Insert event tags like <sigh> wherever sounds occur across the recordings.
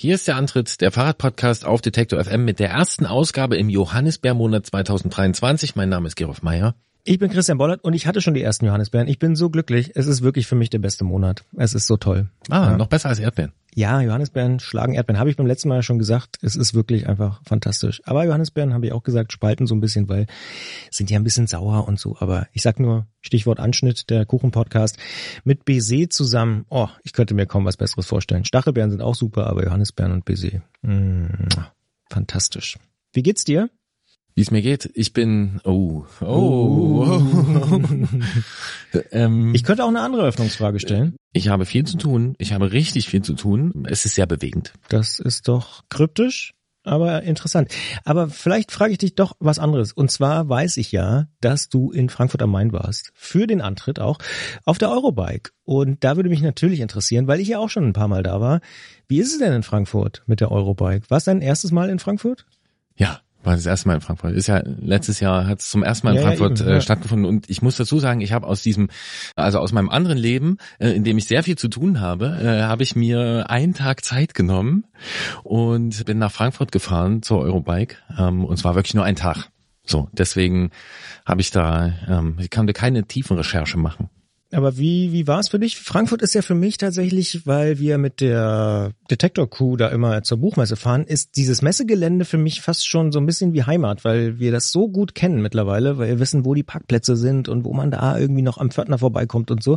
Hier ist der Antritt der Fahrradpodcast auf Detektor FM mit der ersten Ausgabe im Johannisbeermonat 2023. Mein Name ist Gerolf Meyer. Ich bin Christian Bollert und ich hatte schon die ersten Johannisbeeren. Ich bin so glücklich. Es ist wirklich für mich der beste Monat. Es ist so toll. Ah, ja. noch besser als Erdbeeren. Ja, Johannisbeeren schlagen Erdbeeren. Habe ich beim letzten Mal schon gesagt. Es ist wirklich einfach fantastisch. Aber Johannisbeeren habe ich auch gesagt, spalten so ein bisschen, weil sind ja ein bisschen sauer und so. Aber ich sag nur Stichwort Anschnitt, der Kuchen-Podcast mit Baiser zusammen. Oh, ich könnte mir kaum was Besseres vorstellen. Stachelbeeren sind auch super, aber Johannisbeeren und Baiser. Mmh, fantastisch. Wie geht's dir? Wie es mir geht. Ich bin, oh, oh, oh. <laughs> ähm, ich könnte auch eine andere Öffnungsfrage stellen. Ich habe viel zu tun. Ich habe richtig viel zu tun. Es ist sehr bewegend. Das ist doch kryptisch, aber interessant. Aber vielleicht frage ich dich doch was anderes. Und zwar weiß ich ja, dass du in Frankfurt am Main warst. Für den Antritt auch auf der Eurobike. Und da würde mich natürlich interessieren, weil ich ja auch schon ein paar Mal da war. Wie ist es denn in Frankfurt mit der Eurobike? War es dein erstes Mal in Frankfurt? Ja, war das erste Mal in Frankfurt. Ist ja letztes Jahr hat es zum ersten Mal in ja, Frankfurt ja, eben, äh, stattgefunden und ich muss dazu sagen, ich habe aus diesem, also aus meinem anderen Leben, äh, in dem ich sehr viel zu tun habe, äh, habe ich mir einen Tag Zeit genommen und bin nach Frankfurt gefahren zur Eurobike ähm, und zwar wirklich nur ein Tag. So, deswegen habe ich da, ähm, ich konnte keine tiefen Recherche machen. Aber wie, wie war es für dich? Frankfurt ist ja für mich tatsächlich, weil wir mit der Detektor Crew da immer zur Buchmesse fahren, ist dieses Messegelände für mich fast schon so ein bisschen wie Heimat, weil wir das so gut kennen mittlerweile, weil wir wissen, wo die Parkplätze sind und wo man da irgendwie noch am Pförtner vorbeikommt und so.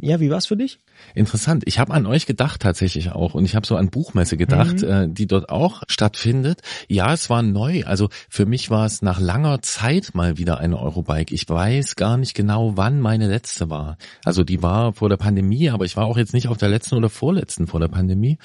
Ja, wie war es für dich? Interessant. Ich habe an euch gedacht tatsächlich auch und ich habe so an Buchmesse gedacht, mhm. äh, die dort auch stattfindet. Ja, es war neu. Also für mich war es nach langer Zeit mal wieder eine Eurobike. Ich weiß gar nicht genau, wann meine letzte war. Also die war vor der Pandemie, aber ich war auch jetzt nicht auf der letzten oder vorletzten vor der Pandemie.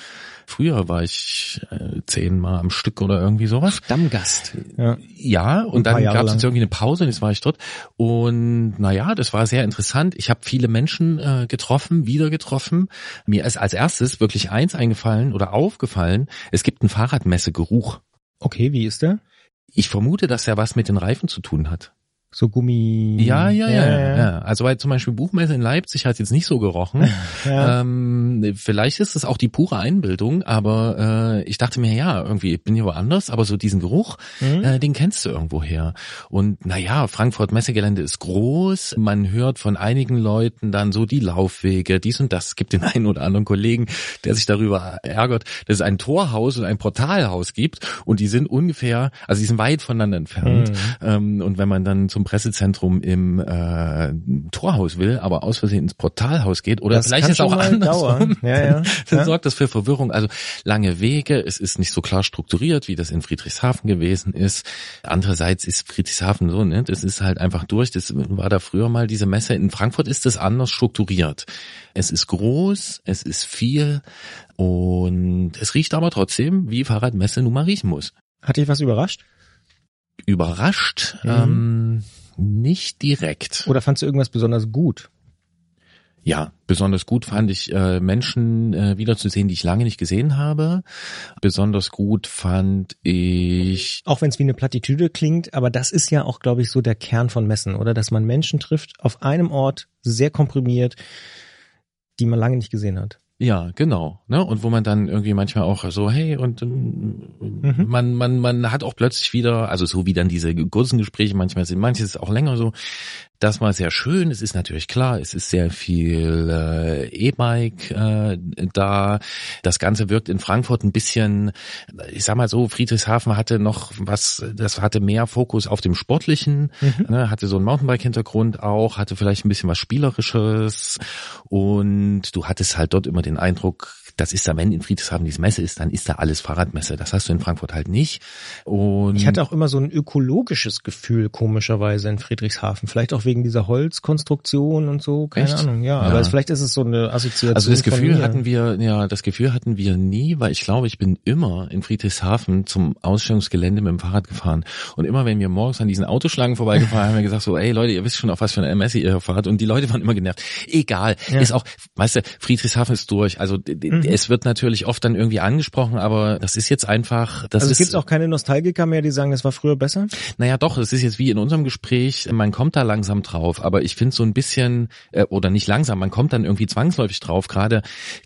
Früher war ich äh, zehnmal am Stück oder irgendwie sowas. Stammgast. Ja, ja und dann gab es jetzt irgendwie eine Pause und jetzt war ich dort. Und naja, das war sehr interessant. Ich habe viele Menschen äh, getroffen, wieder getroffen. Mir ist als erstes wirklich eins eingefallen oder aufgefallen, es gibt einen Fahrradmessegeruch. Okay, wie ist der? Ich vermute, dass er was mit den Reifen zu tun hat so Gummi. Ja, ja, ja, ja, ja. Also weil zum Beispiel Buchmesse in Leipzig hat jetzt nicht so gerochen. <laughs> ja. ähm, vielleicht ist es auch die pure Einbildung, aber äh, ich dachte mir, ja, irgendwie bin ich woanders, aber so diesen Geruch, mhm. äh, den kennst du irgendwo her. Und naja, Frankfurt Messegelände ist groß. Man hört von einigen Leuten dann so die Laufwege, dies und das. Es gibt den einen oder anderen Kollegen, der sich darüber ärgert, dass es ein Torhaus und ein Portalhaus gibt und die sind ungefähr, also die sind weit voneinander entfernt. Mhm. Ähm, und wenn man dann zum zum Pressezentrum im äh, Torhaus will, aber aus Versehen ins Portalhaus geht oder das vielleicht ist auch andersrum, ja, ja. <laughs> dann, dann sorgt das für Verwirrung. Also lange Wege, es ist nicht so klar strukturiert, wie das in Friedrichshafen gewesen ist. Andererseits ist Friedrichshafen so, ne, das ist halt einfach durch. Das war da früher mal diese Messe. In Frankfurt ist das anders strukturiert. Es ist groß, es ist viel und es riecht aber trotzdem, wie Fahrradmesse nun mal riechen muss. Hat dich was überrascht? Überrascht. Mhm. Ähm, nicht direkt. Oder fandst du irgendwas besonders gut? Ja, besonders gut fand ich äh, Menschen äh, wiederzusehen, die ich lange nicht gesehen habe. Besonders gut fand ich. Auch wenn es wie eine Plattitüde klingt, aber das ist ja auch, glaube ich, so der Kern von Messen, oder? Dass man Menschen trifft auf einem Ort, sehr komprimiert, die man lange nicht gesehen hat. Ja, genau. Ne? Und wo man dann irgendwie manchmal auch so, hey, und ähm, mhm. man, man, man hat auch plötzlich wieder, also so wie dann diese kurzen Gespräche manchmal sind, manches auch länger so, das war sehr schön. Es ist natürlich klar, es ist sehr viel äh, E-Bike äh, da. Das Ganze wirkt in Frankfurt ein bisschen, ich sag mal so, Friedrichshafen hatte noch was, das hatte mehr Fokus auf dem Sportlichen, mhm. ne, hatte so einen Mountainbike-Hintergrund auch, hatte vielleicht ein bisschen was Spielerisches und du hattest halt dort immer den Eindruck, das ist da, wenn in Friedrichshafen diese Messe ist, dann ist da alles Fahrradmesse. Das hast du in Frankfurt halt nicht. Und ich hatte auch immer so ein ökologisches Gefühl, komischerweise in Friedrichshafen. Vielleicht auch wegen dieser Holzkonstruktion und so, keine Echt? Ahnung. Ja, ja. aber vielleicht ist es so eine Assoziation. Also das Gefühl hatten wir, ja, das Gefühl hatten wir nie, weil ich glaube, ich bin immer in Friedrichshafen zum Ausstellungsgelände mit dem Fahrrad gefahren. Und immer wenn wir morgens an diesen Autoschlangen vorbeigefahren haben, wir gesagt so, ey Leute, ihr wisst schon, auf was für eine Messe ihr fahrt. Und die Leute waren immer genervt. Egal, ja. ist auch, weißt du, Friedrichshafen ist durch. Also mhm es wird natürlich oft dann irgendwie angesprochen, aber das ist jetzt einfach. Das also es gibt auch keine Nostalgiker mehr, die sagen, das war früher besser? Naja, doch, es ist jetzt wie in unserem Gespräch, man kommt da langsam drauf, aber ich finde so ein bisschen, äh, oder nicht langsam, man kommt dann irgendwie zwangsläufig drauf, gerade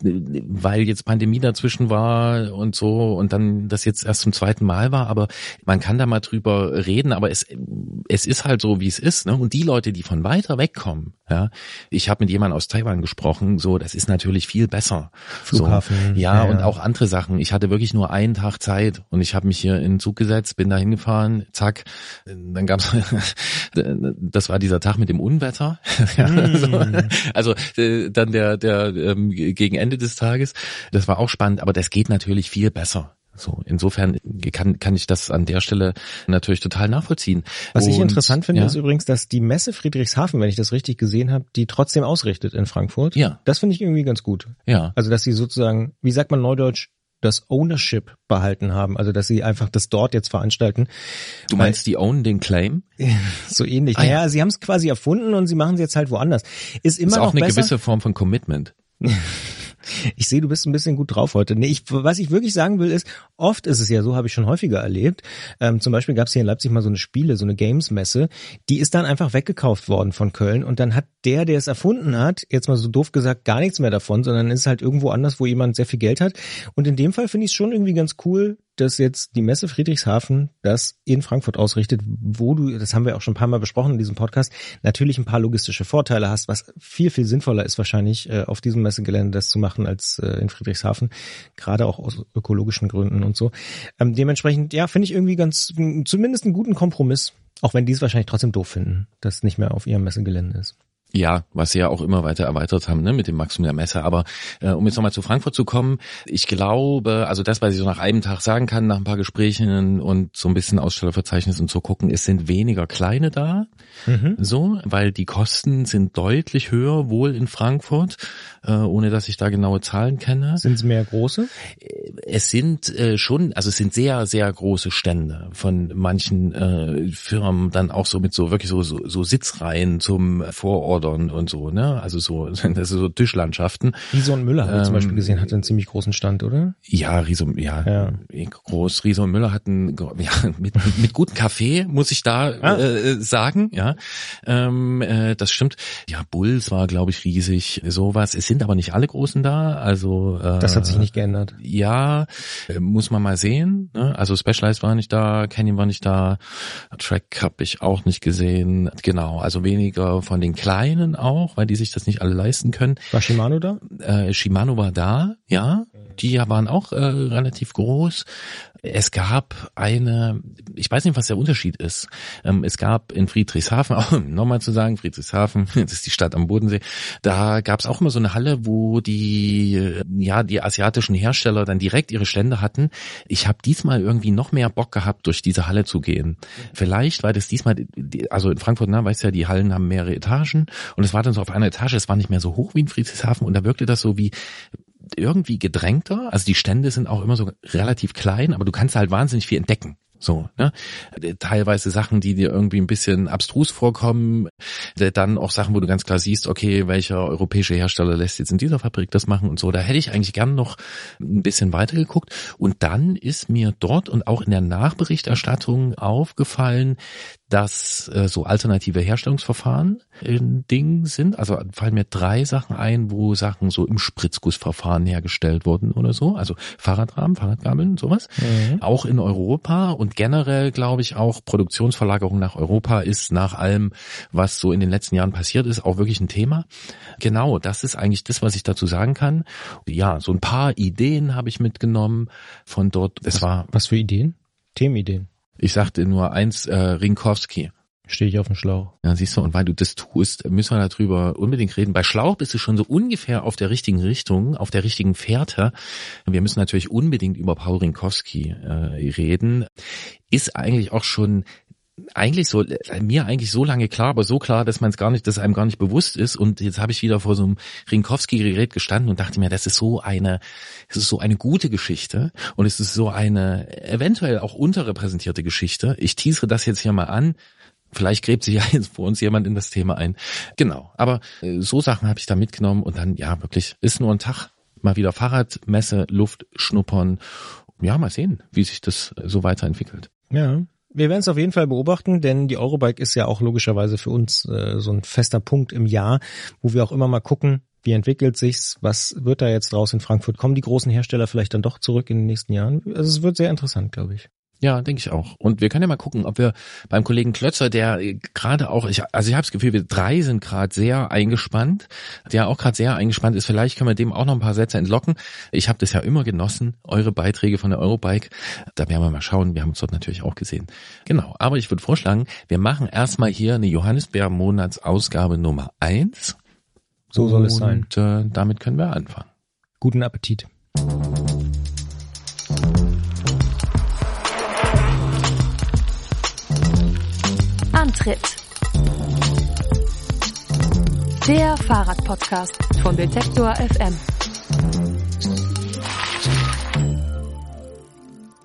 äh, weil jetzt Pandemie dazwischen war und so und dann das jetzt erst zum zweiten Mal war, aber man kann da mal drüber reden, aber es, es ist halt so, wie es ist. Ne? Und die Leute, die von weiter weg kommen, ja, ich habe mit jemandem aus Taiwan gesprochen, so, das ist natürlich viel besser. Flughafen. So, ja, ja, und auch andere Sachen. Ich hatte wirklich nur einen Tag Zeit und ich habe mich hier in den Zug gesetzt, bin da hingefahren, zack, dann gab's <laughs> das war dieser Tag mit dem Unwetter. <laughs> mm. Also äh, dann der, der ähm, gegen Ende des Tages. Das war auch spannend, aber das geht natürlich viel besser. So, insofern kann, kann ich das an der Stelle natürlich total nachvollziehen. Was und, ich interessant finde, ja. ist übrigens, dass die Messe Friedrichshafen, wenn ich das richtig gesehen habe, die trotzdem ausrichtet in Frankfurt. Ja. Das finde ich irgendwie ganz gut. Ja. Also, dass sie sozusagen, wie sagt man neudeutsch, das Ownership behalten haben, also dass sie einfach das dort jetzt veranstalten. Du meinst, die own den Claim? <laughs> so ähnlich. Ah, naja, ja. sie haben es quasi erfunden und sie machen es jetzt halt woanders. Ist immer ist auch eine besser. gewisse Form von Commitment. <laughs> Ich sehe, du bist ein bisschen gut drauf heute. Nee, ich, was ich wirklich sagen will, ist, oft ist es ja so, habe ich schon häufiger erlebt. Ähm, zum Beispiel gab es hier in Leipzig mal so eine Spiele, so eine Games-Messe, die ist dann einfach weggekauft worden von Köln und dann hat der, der es erfunden hat, jetzt mal so doof gesagt, gar nichts mehr davon, sondern ist halt irgendwo anders, wo jemand sehr viel Geld hat. Und in dem Fall finde ich es schon irgendwie ganz cool, dass jetzt die Messe Friedrichshafen das in Frankfurt ausrichtet, wo du, das haben wir auch schon ein paar Mal besprochen in diesem Podcast, natürlich ein paar logistische Vorteile hast, was viel, viel sinnvoller ist wahrscheinlich äh, auf diesem Messegelände das zu machen als äh, in Friedrichshafen, gerade auch aus ökologischen Gründen und so. Ähm, dementsprechend, ja, finde ich irgendwie ganz, zumindest einen guten Kompromiss, auch wenn die es wahrscheinlich trotzdem doof finden, dass es nicht mehr auf ihrem Messegelände ist. Ja, was sie ja auch immer weiter erweitert haben, ne, mit dem Maximum der Messe. Aber äh, um jetzt nochmal zu Frankfurt zu kommen, ich glaube, also das, was ich so nach einem Tag sagen kann, nach ein paar Gesprächen und so ein bisschen Ausstellerverzeichnis und so gucken, es sind weniger kleine da, mhm. so, weil die Kosten sind deutlich höher, wohl in Frankfurt, äh, ohne dass ich da genaue Zahlen kenne. Sind es mehr große? Äh, es sind äh, schon, also es sind sehr, sehr große Stände von manchen äh, Firmen, dann auch so mit so wirklich so, so, so Sitzreihen zum Vorort Nordern und so, ne? Also so, <laughs> das sind so Tischlandschaften. Riese und Müller ähm, ich zum Beispiel gesehen, hat einen ziemlich großen Stand, oder? Ja, Riese, ja, ja. groß. Riese und Müller hatten, <laughs> ja, mit, mit gutem Kaffee, muss ich da ah. äh, sagen, ja. Ähm, äh, das stimmt. Ja, Bulls war, glaube ich, riesig, sowas. Es sind aber nicht alle Großen da, also. Äh, das hat sich nicht geändert. Ja, äh, muss man mal sehen. Ne? Also Specialized war nicht da, Canyon war nicht da, Track habe ich auch nicht gesehen. Genau, also weniger von den kleinen kleinen auch, weil die sich das nicht alle leisten können. War Shimano da? Äh, Shimano war da, ja. Die waren auch äh, relativ groß. Es gab eine, ich weiß nicht, was der Unterschied ist. Ähm, es gab in Friedrichshafen, <laughs> auch nochmal zu sagen, Friedrichshafen, <laughs> das ist die Stadt am Bodensee, da gab es auch immer so eine Halle, wo die, ja, die asiatischen Hersteller dann direkt ihre Stände hatten. Ich habe diesmal irgendwie noch mehr Bock gehabt, durch diese Halle zu gehen. Vielleicht, weil das diesmal, also in Frankfurt, na, weißt ja, die Hallen haben mehrere Etagen und es war dann so auf einer Etage, es war nicht mehr so hoch wie in Friedrichshafen und da wirkte das so wie irgendwie gedrängter. Also die Stände sind auch immer so relativ klein, aber du kannst halt wahnsinnig viel entdecken. So, ne? Teilweise Sachen, die dir irgendwie ein bisschen abstrus vorkommen, dann auch Sachen, wo du ganz klar siehst, okay, welcher europäische Hersteller lässt jetzt in dieser Fabrik das machen und so. Da hätte ich eigentlich gern noch ein bisschen weiter geguckt. Und dann ist mir dort und auch in der Nachberichterstattung aufgefallen, dass äh, so alternative Herstellungsverfahren ein Ding sind. Also fallen mir drei Sachen ein, wo Sachen so im Spritzgussverfahren hergestellt wurden oder so. Also Fahrradrahmen, Fahrradgabeln, sowas. Mhm. Auch in Europa und generell glaube ich auch Produktionsverlagerung nach Europa ist nach allem, was so in den letzten Jahren passiert ist, auch wirklich ein Thema. Genau, das ist eigentlich das, was ich dazu sagen kann. Ja, so ein paar Ideen habe ich mitgenommen von dort. Es was, war was für Ideen? Themenideen. Ich sagte nur eins, äh, Rinkowski. Stehe ich auf dem Schlauch. Ja, siehst du, und weil du das tust, müssen wir darüber unbedingt reden. Bei Schlauch bist du schon so ungefähr auf der richtigen Richtung, auf der richtigen Fährte. Wir müssen natürlich unbedingt über Paul Rinkowski äh, reden. Ist eigentlich auch schon eigentlich so mir eigentlich so lange klar, aber so klar, dass man es gar nicht, dass einem gar nicht bewusst ist. Und jetzt habe ich wieder vor so einem Rinkowski-Gerät gestanden und dachte mir, das ist so eine, es ist so eine gute Geschichte und es ist so eine eventuell auch unterrepräsentierte Geschichte. Ich teasere das jetzt hier mal an. Vielleicht gräbt sich ja <laughs> jetzt vor uns jemand in das Thema ein. Genau. Aber äh, so Sachen habe ich da mitgenommen und dann, ja, wirklich, ist nur ein Tag mal wieder Fahrradmesse, Luft schnuppern. Ja, mal sehen, wie sich das so weiterentwickelt. Ja, wir werden es auf jeden Fall beobachten, denn die Eurobike ist ja auch logischerweise für uns äh, so ein fester Punkt im Jahr, wo wir auch immer mal gucken, wie entwickelt sich's, was wird da jetzt draus in Frankfurt? Kommen die großen Hersteller vielleicht dann doch zurück in den nächsten Jahren? Also es wird sehr interessant, glaube ich. Ja, denke ich auch. Und wir können ja mal gucken, ob wir beim Kollegen Klötzer, der gerade auch, ich, also ich habe das Gefühl, wir drei sind gerade sehr eingespannt, der auch gerade sehr eingespannt ist. Vielleicht können wir dem auch noch ein paar Sätze entlocken. Ich habe das ja immer genossen, eure Beiträge von der Eurobike. Da werden wir mal schauen. Wir haben uns dort natürlich auch gesehen. Genau. Aber ich würde vorschlagen, wir machen erstmal hier eine Johannisbeer-Monatsausgabe Nummer eins. So soll es sein. Und äh, damit können wir anfangen. Guten Appetit. Antritt. Der Fahrradpodcast von Detektor FM.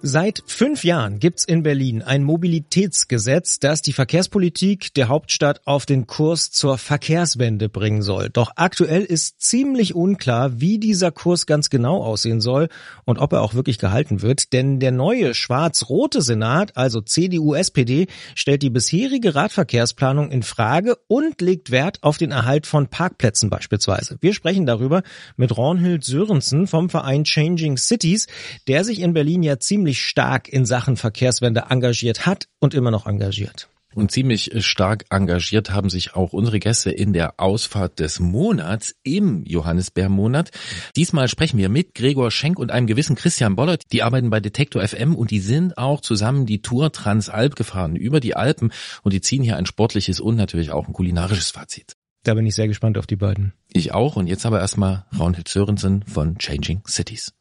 Seit fünf Jahren gibt's in Berlin ein Mobilitätsgesetz, das die Verkehrspolitik der Hauptstadt auf den Kurs zur Verkehrswende bringen soll. Doch aktuell ist ziemlich unklar, wie dieser Kurs ganz genau aussehen soll und ob er auch wirklich gehalten wird. Denn der neue schwarz-rote Senat, also CDU-SPD, stellt die bisherige Radverkehrsplanung in Frage und legt Wert auf den Erhalt von Parkplätzen beispielsweise. Wir sprechen darüber mit Ronhild Sörensen vom Verein Changing Cities, der sich in Berlin ja ziemlich ziemlich stark in Sachen Verkehrswende engagiert hat und immer noch engagiert. Und ziemlich stark engagiert haben sich auch unsere Gäste in der Ausfahrt des Monats im Johannisbeermonat. Diesmal sprechen wir mit Gregor Schenk und einem gewissen Christian Bollert. Die arbeiten bei Detektor FM und die sind auch zusammen die Tour Transalp gefahren über die Alpen und die ziehen hier ein sportliches und natürlich auch ein kulinarisches Fazit. Da bin ich sehr gespannt auf die beiden. Ich auch und jetzt aber erstmal Raunhild Sörensen von Changing Cities.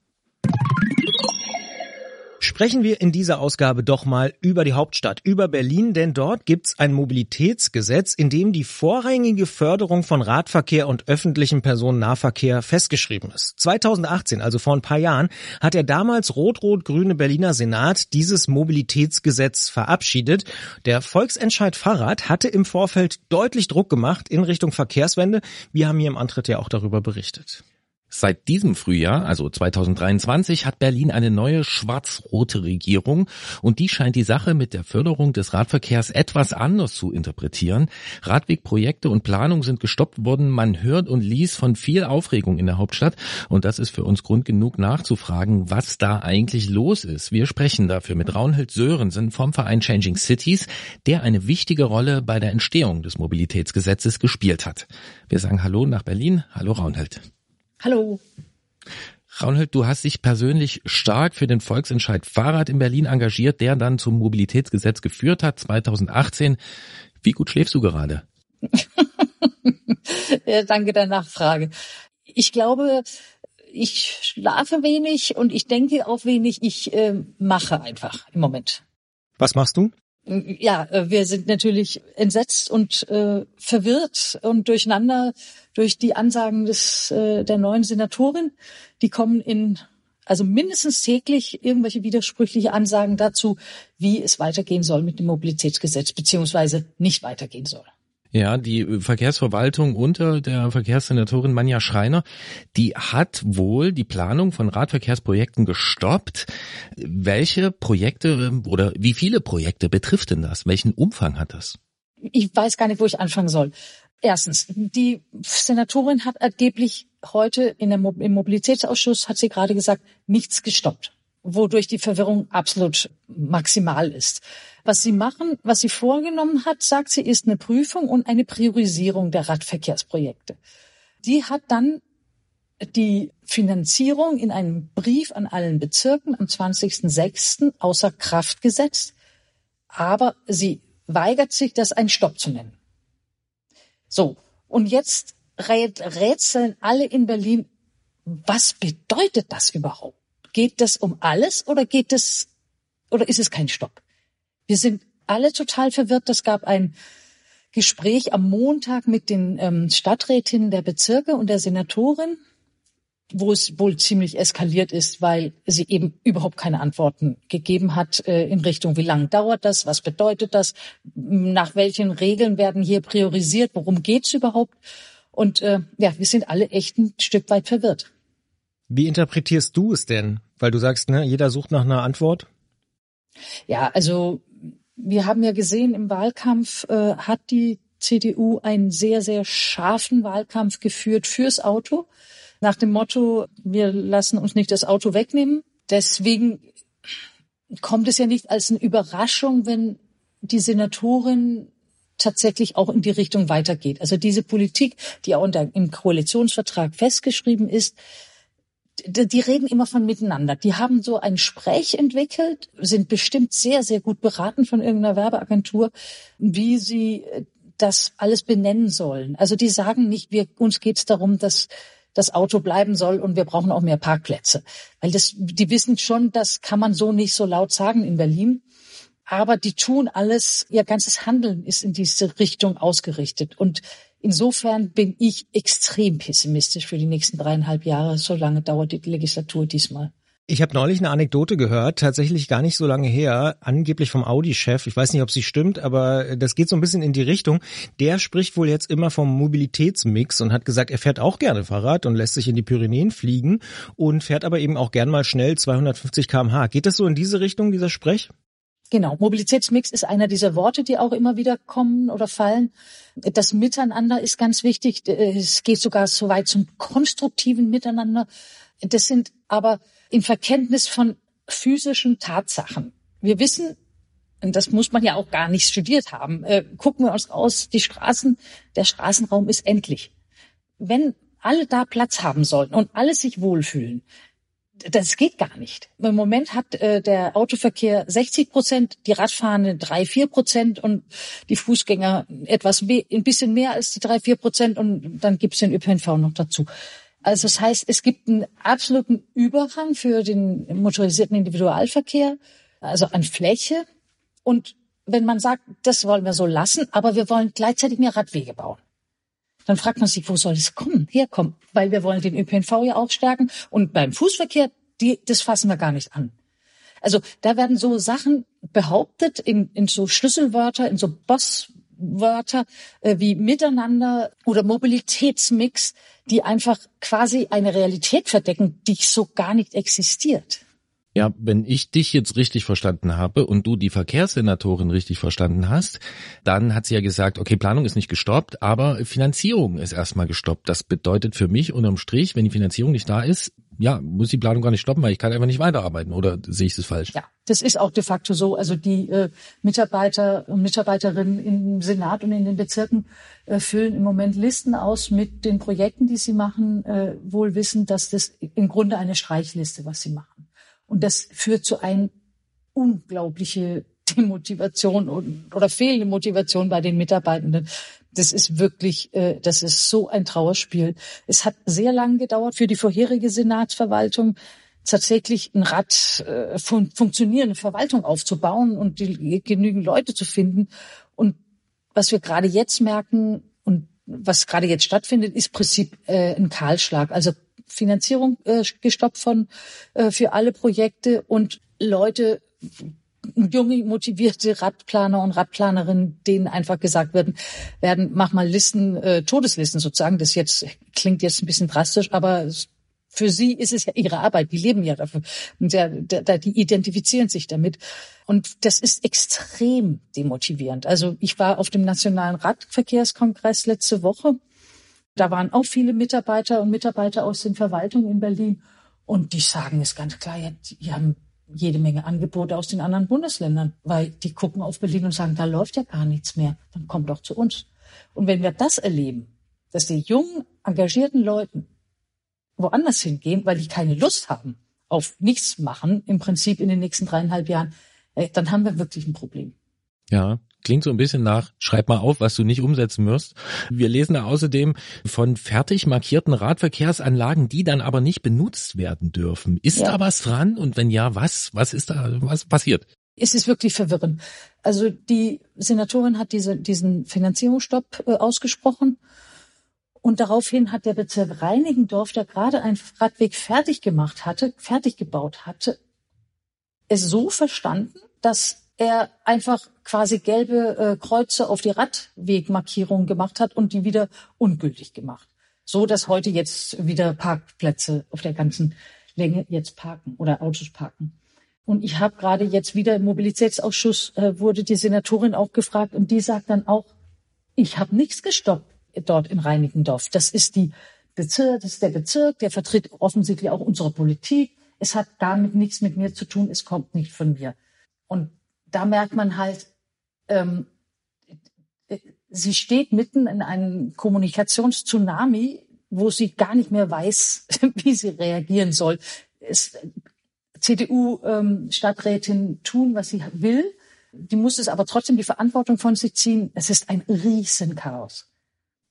Sprechen wir in dieser Ausgabe doch mal über die Hauptstadt, über Berlin, denn dort gibt's ein Mobilitätsgesetz, in dem die vorrangige Förderung von Radverkehr und öffentlichem Personennahverkehr festgeschrieben ist. 2018, also vor ein paar Jahren, hat der damals rot-rot-grüne Berliner Senat dieses Mobilitätsgesetz verabschiedet. Der Volksentscheid Fahrrad hatte im Vorfeld deutlich Druck gemacht in Richtung Verkehrswende. Wir haben hier im Antritt ja auch darüber berichtet. Seit diesem Frühjahr, also 2023, hat Berlin eine neue schwarz-rote Regierung und die scheint die Sache mit der Förderung des Radverkehrs etwas anders zu interpretieren. Radwegprojekte und Planung sind gestoppt worden. Man hört und liest von viel Aufregung in der Hauptstadt und das ist für uns Grund genug nachzufragen, was da eigentlich los ist. Wir sprechen dafür mit Raunhild Sörensen vom Verein Changing Cities, der eine wichtige Rolle bei der Entstehung des Mobilitätsgesetzes gespielt hat. Wir sagen Hallo nach Berlin. Hallo Raunhild. Hallo. Raunhild, du hast dich persönlich stark für den Volksentscheid Fahrrad in Berlin engagiert, der dann zum Mobilitätsgesetz geführt hat, 2018. Wie gut schläfst du gerade? <laughs> ja, danke der Nachfrage. Ich glaube, ich schlafe wenig und ich denke auch wenig. Ich äh, mache einfach im Moment. Was machst du? Ja, äh, wir sind natürlich entsetzt und äh, verwirrt und durcheinander durch die Ansagen des äh, der neuen Senatorin. Die kommen in also mindestens täglich irgendwelche widersprüchliche Ansagen dazu, wie es weitergehen soll mit dem Mobilitätsgesetz beziehungsweise nicht weitergehen soll. Ja, die Verkehrsverwaltung unter der Verkehrssenatorin Manja Schreiner, die hat wohl die Planung von Radverkehrsprojekten gestoppt. Welche Projekte oder wie viele Projekte betrifft denn das? Welchen Umfang hat das? Ich weiß gar nicht, wo ich anfangen soll. Erstens, die Senatorin hat angeblich heute in der Mo im Mobilitätsausschuss, hat sie gerade gesagt, nichts gestoppt, wodurch die Verwirrung absolut maximal ist. Was sie machen, was sie vorgenommen hat, sagt sie, ist eine Prüfung und eine Priorisierung der Radverkehrsprojekte. Die hat dann die Finanzierung in einem Brief an allen Bezirken am 20.06. außer Kraft gesetzt, aber sie weigert sich, das ein Stopp zu nennen. So, und jetzt rätseln alle in Berlin, was bedeutet das überhaupt? Geht das um alles oder geht es oder ist es kein Stopp? Wir sind alle total verwirrt. Es gab ein Gespräch am Montag mit den ähm, Stadträtinnen der Bezirke und der Senatorin, wo es wohl ziemlich eskaliert ist, weil sie eben überhaupt keine Antworten gegeben hat äh, in Richtung, wie lange dauert das, was bedeutet das, nach welchen Regeln werden hier priorisiert, worum geht's überhaupt. Und äh, ja, wir sind alle echt ein Stück weit verwirrt. Wie interpretierst du es denn? Weil du sagst, ne, jeder sucht nach einer Antwort. Ja, also wir haben ja gesehen, im Wahlkampf äh, hat die CDU einen sehr, sehr scharfen Wahlkampf geführt fürs Auto. Nach dem Motto, wir lassen uns nicht das Auto wegnehmen. Deswegen kommt es ja nicht als eine Überraschung, wenn die Senatorin tatsächlich auch in die Richtung weitergeht. Also diese Politik, die auch unter, im Koalitionsvertrag festgeschrieben ist, die reden immer von miteinander. Die haben so ein Sprech entwickelt, sind bestimmt sehr, sehr gut beraten von irgendeiner Werbeagentur, wie sie das alles benennen sollen. Also die sagen nicht, wir, uns geht es darum, dass das Auto bleiben soll und wir brauchen auch mehr Parkplätze. Weil das, die wissen schon, das kann man so nicht so laut sagen in Berlin. Aber die tun alles, ihr ganzes Handeln ist in diese Richtung ausgerichtet. Und insofern bin ich extrem pessimistisch für die nächsten dreieinhalb Jahre. So lange dauert die Legislatur diesmal. Ich habe neulich eine Anekdote gehört, tatsächlich gar nicht so lange her, angeblich vom Audi-Chef. Ich weiß nicht, ob sie stimmt, aber das geht so ein bisschen in die Richtung. Der spricht wohl jetzt immer vom Mobilitätsmix und hat gesagt, er fährt auch gerne Fahrrad und lässt sich in die Pyrenäen fliegen und fährt aber eben auch gern mal schnell 250 kmh. Geht das so in diese Richtung, dieser Sprech? Genau, Mobilitätsmix ist einer dieser Worte, die auch immer wieder kommen oder fallen. Das Miteinander ist ganz wichtig. Es geht sogar so weit zum konstruktiven Miteinander. Das sind aber im Verkenntnis von physischen Tatsachen. Wir wissen, und das muss man ja auch gar nicht studiert haben, äh, gucken wir uns aus, die Straßen, der Straßenraum ist endlich. Wenn alle da Platz haben sollten und alle sich wohlfühlen, das geht gar nicht. Im Moment hat äh, der Autoverkehr 60 Prozent, die Radfahrenden drei, vier Prozent und die Fußgänger etwas ein bisschen mehr als die drei, vier Prozent und dann gibt's den ÖPNV noch dazu. Also das heißt, es gibt einen absoluten Überhang für den motorisierten Individualverkehr, also an Fläche. Und wenn man sagt, das wollen wir so lassen, aber wir wollen gleichzeitig mehr Radwege bauen, dann fragt man sich, wo soll es kommen, herkommen? Weil wir wollen den ÖPNV ja auch stärken. Und beim Fußverkehr, die, das fassen wir gar nicht an. Also da werden so Sachen behauptet in, in so Schlüsselwörter, in so Boss, Wörter äh, wie Miteinander oder Mobilitätsmix, die einfach quasi eine Realität verdecken, die so gar nicht existiert. Ja, wenn ich dich jetzt richtig verstanden habe und du die Verkehrssenatorin richtig verstanden hast, dann hat sie ja gesagt, okay, Planung ist nicht gestoppt, aber Finanzierung ist erstmal gestoppt. Das bedeutet für mich unterm Strich, wenn die Finanzierung nicht da ist, ja, muss die Planung gar nicht stoppen, weil ich kann einfach nicht weiterarbeiten. Oder sehe ich das falsch? Ja, das ist auch de facto so. Also die äh, Mitarbeiter und Mitarbeiterinnen im Senat und in den Bezirken äh, füllen im Moment Listen aus mit den Projekten, die sie machen, äh, wohl wissen, dass das im Grunde eine Streichliste, was sie machen. Und das führt zu einer unglaubliche Demotivation oder fehlende Motivation bei den Mitarbeitenden. Das ist wirklich, äh, das ist so ein Trauerspiel. Es hat sehr lange gedauert für die vorherige Senatsverwaltung tatsächlich ein Rad äh, fun funktionierende Verwaltung aufzubauen und die, genügend Leute zu finden. Und was wir gerade jetzt merken und was gerade jetzt stattfindet, ist Prinzip äh, ein Kahlschlag. Also Finanzierung äh, gestoppt von äh, für alle Projekte und Leute junge, motivierte Radplaner und Radplanerinnen, denen einfach gesagt werden, werden, mach mal Listen, äh, Todeslisten sozusagen. Das jetzt klingt jetzt ein bisschen drastisch, aber für sie ist es ja ihre Arbeit. Die leben ja dafür. Und der, der, die identifizieren sich damit. Und das ist extrem demotivierend. Also ich war auf dem Nationalen Radverkehrskongress letzte Woche. Da waren auch viele Mitarbeiter und Mitarbeiter aus den Verwaltungen in Berlin. Und die sagen es ganz klar, ja, die haben jede Menge Angebote aus den anderen Bundesländern, weil die gucken auf Berlin und sagen, da läuft ja gar nichts mehr, dann kommt doch zu uns. Und wenn wir das erleben, dass die jungen, engagierten Leuten woanders hingehen, weil die keine Lust haben auf nichts machen, im Prinzip in den nächsten dreieinhalb Jahren, äh, dann haben wir wirklich ein Problem. Ja, Klingt so ein bisschen nach, schreib mal auf, was du nicht umsetzen wirst. Wir lesen da außerdem von fertig markierten Radverkehrsanlagen, die dann aber nicht benutzt werden dürfen. Ist ja. da was dran? Und wenn ja, was? Was ist da, was passiert? Es ist wirklich verwirrend. Also die Senatorin hat diese, diesen Finanzierungsstopp äh, ausgesprochen. Und daraufhin hat der Bezirk Reinigendorf, der gerade einen Radweg fertig gemacht hatte, fertig gebaut hatte, es so verstanden, dass er einfach quasi gelbe äh, Kreuze auf die Radwegmarkierung gemacht hat und die wieder ungültig gemacht. So dass heute jetzt wieder Parkplätze auf der ganzen Länge jetzt parken oder Autos parken. Und ich habe gerade jetzt wieder im Mobilitätsausschuss äh, wurde die Senatorin auch gefragt und die sagt dann auch, ich habe nichts gestoppt dort in Reinickendorf. Das ist die Bezirk, das ist der Bezirk, der vertritt offensichtlich auch unsere Politik. Es hat damit nichts mit mir zu tun, es kommt nicht von mir. Und da merkt man halt, ähm, sie steht mitten in einem Kommunikationstsunami, wo sie gar nicht mehr weiß, <laughs> wie sie reagieren soll. CDU-Stadträtin ähm, tun, was sie will. Die muss es aber trotzdem die Verantwortung von sich ziehen. Es ist ein Riesenchaos.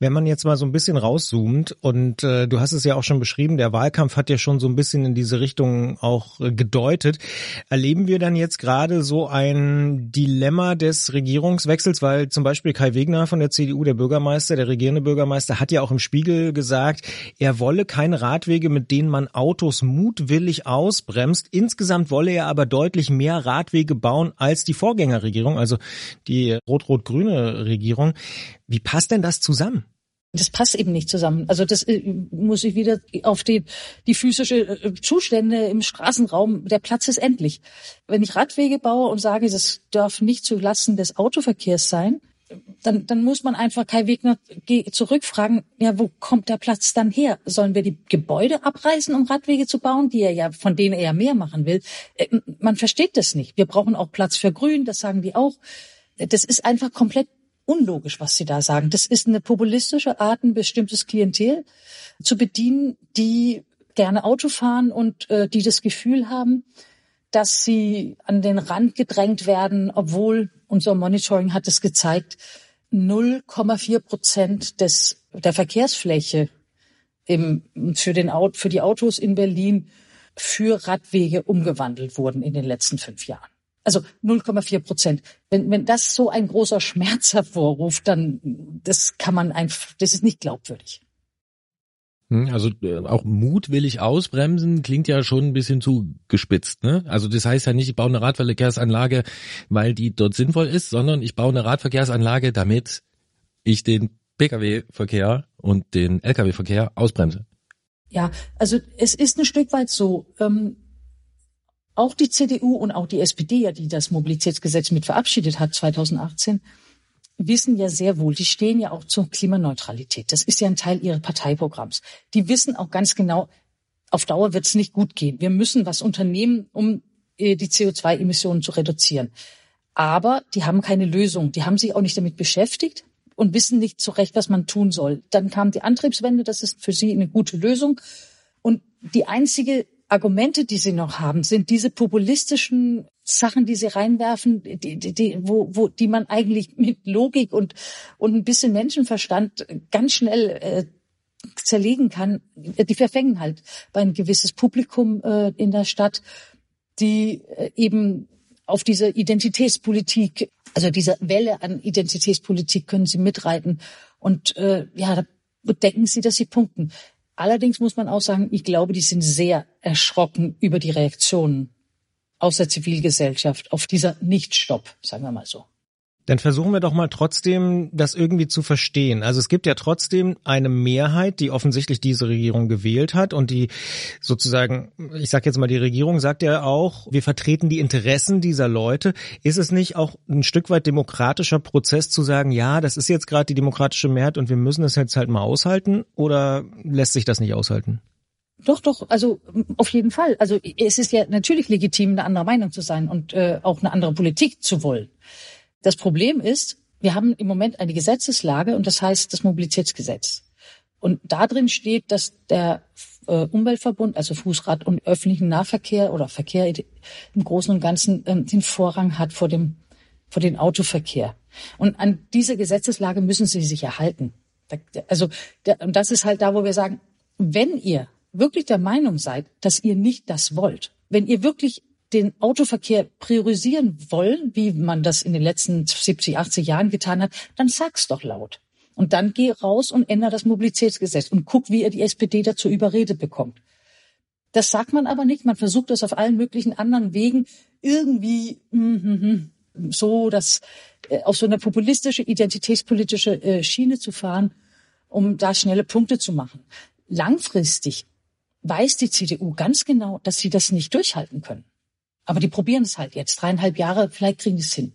Wenn man jetzt mal so ein bisschen rauszoomt und äh, du hast es ja auch schon beschrieben, der Wahlkampf hat ja schon so ein bisschen in diese Richtung auch äh, gedeutet. Erleben wir dann jetzt gerade so ein Dilemma des Regierungswechsels, weil zum Beispiel Kai Wegner von der CDU, der Bürgermeister, der regierende Bürgermeister, hat ja auch im Spiegel gesagt, er wolle keine Radwege, mit denen man Autos mutwillig ausbremst. Insgesamt wolle er aber deutlich mehr Radwege bauen als die Vorgängerregierung, also die rot-rot-grüne Regierung. Wie passt denn das zusammen? Das passt eben nicht zusammen. Also das äh, muss ich wieder auf die, die physische äh, Zustände im Straßenraum. Der Platz ist endlich. Wenn ich Radwege baue und sage, das darf nicht zulasten des Autoverkehrs sein, dann, dann muss man einfach Kai Wegner zurückfragen, ja, wo kommt der Platz dann her? Sollen wir die Gebäude abreißen, um Radwege zu bauen, die er ja, von denen er ja mehr machen will? Äh, man versteht das nicht. Wir brauchen auch Platz für Grün, das sagen die auch. Das ist einfach komplett unlogisch, was Sie da sagen. Das ist eine populistische Art, ein bestimmtes Klientel zu bedienen, die gerne Auto fahren und äh, die das Gefühl haben, dass sie an den Rand gedrängt werden, obwohl unser Monitoring hat es gezeigt, 0,4 Prozent des, der Verkehrsfläche im, für, den, für die Autos in Berlin für Radwege umgewandelt wurden in den letzten fünf Jahren. Also 0,4 Prozent. Wenn, wenn das so ein großer Schmerz <laughs> hervorruft, dann das kann man einfach, das ist nicht glaubwürdig. Hm, also äh, auch mutwillig ausbremsen klingt ja schon ein bisschen zu gespitzt. Ne? Also das heißt ja nicht, ich baue eine Radverkehrsanlage, weil die dort sinnvoll ist, sondern ich baue eine Radverkehrsanlage, damit ich den Pkw-Verkehr und den Lkw-Verkehr ausbremse. Ja, also es ist ein Stück weit so. Ähm, auch die CDU und auch die SPD, die das Mobilitätsgesetz mit verabschiedet hat 2018, wissen ja sehr wohl, die stehen ja auch zur Klimaneutralität. Das ist ja ein Teil ihres Parteiprogramms. Die wissen auch ganz genau, auf Dauer wird es nicht gut gehen. Wir müssen was unternehmen, um äh, die CO2-Emissionen zu reduzieren. Aber die haben keine Lösung. Die haben sich auch nicht damit beschäftigt und wissen nicht so recht, was man tun soll. Dann kam die Antriebswende, das ist für sie eine gute Lösung. Und die einzige Argumente, die sie noch haben, sind diese populistischen Sachen, die sie reinwerfen, die, die, die, wo, wo, die man eigentlich mit Logik und, und ein bisschen Menschenverstand ganz schnell äh, zerlegen kann. Die verfängen halt bei ein gewisses Publikum äh, in der Stadt, die äh, eben auf diese Identitätspolitik, also diese Welle an Identitätspolitik können sie mitreiten. Und äh, ja, da denken sie, dass sie punkten. Allerdings muss man auch sagen, ich glaube, die sind sehr erschrocken über die Reaktionen aus der Zivilgesellschaft auf dieser Nichtstopp, sagen wir mal so. Dann versuchen wir doch mal trotzdem, das irgendwie zu verstehen. Also es gibt ja trotzdem eine Mehrheit, die offensichtlich diese Regierung gewählt hat und die sozusagen, ich sage jetzt mal, die Regierung sagt ja auch, wir vertreten die Interessen dieser Leute. Ist es nicht auch ein Stück weit demokratischer Prozess zu sagen, ja, das ist jetzt gerade die demokratische Mehrheit und wir müssen es jetzt halt mal aushalten oder lässt sich das nicht aushalten? Doch, doch, also auf jeden Fall. Also es ist ja natürlich legitim, eine andere Meinung zu sein und äh, auch eine andere Politik zu wollen. Das Problem ist, wir haben im Moment eine Gesetzeslage und das heißt das Mobilitätsgesetz. Und da drin steht, dass der äh, Umweltverbund, also Fußrad und öffentlichen Nahverkehr oder Verkehr im Großen und Ganzen ähm, den Vorrang hat vor dem vor dem Autoverkehr. Und an diese Gesetzeslage müssen sie sich erhalten. Also und das ist halt da, wo wir sagen, wenn ihr wirklich der Meinung seid, dass ihr nicht das wollt, wenn ihr wirklich den Autoverkehr priorisieren wollen, wie man das in den letzten 70, 80 Jahren getan hat, dann sag's doch laut. Und dann geh raus und ändere das Mobilitätsgesetz und guck, wie ihr die SPD dazu überredet bekommt. Das sagt man aber nicht. Man versucht das auf allen möglichen anderen Wegen irgendwie mm, mm, so, dass äh, auf so eine populistische, identitätspolitische äh, Schiene zu fahren. um da schnelle Punkte zu machen. Langfristig weiß die CDU ganz genau, dass sie das nicht durchhalten können. Aber die probieren es halt jetzt. Dreieinhalb Jahre, vielleicht kriegen die es hin.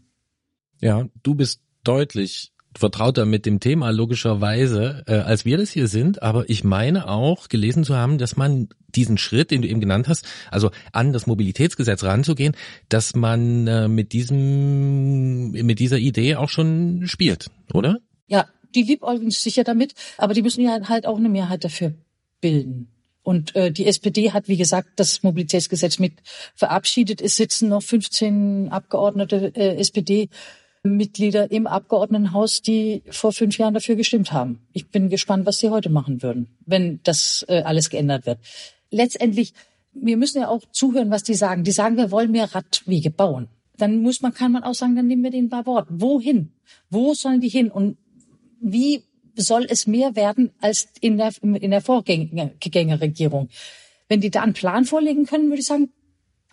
Ja, du bist deutlich vertrauter mit dem Thema logischerweise, äh, als wir das hier sind. Aber ich meine auch gelesen zu haben, dass man diesen Schritt, den du eben genannt hast, also an das Mobilitätsgesetz ranzugehen, dass man äh, mit diesem, mit dieser Idee auch schon spielt, oder? Ja, die liebäugeln sicher damit, aber die müssen ja halt auch eine Mehrheit dafür bilden. Und äh, die SPD hat, wie gesagt, das Mobilitätsgesetz mit verabschiedet. Es sitzen noch 15 Abgeordnete äh, SPD Mitglieder im Abgeordnetenhaus, die vor fünf Jahren dafür gestimmt haben. Ich bin gespannt, was sie heute machen würden, wenn das äh, alles geändert wird. Letztendlich, wir müssen ja auch zuhören, was die sagen. Die sagen, wir wollen mehr Radwege bauen. Dann muss man, kann man auch sagen, dann nehmen wir den bei Wort. Wohin? Wo sollen die hin? Und wie soll es mehr werden als in der, in der Vorgängerregierung? Wenn die da einen Plan vorlegen können, würde ich sagen,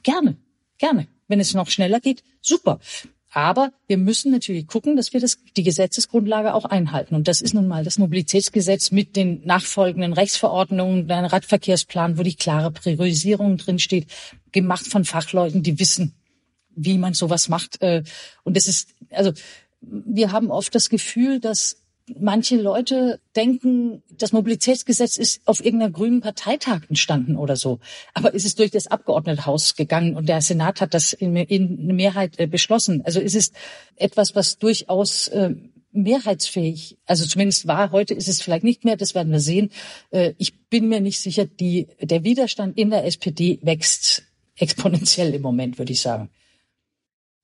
gerne, gerne. Wenn es noch schneller geht, super. Aber wir müssen natürlich gucken, dass wir das, die Gesetzesgrundlage auch einhalten. Und das ist nun mal das Mobilitätsgesetz mit den nachfolgenden Rechtsverordnungen, ein Radverkehrsplan, wo die klare Priorisierung drinsteht, gemacht von Fachleuten, die wissen, wie man sowas macht. Äh, und das ist, also, wir haben oft das Gefühl, dass manche Leute denken, das Mobilitätsgesetz ist auf irgendeiner grünen Parteitag entstanden oder so. Aber ist es durch das Abgeordnetenhaus gegangen und der Senat hat das in, in Mehrheit äh, beschlossen. Also ist es etwas, was durchaus äh, mehrheitsfähig, also zumindest war, heute ist es vielleicht nicht mehr, das werden wir sehen. Äh, ich bin mir nicht sicher, die, der Widerstand in der SPD wächst exponentiell im Moment, würde ich sagen.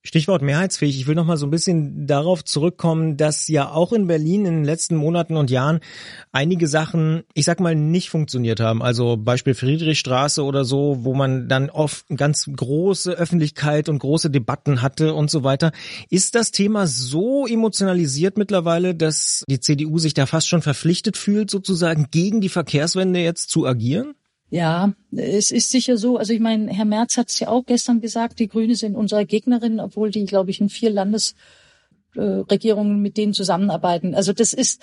Stichwort mehrheitsfähig. Ich will noch mal so ein bisschen darauf zurückkommen, dass ja auch in Berlin in den letzten Monaten und Jahren einige Sachen, ich sag mal, nicht funktioniert haben. Also Beispiel Friedrichstraße oder so, wo man dann oft ganz große Öffentlichkeit und große Debatten hatte und so weiter. Ist das Thema so emotionalisiert mittlerweile, dass die CDU sich da fast schon verpflichtet fühlt, sozusagen gegen die Verkehrswende jetzt zu agieren? Ja, es ist sicher so. Also ich meine, Herr Merz hat es ja auch gestern gesagt, die Grüne sind unsere Gegnerin, obwohl die, glaube ich, in vier Landesregierungen äh, mit denen zusammenarbeiten. Also das ist,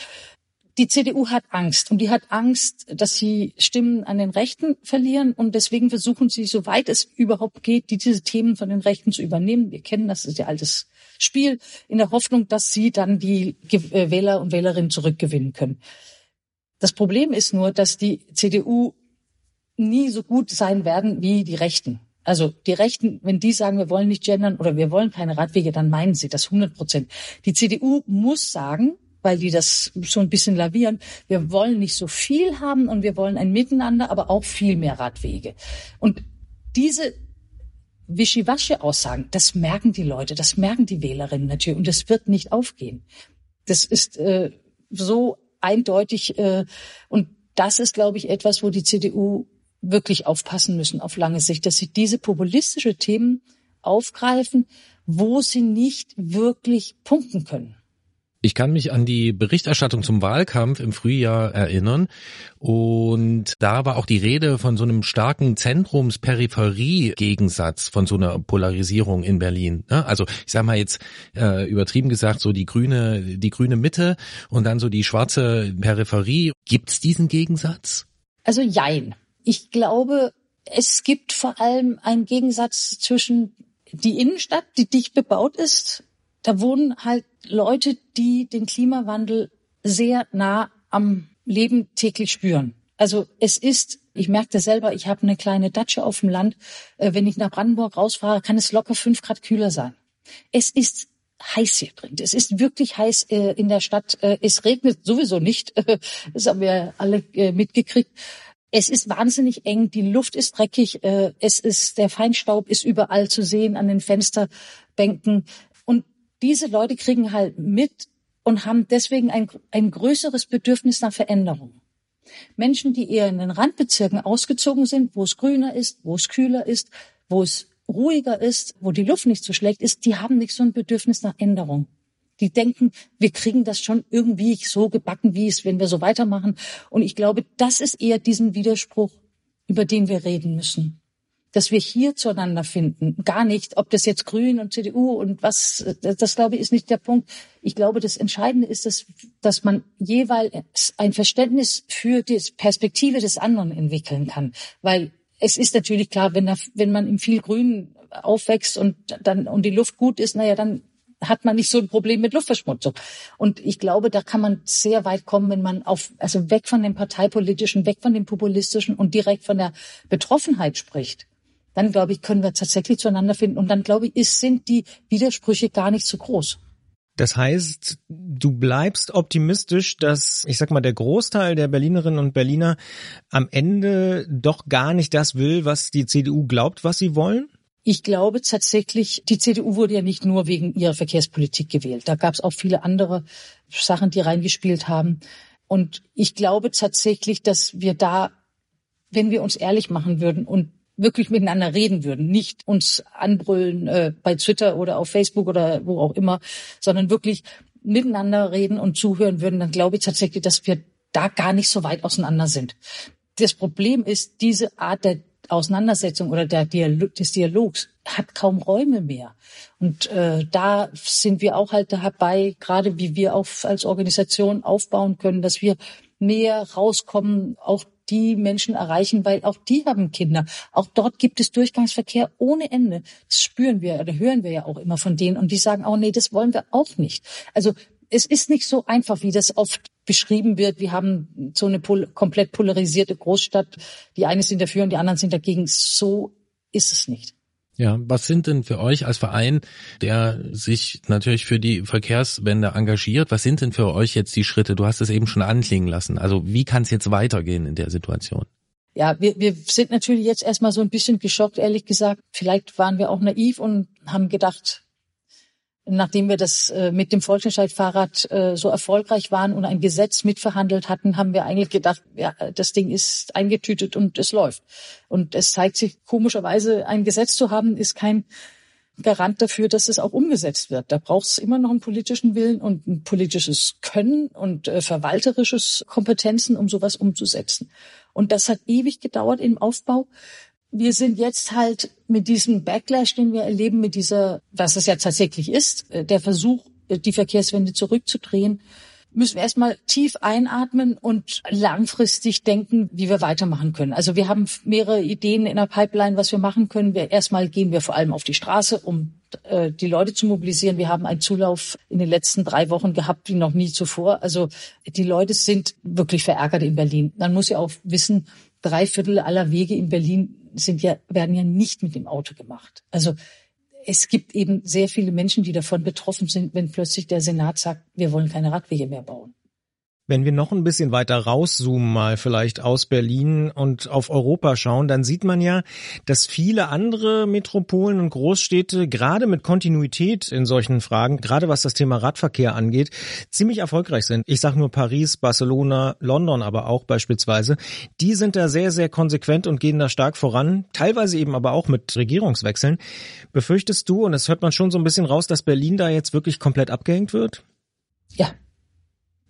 die CDU hat Angst und die hat Angst, dass sie Stimmen an den Rechten verlieren und deswegen versuchen sie, soweit es überhaupt geht, diese Themen von den Rechten zu übernehmen. Wir kennen das, das ist ja altes Spiel, in der Hoffnung, dass sie dann die äh, Wähler und Wählerinnen zurückgewinnen können. Das Problem ist nur, dass die CDU nie so gut sein werden wie die Rechten. Also die Rechten, wenn die sagen, wir wollen nicht gendern oder wir wollen keine Radwege, dann meinen sie das 100 Prozent. Die CDU muss sagen, weil die das so ein bisschen lavieren, wir wollen nicht so viel haben und wir wollen ein Miteinander, aber auch viel mehr Radwege. Und diese Wischiwaschi-Aussagen, das merken die Leute, das merken die Wählerinnen natürlich und das wird nicht aufgehen. Das ist äh, so eindeutig äh, und das ist, glaube ich, etwas, wo die CDU wirklich aufpassen müssen auf lange Sicht, dass sie diese populistische Themen aufgreifen, wo sie nicht wirklich punkten können. Ich kann mich an die Berichterstattung zum Wahlkampf im Frühjahr erinnern und da war auch die Rede von so einem starken Zentrums-Peripherie-Gegensatz, von so einer Polarisierung in Berlin. Ne? Also ich sage mal jetzt äh, übertrieben gesagt so die grüne, die grüne Mitte und dann so die schwarze Peripherie. Gibt's diesen Gegensatz? Also jein. Ich glaube, es gibt vor allem einen Gegensatz zwischen die Innenstadt, die dicht bebaut ist. Da wohnen halt Leute, die den Klimawandel sehr nah am Leben täglich spüren. Also es ist, ich merke das selber, ich habe eine kleine Datsche auf dem Land. Äh, wenn ich nach Brandenburg rausfahre, kann es locker fünf Grad kühler sein. Es ist heiß hier drin. Es ist wirklich heiß äh, in der Stadt. Äh, es regnet sowieso nicht. <laughs> Das haben wir alle mitgekriegt. Es ist wahnsinnig eng, die Luft ist dreckig, äh, es ist, der Feinstaub ist überall zu sehen an den Fensterbänken. Und diese Leute kriegen halt mit und haben deswegen ein, ein größeres Bedürfnis nach Veränderung. Menschen, die eher in den Randbezirken ausgezogen sind, wo es grüner ist, wo es kühler ist, wo es ruhiger ist, wo die Luft nicht so schlecht ist, die haben nicht so ein Bedürfnis nach Änderung. Die denken, wir kriegen das schon irgendwie so gebacken, wie es, wenn wir so weitermachen. Und ich glaube, das ist eher diesen Widerspruch, über den wir reden müssen. dass wir hier zueinander finden. Gar nicht, ob das jetzt Grün und CDU und was, das, das glaube ich ist nicht der Punkt. Ich glaube, das Entscheidende ist, dass, dass man jeweils ein Verständnis für die Perspektive des anderen entwickeln kann. Weil es ist natürlich klar, wenn, da, wenn man in viel Grün aufwächst und dann und die Luft gut ist, naja, dann hat man nicht so ein Problem mit Luftverschmutzung. Und ich glaube, da kann man sehr weit kommen, wenn man auf, also weg von dem parteipolitischen, weg von dem populistischen und direkt von der Betroffenheit spricht. Dann glaube ich, können wir tatsächlich zueinander finden. Und dann glaube ich, ist, sind die Widersprüche gar nicht so groß. Das heißt, du bleibst optimistisch, dass, ich sag mal, der Großteil der Berlinerinnen und Berliner am Ende doch gar nicht das will, was die CDU glaubt, was sie wollen? Ich glaube tatsächlich, die CDU wurde ja nicht nur wegen ihrer Verkehrspolitik gewählt. Da gab es auch viele andere Sachen, die reingespielt haben. Und ich glaube tatsächlich, dass wir da, wenn wir uns ehrlich machen würden und wirklich miteinander reden würden, nicht uns anbrüllen äh, bei Twitter oder auf Facebook oder wo auch immer, sondern wirklich miteinander reden und zuhören würden, dann glaube ich tatsächlich, dass wir da gar nicht so weit auseinander sind. Das Problem ist, diese Art der Auseinandersetzung oder der Dialog, des Dialogs hat kaum Räume mehr. Und äh, da sind wir auch halt dabei, gerade wie wir auch als Organisation aufbauen können, dass wir mehr rauskommen, auch die Menschen erreichen, weil auch die haben Kinder. Auch dort gibt es Durchgangsverkehr ohne Ende. Das spüren wir oder hören wir ja auch immer von denen. Und die sagen, oh nee, das wollen wir auch nicht. Also es ist nicht so einfach, wie das oft beschrieben wird. Wir haben so eine pol komplett polarisierte Großstadt. Die einen sind dafür und die anderen sind dagegen. So ist es nicht. Ja, was sind denn für euch als Verein, der sich natürlich für die Verkehrswende engagiert, was sind denn für euch jetzt die Schritte? Du hast es eben schon anklingen lassen. Also wie kann es jetzt weitergehen in der Situation? Ja, wir, wir sind natürlich jetzt erstmal so ein bisschen geschockt, ehrlich gesagt. Vielleicht waren wir auch naiv und haben gedacht, nachdem wir das äh, mit dem Volksentscheid-Fahrrad äh, so erfolgreich waren und ein Gesetz mitverhandelt hatten, haben wir eigentlich gedacht, ja, das Ding ist eingetütet und es läuft. Und es zeigt sich komischerweise, ein Gesetz zu haben, ist kein Garant dafür, dass es auch umgesetzt wird. Da braucht es immer noch einen politischen Willen und ein politisches Können und äh, verwalterisches Kompetenzen, um sowas umzusetzen. Und das hat ewig gedauert im Aufbau wir sind jetzt halt mit diesem Backlash, den wir erleben, mit dieser, was es ja tatsächlich ist, äh, der Versuch, äh, die Verkehrswende zurückzudrehen, müssen wir erstmal tief einatmen und langfristig denken, wie wir weitermachen können. Also wir haben mehrere Ideen in der Pipeline, was wir machen können. Wir, erstmal gehen wir vor allem auf die Straße, um äh, die Leute zu mobilisieren. Wir haben einen Zulauf in den letzten drei Wochen gehabt wie noch nie zuvor. Also die Leute sind wirklich verärgert in Berlin. Man muss ja auch wissen, drei Viertel aller Wege in Berlin sind ja, werden ja nicht mit dem Auto gemacht. Also es gibt eben sehr viele Menschen, die davon betroffen sind, wenn plötzlich der Senat sagt, wir wollen keine Radwege mehr bauen. Wenn wir noch ein bisschen weiter rauszoomen, mal vielleicht aus Berlin und auf Europa schauen, dann sieht man ja, dass viele andere Metropolen und Großstädte gerade mit Kontinuität in solchen Fragen, gerade was das Thema Radverkehr angeht, ziemlich erfolgreich sind. Ich sage nur Paris, Barcelona, London aber auch beispielsweise. Die sind da sehr, sehr konsequent und gehen da stark voran, teilweise eben aber auch mit Regierungswechseln. Befürchtest du, und es hört man schon so ein bisschen raus, dass Berlin da jetzt wirklich komplett abgehängt wird? Ja,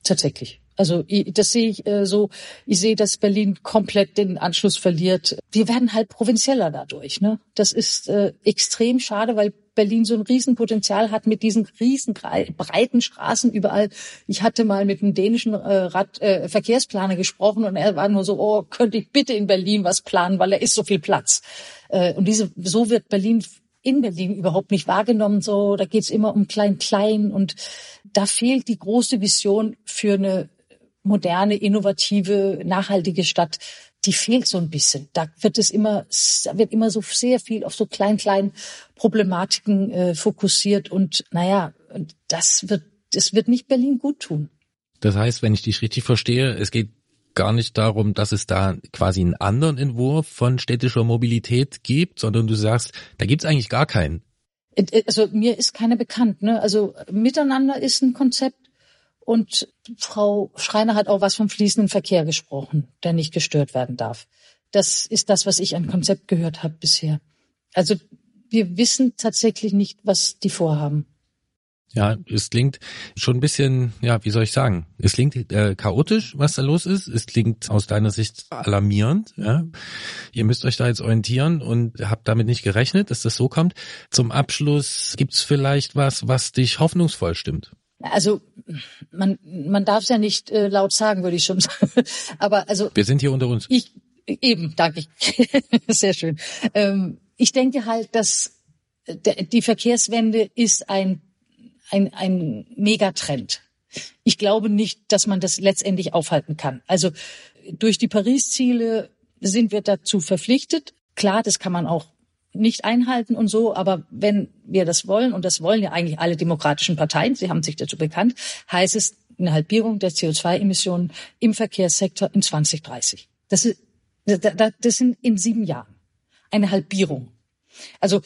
tatsächlich. Also das sehe ich äh, so. Ich sehe, dass Berlin komplett den Anschluss verliert. Wir werden halt provinzieller dadurch. Ne? Das ist äh, extrem schade, weil Berlin so ein Riesenpotenzial hat mit diesen riesen breiten Straßen überall. Ich hatte mal mit einem dänischen äh, Rad, äh, Verkehrsplaner gesprochen und er war nur so, oh, könnte ich bitte in Berlin was planen, weil da ist so viel Platz. Äh, und diese, so wird Berlin in Berlin überhaupt nicht wahrgenommen. So, da geht's immer um Klein-Klein und da fehlt die große Vision für eine moderne, innovative, nachhaltige Stadt, die fehlt so ein bisschen. Da wird es immer, da wird immer so sehr viel auf so klein, kleinen Problematiken äh, fokussiert und naja, das wird, das wird nicht Berlin gut tun. Das heißt, wenn ich dich richtig verstehe, es geht gar nicht darum, dass es da quasi einen anderen Entwurf von städtischer Mobilität gibt, sondern du sagst, da gibt's eigentlich gar keinen. Äh, äh, also mir ist keiner bekannt. Ne? Also miteinander ist ein Konzept, und Frau Schreiner hat auch was vom fließenden Verkehr gesprochen, der nicht gestört werden darf. Das ist das, was ich an Konzept gehört habe bisher. Also wir wissen tatsächlich nicht, was die vorhaben. Ja, es klingt schon ein bisschen, ja, wie soll ich sagen? Es klingt äh, chaotisch, was da los ist. Es klingt aus deiner Sicht alarmierend. Ja? Ihr müsst euch da jetzt orientieren und habt damit nicht gerechnet, dass das so kommt. Zum Abschluss gibt's vielleicht was, was dich hoffnungsvoll stimmt. Also man man darf es ja nicht äh, laut sagen, würde ich schon <laughs> sagen. Aber also wir sind hier unter uns. Ich eben, danke. <laughs> Sehr schön. Ähm, ich denke halt, dass die Verkehrswende ist ein ein, ein Megatrend. Ich glaube nicht, dass man das letztendlich aufhalten kann. Also durch die Paris-Ziele sind wir dazu verpflichtet. Klar, das kann man auch nicht einhalten und so, aber wenn wir das wollen, und das wollen ja eigentlich alle demokratischen Parteien, sie haben sich dazu bekannt, heißt es eine Halbierung der CO2-Emissionen im Verkehrssektor in 2030. Das, ist, das sind in sieben Jahren eine Halbierung. Also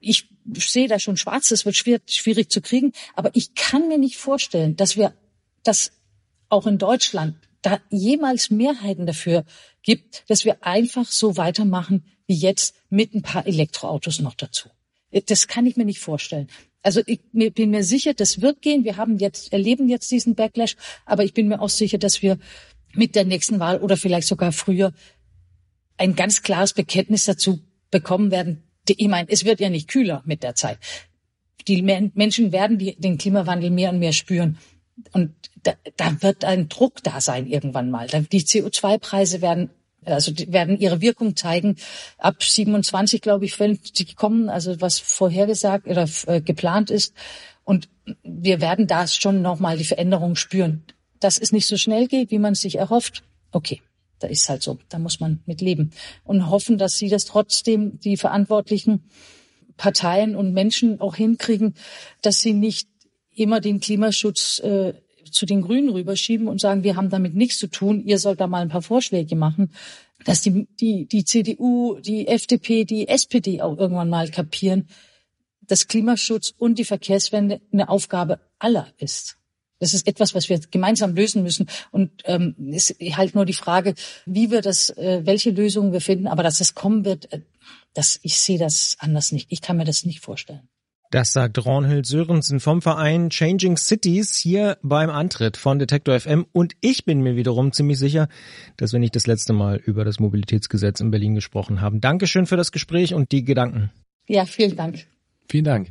ich sehe da schon schwarz, das wird schwer, schwierig zu kriegen, aber ich kann mir nicht vorstellen, dass wir das auch in Deutschland da jemals Mehrheiten dafür gibt, dass wir einfach so weitermachen wie jetzt mit ein paar Elektroautos noch dazu. Das kann ich mir nicht vorstellen. Also ich bin mir sicher, das wird gehen. Wir haben jetzt, erleben jetzt diesen Backlash, aber ich bin mir auch sicher, dass wir mit der nächsten Wahl oder vielleicht sogar früher ein ganz klares Bekenntnis dazu bekommen werden, ich meine, es wird ja nicht kühler mit der Zeit. Die Menschen werden den Klimawandel mehr und mehr spüren. Und da, da wird ein Druck da sein irgendwann mal. Die CO2-Preise werden also die werden ihre Wirkung zeigen. Ab 27, glaube ich, wenn die kommen, also was vorhergesagt oder äh, geplant ist. Und wir werden da schon nochmal die Veränderung spüren. Dass es nicht so schnell geht, wie man sich erhofft. Okay da ist halt so, da muss man mit leben und hoffen, dass sie das trotzdem die verantwortlichen Parteien und Menschen auch hinkriegen, dass sie nicht immer den Klimaschutz äh, zu den Grünen rüberschieben und sagen, wir haben damit nichts zu tun, ihr sollt da mal ein paar Vorschläge machen, dass die, die, die CDU, die FDP, die SPD auch irgendwann mal kapieren, dass Klimaschutz und die Verkehrswende eine Aufgabe aller ist. Das ist etwas, was wir gemeinsam lösen müssen. Und ähm, ist halt nur die Frage, wie wir das, äh, welche Lösungen wir finden. Aber dass das kommen wird, äh, das, ich sehe das anders nicht. Ich kann mir das nicht vorstellen. Das sagt Ronhild Sörensen vom Verein Changing Cities hier beim Antritt von Detektor FM. Und ich bin mir wiederum ziemlich sicher, dass wir nicht das letzte Mal über das Mobilitätsgesetz in Berlin gesprochen haben. Dankeschön für das Gespräch und die Gedanken. Ja, vielen Dank. Vielen Dank.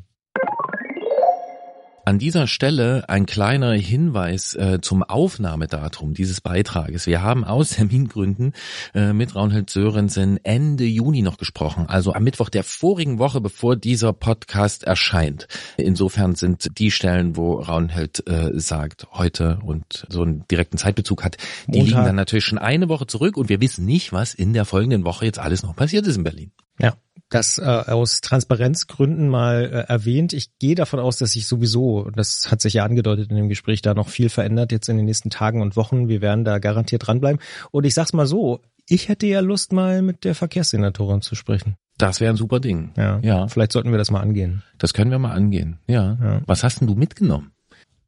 An dieser Stelle ein kleiner Hinweis äh, zum Aufnahmedatum dieses Beitrages. Wir haben aus <laughs> Termingründen äh, mit Raunhild Sörensen Ende Juni noch gesprochen, also am Mittwoch der vorigen Woche, bevor dieser Podcast erscheint. Insofern sind die Stellen, wo Raunhild äh, sagt, heute und so einen direkten Zeitbezug hat, die Montag. liegen dann natürlich schon eine Woche zurück und wir wissen nicht, was in der folgenden Woche jetzt alles noch passiert ist in Berlin. Ja, das äh, aus Transparenzgründen mal äh, erwähnt. Ich gehe davon aus, dass sich sowieso, das hat sich ja angedeutet in dem Gespräch, da noch viel verändert jetzt in den nächsten Tagen und Wochen. Wir werden da garantiert dranbleiben. Und ich sag's mal so, ich hätte ja Lust, mal mit der Verkehrssenatorin zu sprechen. Das wäre ein super Ding. Ja. ja. Vielleicht sollten wir das mal angehen. Das können wir mal angehen. Ja. ja. Was hast denn du mitgenommen?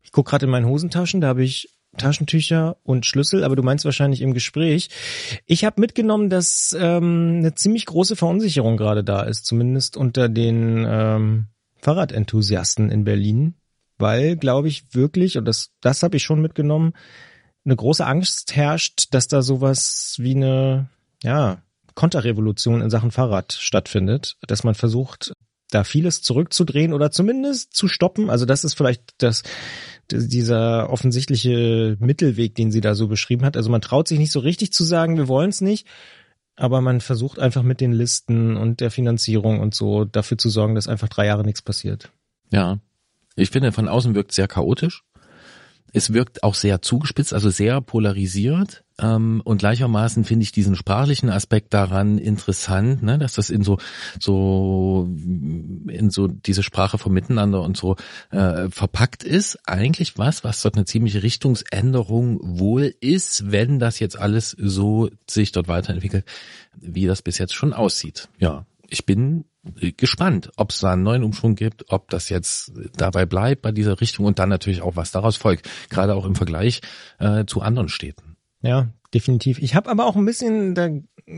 Ich guck gerade in meinen Hosentaschen, da habe ich Taschentücher und Schlüssel, aber du meinst wahrscheinlich im Gespräch. Ich habe mitgenommen, dass ähm, eine ziemlich große Verunsicherung gerade da ist, zumindest unter den ähm, Fahrradenthusiasten in Berlin, weil, glaube ich, wirklich, und das, das habe ich schon mitgenommen, eine große Angst herrscht, dass da sowas wie eine, ja, Konterrevolution in Sachen Fahrrad stattfindet, dass man versucht, da vieles zurückzudrehen oder zumindest zu stoppen. Also das ist vielleicht das dieser offensichtliche Mittelweg, den sie da so beschrieben hat. Also man traut sich nicht so richtig zu sagen, wir wollen es nicht, aber man versucht einfach mit den Listen und der Finanzierung und so dafür zu sorgen, dass einfach drei Jahre nichts passiert. Ja, ich finde, von außen wirkt sehr chaotisch. Es wirkt auch sehr zugespitzt, also sehr polarisiert. Ähm, und gleichermaßen finde ich diesen sprachlichen Aspekt daran interessant, ne, dass das in so so in so diese Sprache vom Miteinander und so äh, verpackt ist. Eigentlich was, was dort eine ziemliche Richtungsänderung wohl ist, wenn das jetzt alles so sich dort weiterentwickelt, wie das bis jetzt schon aussieht. Ja, ich bin gespannt, ob es da einen neuen Umschwung gibt, ob das jetzt dabei bleibt bei dieser Richtung und dann natürlich auch, was daraus folgt, gerade auch im Vergleich äh, zu anderen Städten. Ja, definitiv. Ich habe aber auch ein bisschen da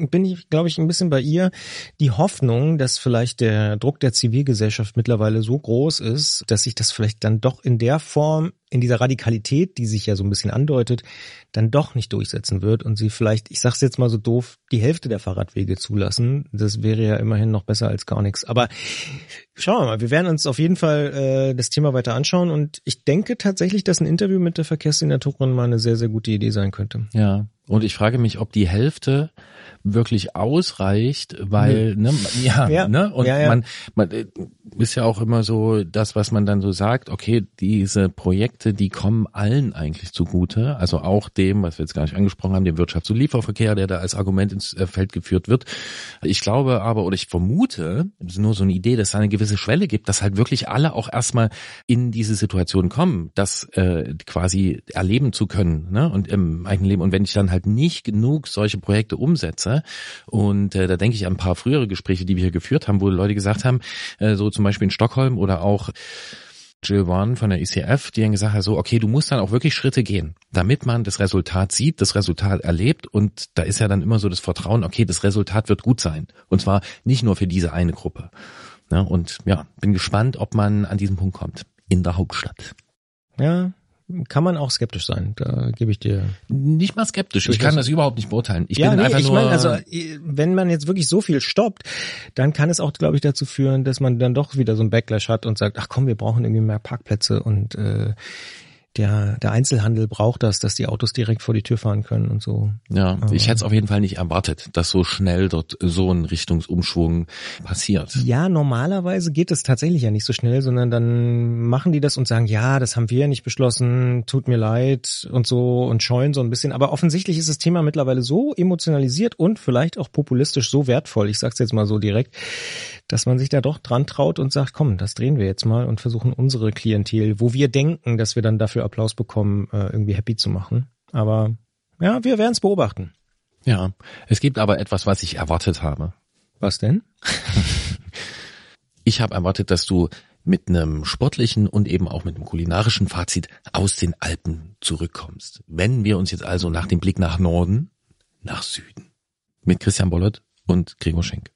bin ich, glaube ich, ein bisschen bei ihr. Die Hoffnung, dass vielleicht der Druck der Zivilgesellschaft mittlerweile so groß ist, dass sich das vielleicht dann doch in der Form, in dieser Radikalität, die sich ja so ein bisschen andeutet, dann doch nicht durchsetzen wird und sie vielleicht, ich sag's jetzt mal so doof, die Hälfte der Fahrradwege zulassen. Das wäre ja immerhin noch besser als gar nichts. Aber schauen wir mal, wir werden uns auf jeden Fall äh, das Thema weiter anschauen und ich denke tatsächlich, dass ein Interview mit der Verkehrssenatorin mal eine sehr, sehr gute Idee sein könnte. Ja, und ich frage mich, ob die Hälfte wirklich ausreicht, weil ne, ja, ja, ne und ja, ja. man man äh, ist ja auch immer so das, was man dann so sagt. Okay, diese Projekte, die kommen allen eigentlich zugute, also auch dem, was wir jetzt gar nicht angesprochen haben, dem Wirtschafts- und Lieferverkehr, der da als Argument ins äh, Feld geführt wird. Ich glaube aber oder ich vermute, das ist nur so eine Idee, dass es eine gewisse Schwelle gibt, dass halt wirklich alle auch erstmal in diese Situation kommen, das äh, quasi erleben zu können, ne und im eigenen Leben. Und wenn ich dann halt nicht genug solche Projekte umsetze und äh, da denke ich an ein paar frühere Gespräche, die wir hier geführt haben, wo Leute gesagt haben, äh, so zum Beispiel in Stockholm oder auch Jill Warren von der ICF, die dann gesagt hat, so, okay, du musst dann auch wirklich Schritte gehen, damit man das Resultat sieht, das Resultat erlebt und da ist ja dann immer so das Vertrauen, okay, das Resultat wird gut sein. Und zwar nicht nur für diese eine Gruppe. Ja, und ja, bin gespannt, ob man an diesen Punkt kommt. In der Hauptstadt. Ja, kann man auch skeptisch sein. Da gebe ich dir nicht mal skeptisch. Ich kann das überhaupt nicht beurteilen. Ich ja, bin nee, einfach ich nur. Mein, also wenn man jetzt wirklich so viel stoppt, dann kann es auch, glaube ich, dazu führen, dass man dann doch wieder so ein Backlash hat und sagt, ach komm, wir brauchen irgendwie mehr Parkplätze und äh, der, der Einzelhandel braucht das, dass die Autos direkt vor die Tür fahren können und so. Ja, Aber ich hätte es auf jeden Fall nicht erwartet, dass so schnell dort so ein Richtungsumschwung passiert. Ja, normalerweise geht es tatsächlich ja nicht so schnell, sondern dann machen die das und sagen, ja, das haben wir ja nicht beschlossen, tut mir leid und so und scheuen so ein bisschen. Aber offensichtlich ist das Thema mittlerweile so emotionalisiert und vielleicht auch populistisch so wertvoll, ich sag's jetzt mal so direkt, dass man sich da doch dran traut und sagt, komm, das drehen wir jetzt mal und versuchen unsere Klientel, wo wir denken, dass wir dann dafür Applaus bekommen, äh, irgendwie happy zu machen. Aber ja, wir werden es beobachten. Ja, es gibt aber etwas, was ich erwartet habe. Was denn? <laughs> ich habe erwartet, dass du mit einem sportlichen und eben auch mit einem kulinarischen Fazit aus den Alpen zurückkommst. Wenden wir uns jetzt also nach dem Blick nach Norden, nach Süden. Mit Christian Bollert und Gregor Schenk.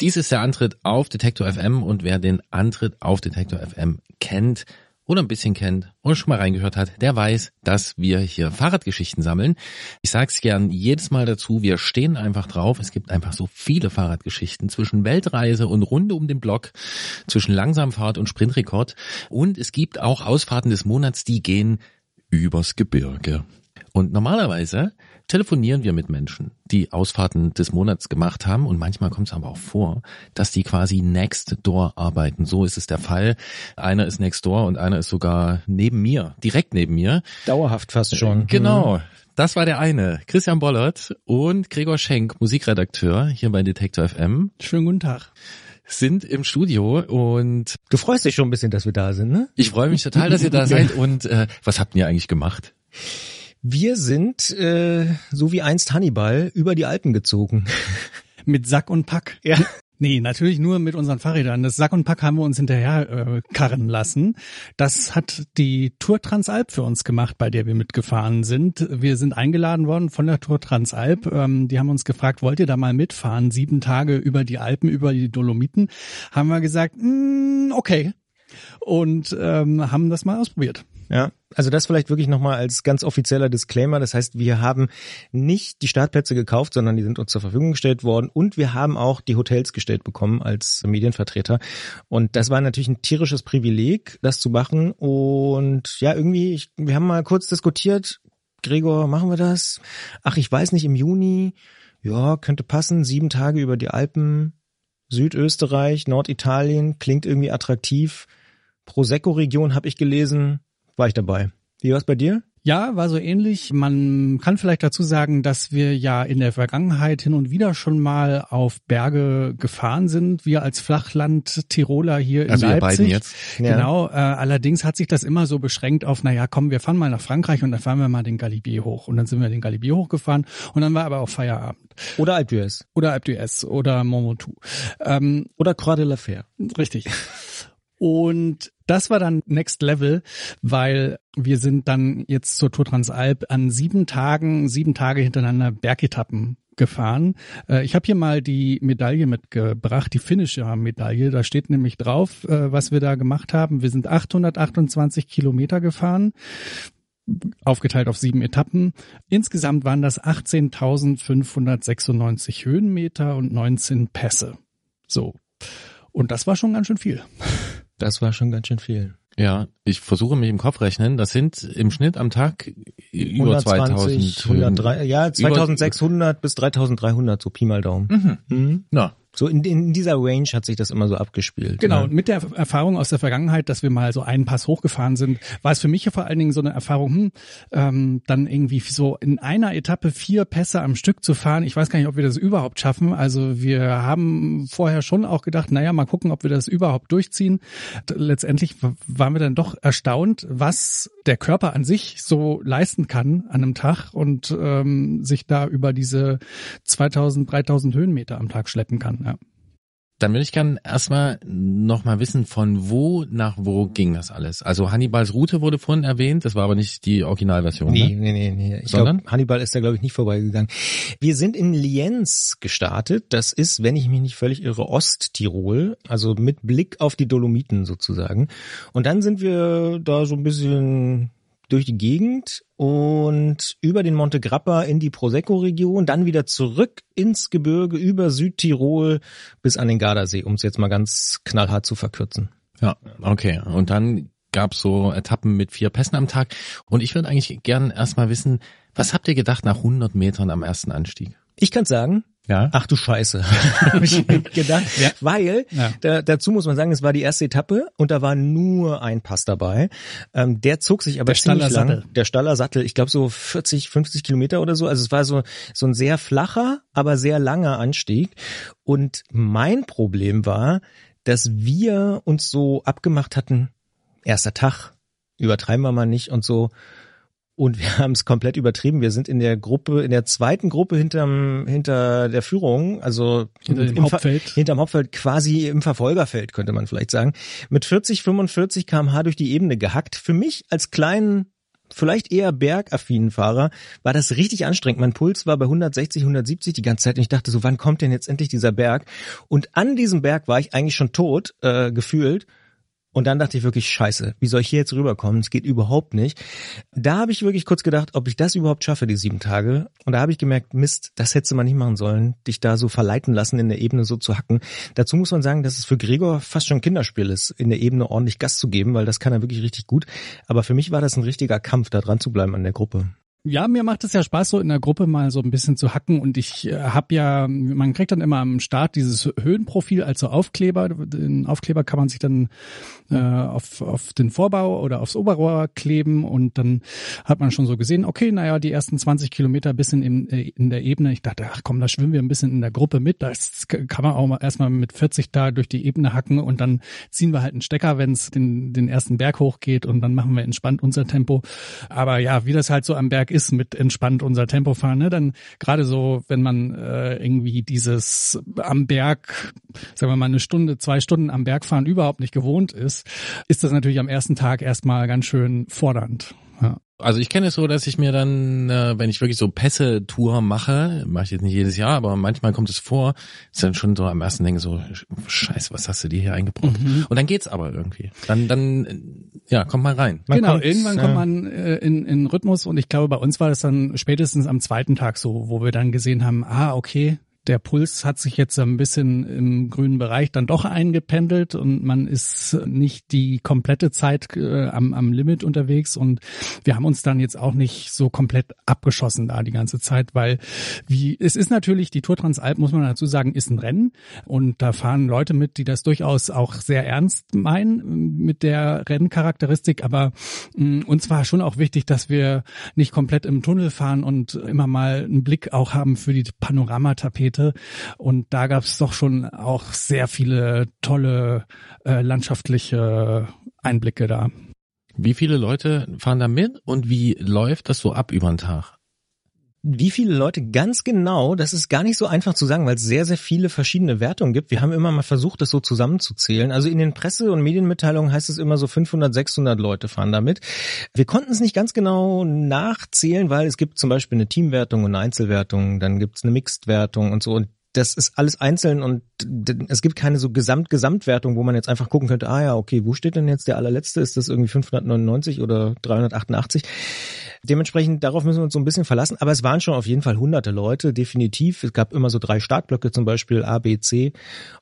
Dies ist der Antritt auf Detektor FM und wer den Antritt auf Detektor FM kennt, oder ein bisschen kennt oder schon mal reingehört hat, der weiß, dass wir hier Fahrradgeschichten sammeln. Ich sag's gern jedes Mal dazu, wir stehen einfach drauf. Es gibt einfach so viele Fahrradgeschichten zwischen Weltreise und Runde um den Block, zwischen Langsamfahrt und Sprintrekord. Und es gibt auch Ausfahrten des Monats, die gehen übers Gebirge. Und normalerweise telefonieren wir mit Menschen, die Ausfahrten des Monats gemacht haben und manchmal kommt es aber auch vor, dass die quasi next door arbeiten. So ist es der Fall. Einer ist next door und einer ist sogar neben mir, direkt neben mir. Dauerhaft fast schon. Genau. Mhm. Das war der eine. Christian Bollert und Gregor Schenk, Musikredakteur hier bei Detektor FM. Schönen guten Tag sind im Studio und du freust dich schon ein bisschen, dass wir da sind, ne? Ich freue mich total, dass ihr da <laughs> seid und äh, was habt ihr eigentlich gemacht? Wir sind, äh, so wie einst Hannibal, über die Alpen gezogen. <laughs> Mit Sack und Pack. Ja. Nee, natürlich nur mit unseren Fahrrädern. Das Sack und Pack haben wir uns hinterher äh, karren lassen. Das hat die Tour Transalp für uns gemacht, bei der wir mitgefahren sind. Wir sind eingeladen worden von der Tour Transalp. Ähm, die haben uns gefragt, wollt ihr da mal mitfahren? Sieben Tage über die Alpen, über die Dolomiten. Haben wir gesagt, mm, okay. Und ähm, haben das mal ausprobiert. Ja, also das vielleicht wirklich nochmal als ganz offizieller Disclaimer. Das heißt, wir haben nicht die Startplätze gekauft, sondern die sind uns zur Verfügung gestellt worden und wir haben auch die Hotels gestellt bekommen als Medienvertreter. Und das war natürlich ein tierisches Privileg, das zu machen. Und ja, irgendwie, ich, wir haben mal kurz diskutiert, Gregor, machen wir das? Ach, ich weiß nicht, im Juni, ja, könnte passen, sieben Tage über die Alpen, Südösterreich, Norditalien, klingt irgendwie attraktiv. Prosecco-Region habe ich gelesen, war ich dabei. Wie war's bei dir? Ja, war so ähnlich. Man kann vielleicht dazu sagen, dass wir ja in der Vergangenheit hin und wieder schon mal auf Berge gefahren sind. Wir als Flachland-Tiroler hier in also Leipzig. Ihr beiden jetzt. Ja. Genau. Äh, allerdings hat sich das immer so beschränkt auf, na ja, komm, wir fahren mal nach Frankreich und dann fahren wir mal den Galibier hoch. Und dann sind wir den Galibier hochgefahren und dann war aber auch Feierabend. Oder Alpe d'Huez. Oder Alpe d'Huez oder Mont Ventoux. Ähm, oder Croix de la Fer. Richtig. Und Das war dann Next Level, weil wir sind dann jetzt zur Tour Transalp an sieben Tagen, sieben Tage hintereinander Bergetappen gefahren. Äh, ich habe hier mal die Medaille mitgebracht, die finnische Medaille. Da steht nämlich drauf, äh, was wir da gemacht haben. Wir sind 828 Kilometer gefahren aufgeteilt auf sieben Etappen. Insgesamt waren das 18.596 Höhenmeter und 19 Pässe. So. Und das war schon ganz schön viel. Das war schon ganz schön viel. Ja, ich versuche mich im Kopf rechnen. Das sind im Schnitt am Tag über 120, 2000 103, ja, 2600 bis 3300, so Pi mal Daumen. Mhm. Mhm. Na, So in, in dieser Range hat sich das immer so abgespielt. Genau, und mit der Erfahrung aus der Vergangenheit, dass wir mal so einen Pass hochgefahren sind, war es für mich ja vor allen Dingen so eine Erfahrung, hm, ähm, dann irgendwie so in einer Etappe vier Pässe am Stück zu fahren. Ich weiß gar nicht, ob wir das überhaupt schaffen. Also wir haben vorher schon auch gedacht, naja, mal gucken, ob wir das überhaupt durchziehen. Letztendlich waren wir dann doch erstaunt, was der Körper an sich so leisten kann an einem Tag und ähm, sich da über diese 2000, 3000 Höhenmeter am Tag schleppen kann. Ja. Dann würde ich gern erstmal noch mal wissen, von wo nach wo ging das alles? Also Hannibals Route wurde vorhin erwähnt, das war aber nicht die Originalversion. Nee, Ne? nee, nee, nee. Ich Sondern? glaube, Hannibal ist da, glaube ich, nicht vorbeigegangen. Wir sind in Lienz gestartet. Das ist, wenn ich mich nicht völlig irre, Osttirol. Also mit Blick auf die Dolomiten sozusagen. Und dann sind wir da so ein bisschen durch die Gegend und über den Monte Grappa in die Prosecco-Region, dann wieder zurück ins Gebirge über Südtirol bis an den Gardasee, um es jetzt mal ganz knallhart zu verkürzen. Ja, okay. Und dann gab's so Etappen mit vier Pässen am Tag. Und ich würde eigentlich gern erstmal wissen, was habt ihr gedacht nach 100 Metern am ersten Anstieg? Ich kann sagen, Ja. Ach du Scheiße, <laughs> habe ich gedacht. Weil Ja. da, dazu muss man sagen, es war die erste Etappe und da war nur ein Pass dabei. Ähm, der zog sich aber Der Staller ziemlich lang. Sattel. Der Staller Sattel, ich glaube so 40, 50 Kilometer oder so. Also es war so so ein sehr flacher, aber sehr langer Anstieg. Und mein Problem war, dass wir uns so abgemacht hatten, erster Tag, übertreiben wir mal nicht und so. Und wir <laughs> haben es komplett übertrieben. Wir sind in der Gruppe, in der zweiten Gruppe hinterm, hinter der Führung, also Hinter dem Ver- Hauptfeld. hinterm Hauptfeld, quasi im Verfolgerfeld, könnte man vielleicht sagen. Mit 40, 45 kmh durch die Ebene gehackt. Für mich als kleinen, vielleicht eher bergaffinen Fahrer war das richtig anstrengend. Mein Puls war bei 160, 170 die ganze Zeit und ich dachte so, wann kommt denn jetzt endlich dieser Berg? Und an diesem Berg war ich eigentlich schon tot, äh, gefühlt. Und dann dachte ich wirklich, scheiße, wie soll ich hier jetzt rüberkommen? Es geht überhaupt nicht. Da habe ich wirklich kurz gedacht, ob ich das überhaupt schaffe, die sieben Tage. Und da habe ich gemerkt, Mist, das hättest du mal nicht machen sollen, dich da so verleiten lassen, in der Ebene so zu hacken. Dazu muss man sagen, dass es für Gregor fast schon Kinderspiel ist, in der Ebene ordentlich Gas zu geben, weil das kann er wirklich richtig gut. Aber für mich war das ein richtiger Kampf, da dran zu bleiben an der Gruppe. Ja, mir macht es ja Spaß, so in der Gruppe mal so ein bisschen zu hacken. Und ich äh, habe ja, man kriegt dann immer am Start dieses Höhenprofil als so Aufkleber. Den Aufkleber kann man sich dann äh, auf, auf den Vorbau oder aufs Oberrohr kleben und dann hat man schon so gesehen, okay, naja, die ersten 20 Kilometer bisschen in, in der Ebene. Ich dachte, ach komm, da schwimmen wir ein bisschen in der Gruppe mit. Das kann man auch mal erstmal mit 40 da durch die Ebene hacken und dann ziehen wir halt einen Stecker, wenn es den, den ersten Berg hochgeht und dann machen wir entspannt unser Tempo. Aber ja, wie das halt so am Berg ist mit entspannt unser Tempo fahren, ne? dann gerade so, wenn man äh, irgendwie dieses am Berg, sagen wir mal eine Stunde, zwei Stunden am Berg fahren überhaupt nicht gewohnt ist, ist das natürlich am ersten Tag erstmal ganz schön fordernd. Also ich kenne es so, dass ich mir dann, äh, wenn ich wirklich so Pässe-Tour mache, mache ich jetzt nicht jedes Jahr, aber manchmal kommt es vor, ist dann schon so am ersten denke so, Scheiße, was hast du dir hier eingebrockt? Und dann geht's aber irgendwie. Dann, dann, ja, kommt mal rein. Man genau, kommt, irgendwann äh, kommt man äh, in, in Rhythmus und ich glaube, bei uns war das dann spätestens am zweiten Tag so, wo wir dann gesehen haben, ah, okay, der Puls hat sich jetzt ein bisschen im grünen Bereich dann doch eingependelt und man ist nicht die komplette Zeit äh, am, am Limit unterwegs. Und wir haben uns dann jetzt auch nicht so komplett abgeschossen da die ganze Zeit, weil wie es ist natürlich die Tour Transalp muss man dazu sagen ist ein Rennen. Und da fahren Leute mit, die das durchaus auch sehr ernst meinen mit der Renncharakteristik, aber mh, uns war schon auch wichtig, dass wir nicht komplett im Tunnel fahren und immer mal einen Blick auch haben für die Panoramatapete und da gab es doch schon auch sehr viele tolle äh, landschaftliche Einblicke da. Wie viele Leute fahren da mit und wie läuft das so ab über den Tag? Wie viele Leute ganz genau, das ist gar nicht so einfach zu sagen, weil es sehr, sehr viele verschiedene Wertungen gibt. Wir haben immer mal versucht, das so zusammenzuzählen. Also in den Presse- und Medienmitteilungen heißt es immer so 500, 600 Leute fahren damit. Wir konnten es nicht ganz genau nachzählen, weil es gibt zum Beispiel eine Teamwertung und eine Einzelwertung, dann gibt es eine Mixed-Wertung und so. Und das ist alles einzeln und es gibt keine so Gesamt-Gesamtwertung, wo man jetzt einfach gucken könnte, ah ja, okay, wo steht denn jetzt der allerletzte? Ist das irgendwie 599 oder 388? Dementsprechend, darauf müssen wir uns so ein bisschen verlassen. Aber es waren schon auf jeden Fall hunderte Leute, definitiv. Es gab immer so drei Startblöcke, zum Beispiel A, B, C.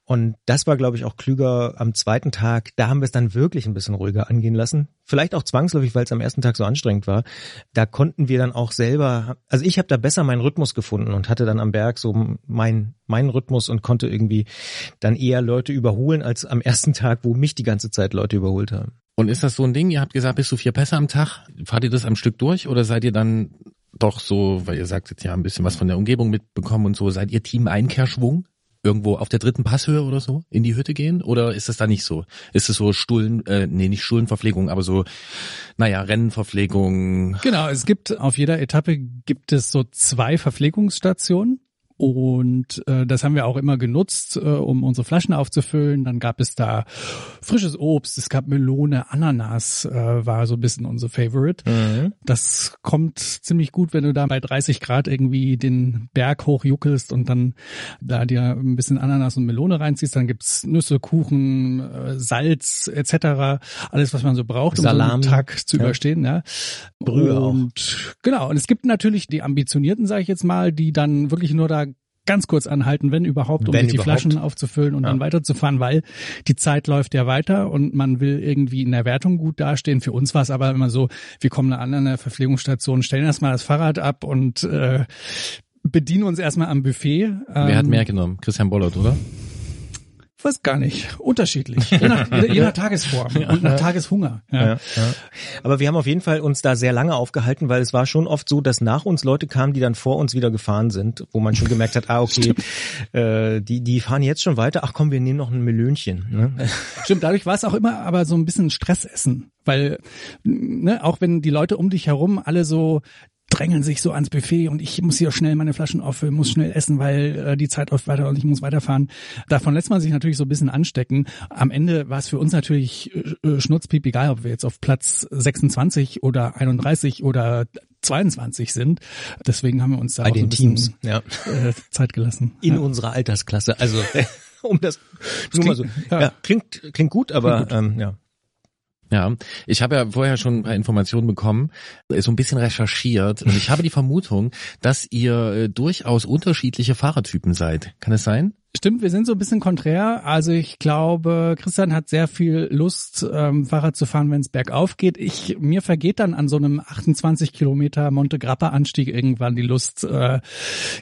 Und das war, glaube ich, auch klüger am zweiten Tag. Da haben wir es dann wirklich ein bisschen ruhiger angehen lassen. Vielleicht auch zwangsläufig, weil es am ersten Tag so anstrengend war. Da konnten wir dann auch selber, also ich habe da besser meinen Rhythmus gefunden und hatte dann am Berg so mein, meinen Rhythmus und konnte irgendwie dann eher Leute überholen als am ersten Tag, wo mich die ganze Zeit Leute überholt haben. Und ist das so ein Ding, ihr habt gesagt, bis zu vier Pässe am Tag, fahrt ihr das am Stück durch oder seid ihr dann doch so, weil ihr sagt jetzt ja ein bisschen was von der Umgebung mitbekommen und so, seid ihr Team Einkehrschwung? Irgendwo auf der dritten Passhöhe oder so in die Hütte gehen? Oder ist das da nicht so? Ist es so Stullen, äh, nee, nicht Stullenverpflegung, aber so, naja, Rennenverpflegung? Genau, es gibt auf jeder Etappe gibt es so zwei Verpflegungsstationen. Und äh, das haben wir auch immer genutzt, äh, um unsere Flaschen aufzufüllen. Dann gab es da frisches Obst, es gab Melone, Ananas äh, war so ein bisschen unser Favorite. Mhm. Das kommt ziemlich gut, wenn du da bei 30 Grad irgendwie den Berg hochjuckelst und dann da dir ein bisschen Ananas und Melone reinziehst. Dann gibt's Nüsse, Kuchen, äh, Salz etc. Alles, was man so braucht, um Salami. so einen Tag zu Ja. überstehen. Ja. Brühe auch. und genau, und es gibt natürlich die Ambitionierten, sage ich jetzt mal, die dann wirklich nur da ganz kurz anhalten, wenn überhaupt, um Wenn die überhaupt. Flaschen aufzufüllen und Ja. dann weiterzufahren, weil die Zeit läuft ja weiter und man will irgendwie in der Wertung gut dastehen. Für uns war es aber immer so, wir kommen an eine Verpflegungsstation, stellen erstmal das Fahrrad ab und äh, bedienen uns erstmal am Buffet. Wer hat Ähm, mehr genommen? Christian Bollert, oder? Weiß gar nicht. Unterschiedlich. Je nach, <laughs> je, nach Tagesform und nach Tageshunger. Ja. Ja, ja. Aber wir haben auf jeden Fall uns da sehr lange aufgehalten, weil es war schon oft so, dass nach uns Leute kamen, die dann vor uns wieder gefahren sind, wo man schon gemerkt hat, ah, okay, äh, die, die fahren jetzt schon weiter, ach komm, wir nehmen noch ein Melönchen. Ne? <laughs> Stimmt, dadurch war es auch immer aber so ein bisschen Stressessen, weil ne, auch wenn die Leute um dich herum alle so drängeln sich so ans Buffet und ich muss hier schnell meine Flaschen auffüllen, muss schnell essen, weil äh, die Zeit läuft weiter und ich muss weiterfahren. Davon lässt man sich natürlich so ein bisschen anstecken. Am Ende war es für uns natürlich äh, äh, schnurzpiep egal, ob wir jetzt auf Platz 26 oder 31 oder 22 sind. Deswegen haben wir uns da Bei auch so den bisschen, Teams. Ja. äh, Zeit gelassen. In ja. unserer Altersklasse. Also <laughs> um das nur mal so. ja. Ja. klingt, klingt gut, aber Ähm, ja. Ja, ich habe ja vorher schon ein paar Informationen bekommen, so ein bisschen recherchiert und ich <laughs> habe die Vermutung, dass ihr äh, durchaus unterschiedliche Fahrertypen seid. Kann es sein? Stimmt, wir sind so ein bisschen konträr. Also ich glaube, Christian hat sehr viel Lust, ähm, Fahrrad zu fahren, wenn es bergauf geht. Ich mir vergeht dann an so einem 28 Kilometer Monte Grappa Anstieg irgendwann die Lust, äh,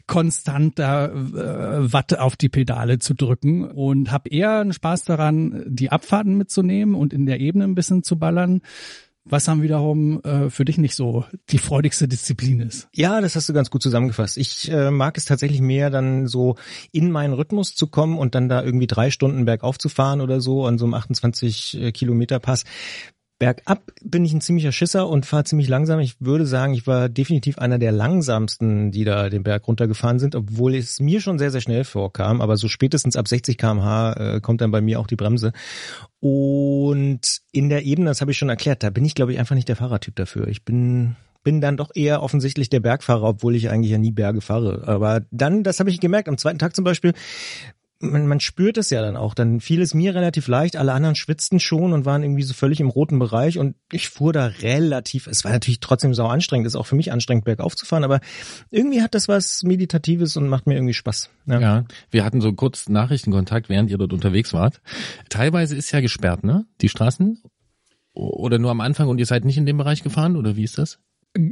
konstant da äh, Watt auf die Pedale zu drücken und habe eher einen Spaß daran, die Abfahrten mitzunehmen und in der Ebene ein bisschen zu ballern. Was dann wiederum äh, für dich nicht so die freudigste Disziplin ist. Ja, das hast du ganz gut zusammengefasst. Ich äh, mag es tatsächlich mehr, dann so in meinen Rhythmus zu kommen und dann da irgendwie drei Stunden bergauf zu fahren oder so an so einem 28 Kilometer Pass. Bergab bin ich ein ziemlicher Schisser und fahre ziemlich langsam. Ich würde sagen, ich war definitiv einer der langsamsten, die da den Berg runtergefahren sind, obwohl es mir schon sehr, sehr schnell vorkam. Aber so spätestens ab 60 kmh äh, kommt dann bei mir auch die Bremse. Und in der Ebene, das habe ich schon erklärt, da bin ich, glaube ich, einfach nicht der Fahrertyp dafür. Ich bin bin dann doch eher offensichtlich der Bergfahrer, obwohl ich eigentlich ja nie Berge fahre. Aber dann, das habe ich gemerkt, am zweiten Tag zum Beispiel, man, man spürt es ja dann auch. Dann fiel es mir relativ leicht, alle anderen schwitzten schon und waren irgendwie so völlig im roten Bereich und ich fuhr da relativ, es war natürlich trotzdem sau anstrengend, ist auch für mich anstrengend, bergauf zu fahren, aber irgendwie hat das was Meditatives und macht mir irgendwie Spaß. Ja. Ja, wir hatten so kurz Nachrichtenkontakt, während ihr dort unterwegs wart. Teilweise ist ja gesperrt, ne? Die Straßen? Oder nur am Anfang und ihr seid nicht in dem Bereich gefahren oder wie ist das?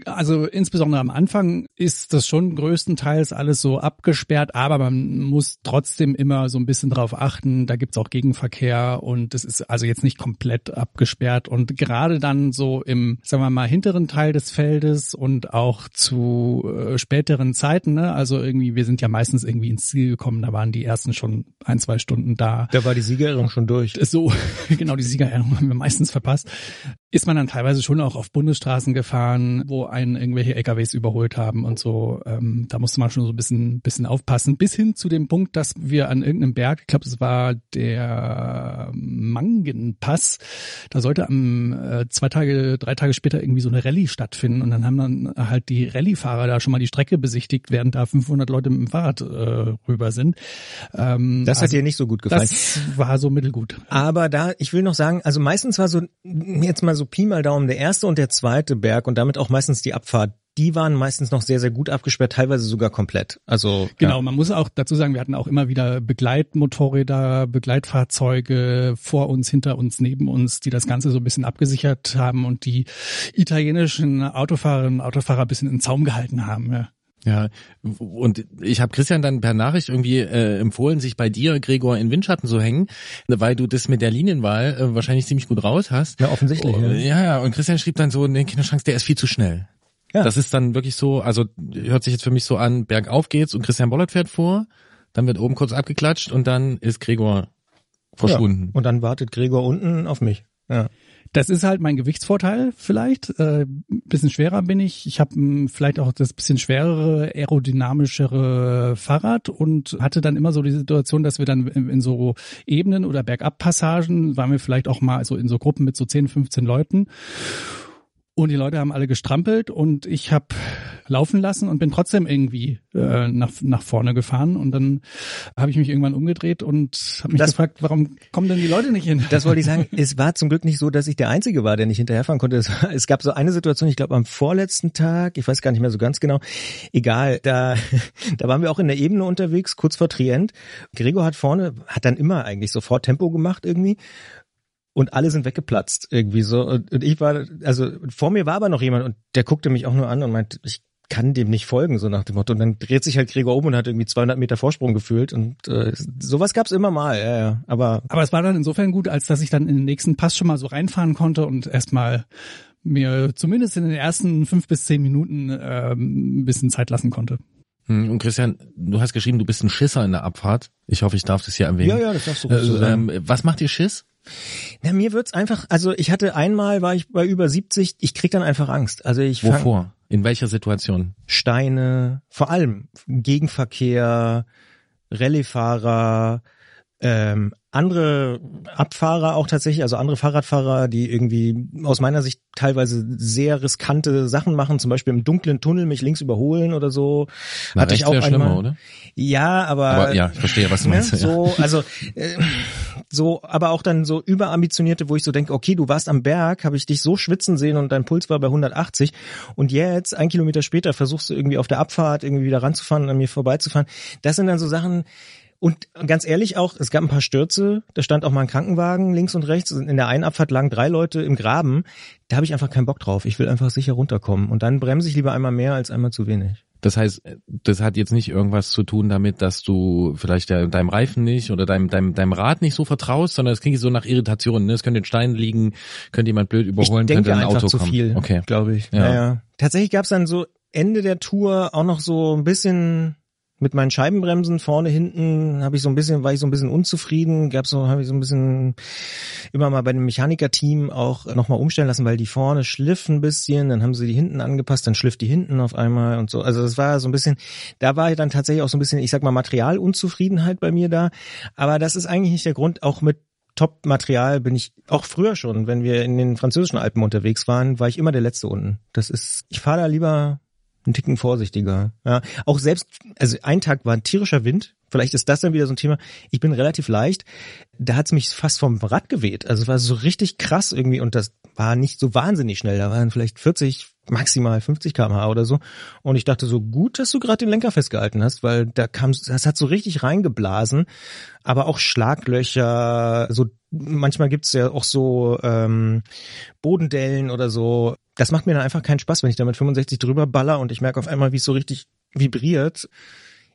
Also insbesondere am Anfang ist das schon größtenteils alles so abgesperrt, aber man muss trotzdem immer so ein bisschen drauf achten. Da gibt's auch Gegenverkehr und es ist also jetzt nicht komplett abgesperrt. Und gerade dann so im, sagen wir mal, hinteren Teil des Feldes und auch zu äh, späteren Zeiten, ne? also irgendwie, wir sind ja meistens irgendwie ins Ziel gekommen, da waren die ersten schon ein, zwei Stunden da. Da war die Siegerehrung schon durch. So, <laughs> genau, die Siegerehrung haben wir meistens verpasst. ist man dann teilweise schon auch auf Bundesstraßen gefahren, wo einen irgendwelche LKWs überholt haben und so. Ähm, da musste man schon so ein bisschen, bisschen aufpassen. Bis hin zu dem Punkt, dass wir an irgendeinem Berg, ich glaube, es war der Mangenpass, da sollte am äh, zwei Tage, drei Tage später irgendwie so eine Rallye stattfinden. Und dann haben dann halt die Rallye-Fahrer da schon mal die Strecke besichtigt, während da 500 Leute mit dem Fahrrad äh, rüber sind. Ähm, das hat also, dir nicht so gut gefallen. Das war so mittelgut. Aber da, ich will noch sagen, also meistens war so, jetzt mal so Pi mal Daumen, der erste und der zweite Berg und damit auch meistens die Abfahrt, die waren meistens noch sehr, sehr gut abgesperrt, teilweise sogar komplett. Also genau, ja. man muss auch dazu sagen, wir hatten auch immer wieder Begleitmotorräder, Begleitfahrzeuge vor uns, hinter uns, neben uns, die das Ganze so ein bisschen abgesichert haben und die italienischen Autofahrerinnen und Autofahrer ein bisschen in Zaum gehalten haben. Ja. Ja, und ich habe Christian dann per Nachricht irgendwie äh, empfohlen, sich bei dir, Gregor, in Windschatten zu hängen, weil du das mit der Linienwahl äh, wahrscheinlich ziemlich gut raus hast. Ja, offensichtlich. Oh, ja. ja, und Christian schrieb dann so, nee, Kinderchance, der ist viel zu schnell. Ja. Das ist dann wirklich so, also hört sich jetzt für mich so an, bergauf geht's und Christian Bollert fährt vor, dann wird oben kurz abgeklatscht und dann ist Gregor verschwunden. Ja, und dann wartet Gregor unten auf mich. Ja. Das ist halt mein Gewichtsvorteil vielleicht. Äh, bisschen schwerer bin ich. Ich habe vielleicht auch das bisschen schwerere, aerodynamischere Fahrrad und hatte dann immer so die Situation, dass wir dann in, in so Ebenen oder Bergabpassagen waren wir vielleicht auch mal so in so Gruppen mit so 10, 15 Leuten. Und die Leute haben alle gestrampelt und ich habe laufen lassen und bin trotzdem irgendwie äh, nach, nach vorne gefahren. Und dann habe ich mich irgendwann umgedreht und habe mich das, gefragt, warum kommen denn die Leute nicht hin? Das wollte ich sagen. <laughs> es war zum Glück nicht so, dass ich der Einzige war, der nicht hinterherfahren konnte. Es, war, es gab so eine Situation, ich glaube am vorletzten Tag, ich weiß gar nicht mehr so ganz genau, egal, da, <laughs> da waren wir auch in der Ebene unterwegs, kurz vor Trient. Gregor hat vorne, hat dann immer eigentlich sofort Tempo gemacht irgendwie und alle sind weggeplatzt irgendwie so und, und ich war also vor mir war aber noch jemand und der guckte mich auch nur an und meinte ich kann dem nicht folgen so nach dem Motto und dann dreht sich halt Gregor um und hat irgendwie 200 Meter Vorsprung gefühlt und äh, sowas gab's immer mal ja, ja aber aber es war dann insofern gut als dass ich dann in den nächsten Pass schon mal so reinfahren konnte und erstmal mir zumindest in den ersten fünf bis zehn Minuten ähm, ein bisschen Zeit lassen konnte hm, und Christian, du hast geschrieben, du bist ein Schisser in der Abfahrt. Ich hoffe, ich darf das hier erwähnen. Ja, ja, das darfst du äh, ähm, Was macht dir Schiss? Na, mir wird's einfach, also ich hatte einmal, war ich bei über 70, ich krieg dann einfach Angst. Also ich Wovor? In welcher Situation? Steine, vor allem Gegenverkehr, Rallyefahrer, ähm, andere Abfahrer auch tatsächlich, also andere Fahrradfahrer, die irgendwie aus meiner Sicht teilweise sehr riskante Sachen machen, zum Beispiel im dunklen Tunnel mich links überholen oder so. Na, Hatte ich auch einmal. Schlimmer, oder? Ja, aber, aber ja, ich verstehe, was du ne, meinst. Ne, so, also äh, so, aber auch dann so überambitionierte, wo ich so denke, okay, du warst am Berg, habe ich dich so schwitzen sehen und dein Puls war bei 180 und jetzt ein Kilometer später versuchst du irgendwie auf der Abfahrt irgendwie wieder ranzufahren, an mir vorbeizufahren. Das sind dann so Sachen, und ganz ehrlich auch, es gab ein paar Stürze, da stand auch mal ein Krankenwagen links und rechts. In der einen Abfahrt lagen drei Leute im Graben. Da habe ich einfach keinen Bock drauf. Ich will einfach sicher runterkommen. Und dann bremse ich lieber einmal mehr als einmal zu wenig. Das heißt, das hat jetzt nicht irgendwas zu tun damit, dass du vielleicht deinem Reifen nicht oder deinem, deinem, deinem Rad nicht so vertraust, sondern es klingt so nach Irritation. Ne? Es könnte in Steinen liegen, könnte jemand blöd überholen, ich denke könnte ein einfach Auto zu kommen. viel, okay. glaube ich. Ja. Naja. Tatsächlich gab es dann so Ende der Tour auch noch so ein bisschen mit meinen Scheibenbremsen vorne hinten habe ich so ein bisschen war ich so ein bisschen unzufrieden gab so habe ich so ein bisschen immer mal bei dem Mechanikerteam auch noch mal umstellen lassen weil die vorne schliff ein bisschen dann haben sie die hinten angepasst dann schliff die hinten auf einmal und so. Also das war so ein bisschen da war dann tatsächlich auch so ein bisschen ich sag mal Materialunzufriedenheit bei mir da. Aber das ist eigentlich nicht der Grund. Auch mit Top-Material bin ich auch früher schon, wenn wir in den französischen Alpen unterwegs waren, war ich immer der Letzte unten. Das ist, ich fahre da lieber ein Ticken vorsichtiger. Ja, auch selbst, also ein Tag war ein tierischer Wind. Vielleicht ist das dann wieder so ein Thema. Ich bin relativ leicht. Da hat's mich fast vom Rad geweht. Also es war so richtig krass irgendwie und das war nicht so wahnsinnig schnell. Da waren vielleicht 40, maximal 50 km/h oder so. Und ich dachte so, gut, dass du gerade den Lenker festgehalten hast, weil da kam, das hat so richtig reingeblasen. Aber auch Schlaglöcher, so manchmal gibt's ja auch so ähm, Bodendellen oder so. Das macht mir dann einfach keinen Spaß, wenn ich da mit 65 drüber baller und ich merke auf einmal, wie es so richtig vibriert.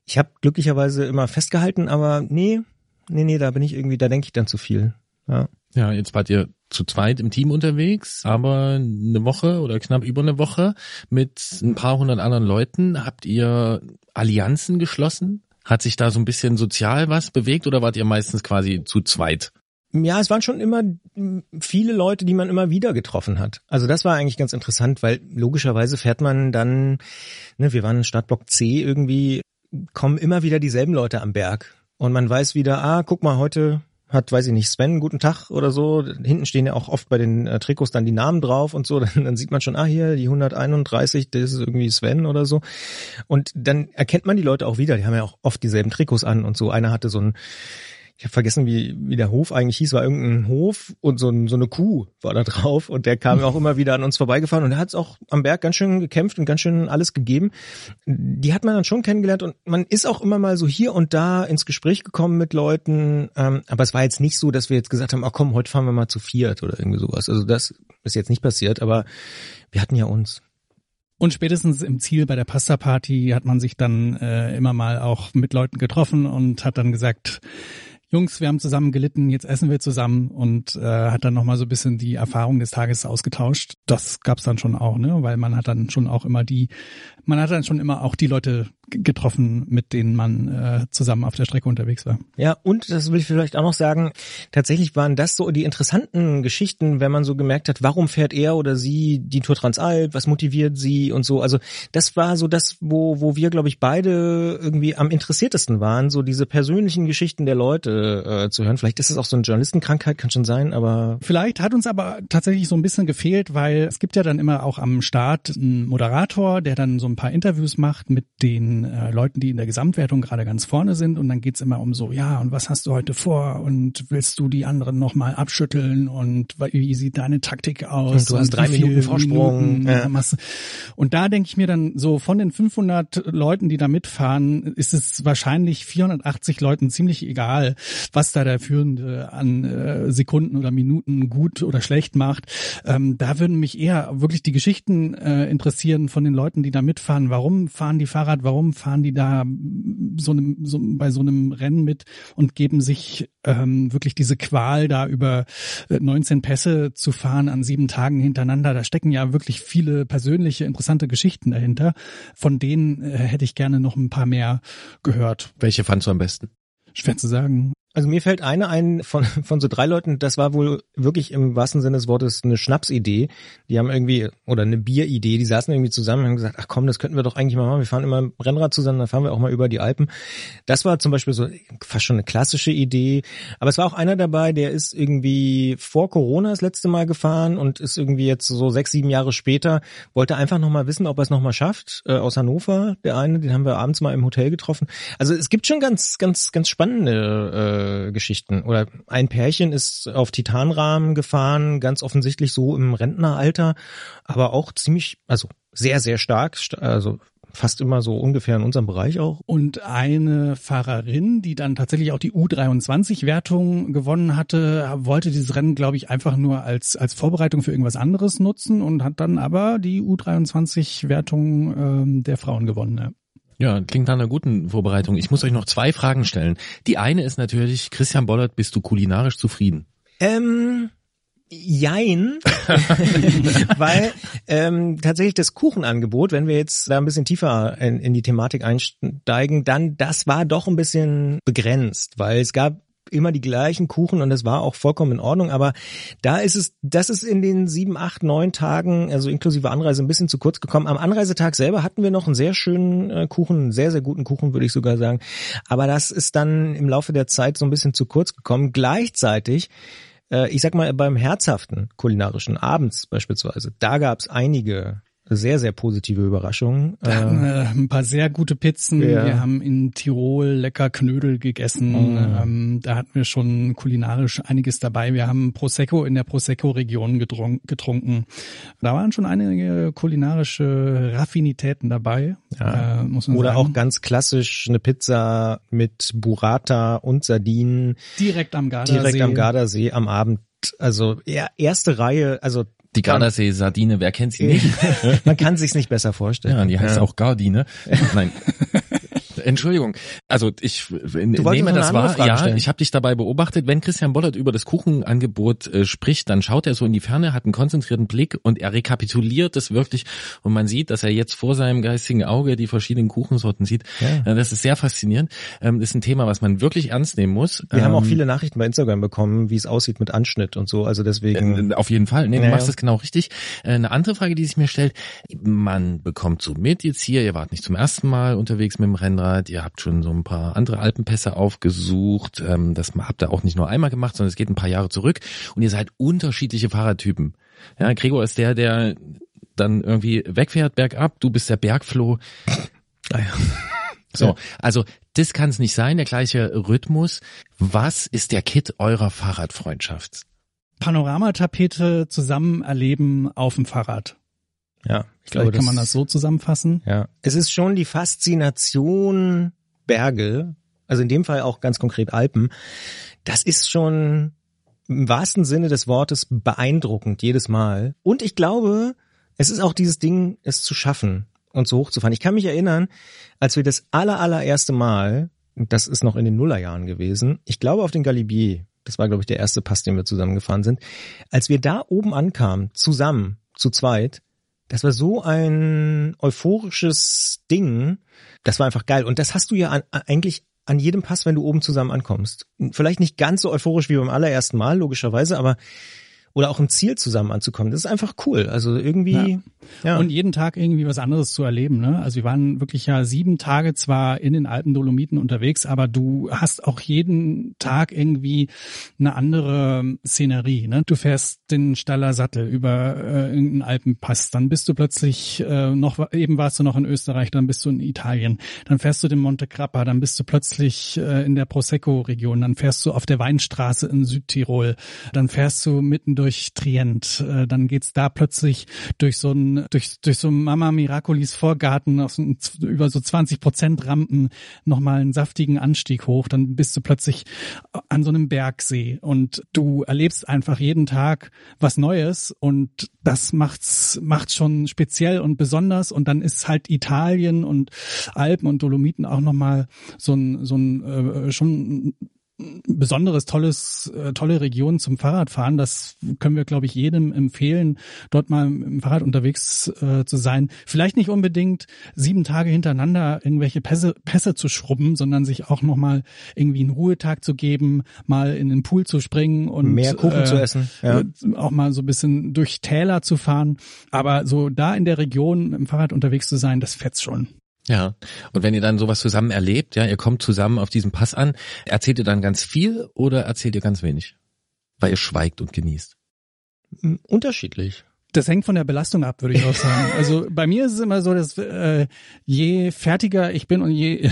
Ich habe glücklicherweise immer festgehalten, aber nee, nee, nee, da bin ich irgendwie, da denke ich dann zu viel. Ja. Ja, jetzt wart ihr zu zweit im Team unterwegs, aber eine Woche oder knapp über eine Woche mit ein paar hundert anderen Leuten. Habt ihr Allianzen geschlossen? Hat sich da so ein bisschen sozial was bewegt oder wart ihr meistens quasi zu zweit? Ja, es waren schon immer viele Leute, die man immer wieder getroffen hat. Also das war eigentlich ganz interessant, weil logischerweise fährt man dann, ne, wir waren in Stadtblock C irgendwie, kommen immer wieder dieselben Leute am Berg. Und man weiß wieder, ah, guck mal, heute hat, weiß ich nicht, Sven, guten Tag oder so. Hinten stehen ja auch oft bei den äh, Trikots dann die Namen drauf und so. <laughs> Dann, dann sieht man schon, ah, hier, die 131, das ist irgendwie Sven oder so. Und dann erkennt man die Leute auch wieder. Die haben ja auch oft dieselben Trikots an und so. Einer hatte so ein ich habe vergessen, wie, wie der Hof eigentlich hieß, war irgendein Hof und so, ein, so eine Kuh war da drauf und der kam <laughs> auch immer wieder an uns vorbeigefahren und er hat es auch am Berg ganz schön gekämpft und ganz schön alles gegeben. Die hat man dann schon kennengelernt und man ist auch immer mal so hier und da ins Gespräch gekommen mit Leuten, ähm, aber es war jetzt nicht so, dass wir jetzt gesagt haben, ach komm, heute fahren wir mal zu viert oder irgendwie sowas. Also das ist jetzt nicht passiert, aber wir hatten ja uns. Und spätestens im Ziel bei der Pasta-Party hat man sich dann äh, immer mal auch mit Leuten getroffen und hat dann gesagt, Jungs, wir haben zusammen gelitten, jetzt essen wir zusammen und äh, hat dann nochmal so ein bisschen die Erfahrung des Tages ausgetauscht. Das gab's dann schon auch, ne? Weil man hat dann schon auch immer die, man hat dann schon immer auch die Leute getroffen, mit denen man äh, zusammen auf der Strecke unterwegs war. Ja, und das will ich vielleicht auch noch sagen, tatsächlich waren das so die interessanten Geschichten, wenn man so gemerkt hat, warum fährt er oder sie die Tour Transalp, was motiviert sie und so. Also das war so das, wo, wo wir, glaube ich, beide irgendwie am interessiertesten waren, so diese persönlichen Geschichten der Leute äh, zu hören. Vielleicht ist es auch so eine Journalistenkrankheit, kann schon sein, aber. Vielleicht hat uns aber tatsächlich so ein bisschen gefehlt, weil es gibt ja dann immer auch am Start einen Moderator, der dann so ein paar Interviews macht mit den äh, Leuten, die in der Gesamtwertung gerade ganz vorne sind und dann geht's immer um so, ja, und was hast du heute vor und willst du die anderen nochmal abschütteln und wie sieht deine Taktik aus? Und du hast drei Minuten Vorsprung. Minuten ja. Und da denke ich mir dann so, von den 500 Leuten, die da mitfahren, ist es wahrscheinlich 480 Leuten ziemlich egal, was da der Führende an äh, Sekunden oder Minuten gut oder schlecht macht. Ähm, da würden mich eher wirklich die Geschichten äh, interessieren von den Leuten, die da mitfahren. Warum fahren die Fahrrad? Warum fahren die da so, einem, so bei so einem Rennen mit und geben sich ähm, wirklich diese Qual da über 19 äh, Pässe zu fahren an sieben Tagen hintereinander. Da stecken ja wirklich viele persönliche, interessante Geschichten dahinter. Von denen äh, hätte ich gerne noch ein paar mehr gehört. Welche fandst du am besten? Schwer zu sagen. Also mir fällt eine ein von, <laughs> von so drei Leuten, das war wohl wirklich im wahrsten Sinne des Wortes eine Schnapsidee. Die haben irgendwie, oder eine Bieridee, die saßen irgendwie zusammen und haben gesagt, ach komm, das könnten wir doch eigentlich mal machen. Wir fahren immer im Rennrad zusammen, dann fahren wir auch mal über die Alpen. Das war zum Beispiel so fast schon eine klassische Idee. Aber es war auch einer dabei, der ist irgendwie vor Corona das letzte Mal gefahren und ist irgendwie jetzt so sechs, sieben Jahre später, wollte einfach nochmal wissen, ob er es nochmal schafft. Äh, aus Hannover, der eine, den haben wir abends mal im Hotel getroffen. Also es gibt schon ganz, ganz, ganz spannende äh, Geschichten. Oder ein Pärchen ist auf Titanrahmen gefahren, ganz offensichtlich so im Rentneralter, aber auch ziemlich, also sehr, sehr stark, also fast immer so ungefähr in unserem Bereich auch. Und eine Fahrerin, die dann tatsächlich auch die U23-Wertung gewonnen hatte, wollte dieses Rennen, glaube ich, einfach nur als, als Vorbereitung für irgendwas anderes nutzen und hat dann aber die U23-Wertung ähm, der Frauen gewonnen. Ja. Ja, klingt nach einer guten Vorbereitung. Ich muss euch noch zwei Fragen stellen. Die eine ist natürlich, Christian Bollert, bist du kulinarisch zufrieden? Ähm, Jein, <laughs> weil ähm, tatsächlich das Kuchenangebot, wenn wir jetzt da ein bisschen tiefer in, in die Thematik einsteigen, dann das war doch ein bisschen begrenzt, weil es gab immer die gleichen Kuchen und das war auch vollkommen in Ordnung. Aber da ist es, das ist in den sieben, acht, neun Tagen, also inklusive Anreise, ein bisschen zu kurz gekommen. Am Anreisetag selber hatten wir noch einen sehr schönen äh, Kuchen, einen sehr, sehr guten Kuchen, würde ich sogar sagen. Aber das ist dann im Laufe der Zeit so ein bisschen zu kurz gekommen. Gleichzeitig äh, ich sag mal, beim herzhaften kulinarischen, abends beispielsweise, da gab es einige sehr, sehr positive Überraschungen. Wir hatten äh, ein paar sehr gute Pizzen. Ja. Wir haben in Tirol lecker Knödel gegessen. Oh. Ähm, da hatten wir schon kulinarisch einiges dabei. Wir haben Prosecco in der Prosecco-Region getrunken. Da waren schon einige kulinarische Raffinitäten dabei. Ja. Äh, muss man Oder sagen. auch ganz klassisch eine Pizza mit Burrata und Sardinen. Direkt am Gardasee. Direkt am Gardasee am Abend. Also ja, erste Reihe, also die Gardasee-Sardine, wer kennt sie nicht? Man kann sich's nicht besser vorstellen. Ja, die heißt ja. auch Gardine. Nein. <laughs> Entschuldigung. Also ich wolltest nehme das wahr. Frage Ja, stellen. ich habe dich dabei beobachtet. Wenn Christian Bollert über das Kuchenangebot äh, spricht, dann schaut er so in die Ferne, hat einen konzentrierten Blick und er rekapituliert es wirklich und man sieht, dass er jetzt vor seinem geistigen Auge die verschiedenen Kuchensorten sieht. Ja. Äh, Das ist sehr faszinierend. Ähm, Das ist ein Thema, was man wirklich ernst nehmen muss. Wir haben auch Ähm, viele Nachrichten bei Instagram bekommen, wie es aussieht mit Anschnitt und so. Also deswegen. Äh, Auf jeden Fall. Nee, du Ja, machst das genau richtig. Äh, Eine andere Frage, die sich mir stellt, man bekommt so mit jetzt hier, ihr wart nicht zum ersten Mal unterwegs mit dem Rennrad, ihr habt schon so ein paar andere Alpenpässe aufgesucht, ähm, das habt ihr auch nicht nur einmal gemacht, sondern es geht ein paar Jahre zurück und ihr seid unterschiedliche Fahrradtypen. Ja, Gregor ist der, der dann irgendwie wegfährt bergab, du bist der Bergfloh. Ah ja. <laughs> So, also das kann es nicht sein, der gleiche Rhythmus. Was ist der Kit eurer Fahrradfreundschaft? Panoramatapete zusammen erleben auf dem Fahrrad. Ja, ich Vielleicht glaube, kann man das so zusammenfassen. Ja. Es ist schon die Faszination Berge, also in dem Fall auch ganz konkret Alpen. Das ist schon im wahrsten Sinne des Wortes beeindruckend jedes Mal. Und ich glaube, es ist auch dieses Ding, es zu schaffen und so hochzufahren. Ich kann mich erinnern, als wir das aller, allererste Mal, das ist noch in den Nullerjahren gewesen, ich glaube auf den Galibier, das war glaube ich der erste Pass, den wir zusammengefahren sind, als wir da oben ankamen, zusammen, zu zweit, das war so ein euphorisches Ding. Das war einfach geil. Und das hast du ja an, eigentlich an jedem Pass, wenn du oben zusammen ankommst. Vielleicht nicht ganz so euphorisch wie beim allerersten Mal, logischerweise, aber oder auch im Ziel zusammen anzukommen. Das ist einfach cool. Also irgendwie, ja. Und jeden Tag irgendwie was anderes zu erleben. Ne? Also wir waren wirklich ja sieben Tage zwar in den Alpen Dolomiten unterwegs, aber du hast auch jeden Tag irgendwie eine andere Szenerie. Ne? Du fährst den Staller Sattel über äh, irgendeinen Alpenpass, dann bist du plötzlich äh, noch, eben warst du noch in Österreich, dann bist du in Italien, dann fährst du den Monte Grappa, dann bist du plötzlich äh, in der Prosecco-Region, dann fährst du auf der Weinstraße in Südtirol, dann fährst du mitten durch Trient, äh, dann geht's da plötzlich durch so ein durch durch so Mama Miraculis Vorgarten ein- über so 20 Prozent Rampen nochmal einen saftigen Anstieg hoch, dann bist du plötzlich an so einem Bergsee und du erlebst einfach jeden Tag was Neues und das macht's macht's schon speziell und besonders. Und dann ist halt Italien und Alpen und Dolomiten auch nochmal so ein so ein äh, schon besonderes, tolles, äh, tolle Region zum Fahrradfahren. Das können wir, glaube ich, jedem empfehlen, dort mal im Fahrrad unterwegs äh, zu sein. Vielleicht nicht unbedingt sieben Tage hintereinander irgendwelche Pässe, Pässe zu schrubben, sondern sich auch nochmal irgendwie einen Ruhetag zu geben, mal in den Pool zu springen und Mehr Kuchen äh, zu essen. Ja. äh, auch mal so ein bisschen durch Täler zu fahren. Aber so da in der Region dem Fahrrad unterwegs zu sein, das fetzt schon. Ja, und wenn ihr dann sowas zusammen erlebt, ja, ihr kommt zusammen auf diesen Pass an, erzählt ihr dann ganz viel oder erzählt ihr ganz wenig? Weil ihr schweigt und genießt. Unterschiedlich. Das hängt von der Belastung ab, würde ich auch sagen. <laughs> Also bei mir ist es immer so, dass äh, je fertiger ich bin und je,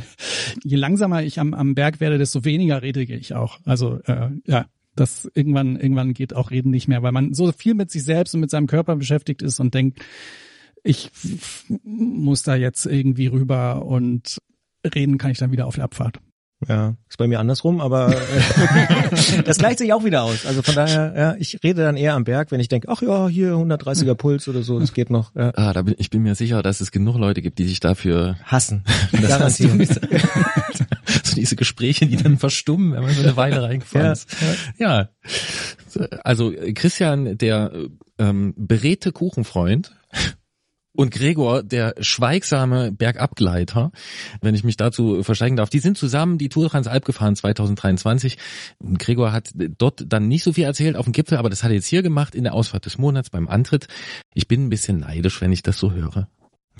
<laughs> je langsamer ich am, am Berg werde, desto weniger rede ich auch. Also äh, ja, das irgendwann irgendwann geht auch Reden nicht mehr, weil man so viel mit sich selbst und mit seinem Körper beschäftigt ist und denkt, ich muss da jetzt irgendwie rüber und reden kann ich dann wieder auf der Abfahrt. Ja, ist bei mir andersrum, aber äh, <laughs> das gleicht sich auch wieder aus. Also von daher, ja, ich rede dann eher am Berg, wenn ich denke, ach ja, hier 130er Puls oder so, das geht noch. Ja. Ah, da bin, ich bin mir sicher, dass es genug Leute gibt, die sich dafür Hassen. <laughs> Das hast du <laughs> so diese Gespräche, die dann verstummen, wenn man so eine Weile reingefahren Ja, ist. Ja. Also Christian, der ähm, beredte Kuchenfreund und Gregor, der schweigsame Bergabgleiter, wenn ich mich dazu versteigen darf, die sind zusammen die Tour Transalp gefahren 2023. Und Gregor hat dort dann nicht so viel erzählt auf dem Gipfel, aber das hat er jetzt hier gemacht in der Ausfahrt des Monats beim Antritt. Ich bin ein bisschen neidisch, wenn ich das so höre.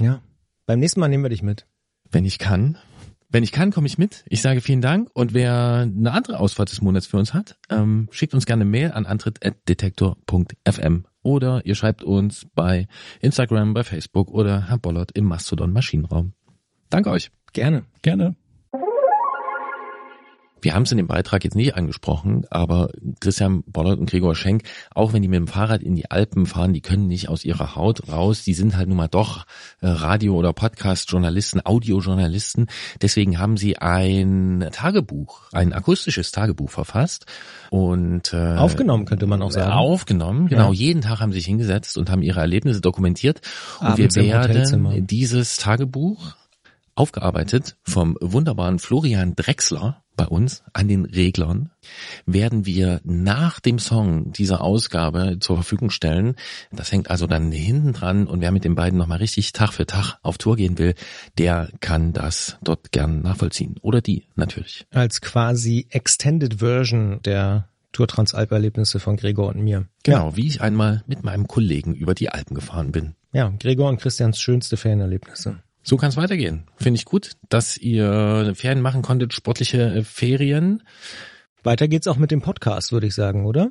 Ja. Beim nächsten Mal nehmen wir dich mit. Wenn ich kann. Wenn ich kann, komme ich mit. Ich sage vielen Dank. Und wer eine andere Ausfahrt des Monats für uns hat, ähm, schickt uns gerne eine Mail an antritt.detektor.fm oder ihr schreibt uns bei Instagram, bei Facebook oder Herr Bollert im Mastodon Maschinenraum. Danke euch. Gerne. Gerne. Wir haben es in dem Beitrag jetzt nicht angesprochen, aber Christian Bollert und Gregor Schenk, auch wenn die mit dem Fahrrad in die Alpen fahren, die können nicht aus ihrer Haut raus. Die sind halt nun mal doch äh, Radio- oder Podcast-Journalisten, Audiojournalisten. Deswegen haben sie ein Tagebuch, ein akustisches Tagebuch verfasst und äh, Aufgenommen könnte man auch sagen. Aufgenommen, genau. Ja. Jeden Tag haben sie sich hingesetzt und haben ihre Erlebnisse dokumentiert. Und Abends wir werden dieses Tagebuch aufgearbeitet vom wunderbaren Florian Drexler bei uns an den Reglern, werden wir nach dem Song dieser Ausgabe zur Verfügung stellen. Das hängt also dann hinten dran und wer mit den beiden nochmal richtig Tag für Tag auf Tour gehen will, der kann das dort gern nachvollziehen. Oder die natürlich. Als quasi Extended Version der Tour Transalp-Erlebnisse von Gregor und mir. Genau, wie ich einmal mit meinem Kollegen über die Alpen gefahren bin. Ja, Gregor und Christians schönste Fanerlebnisse. So kann es weitergehen. Finde ich gut, dass ihr Ferien machen konntet, sportliche äh, Ferien. Weiter geht's auch mit dem Podcast, würde ich sagen, oder?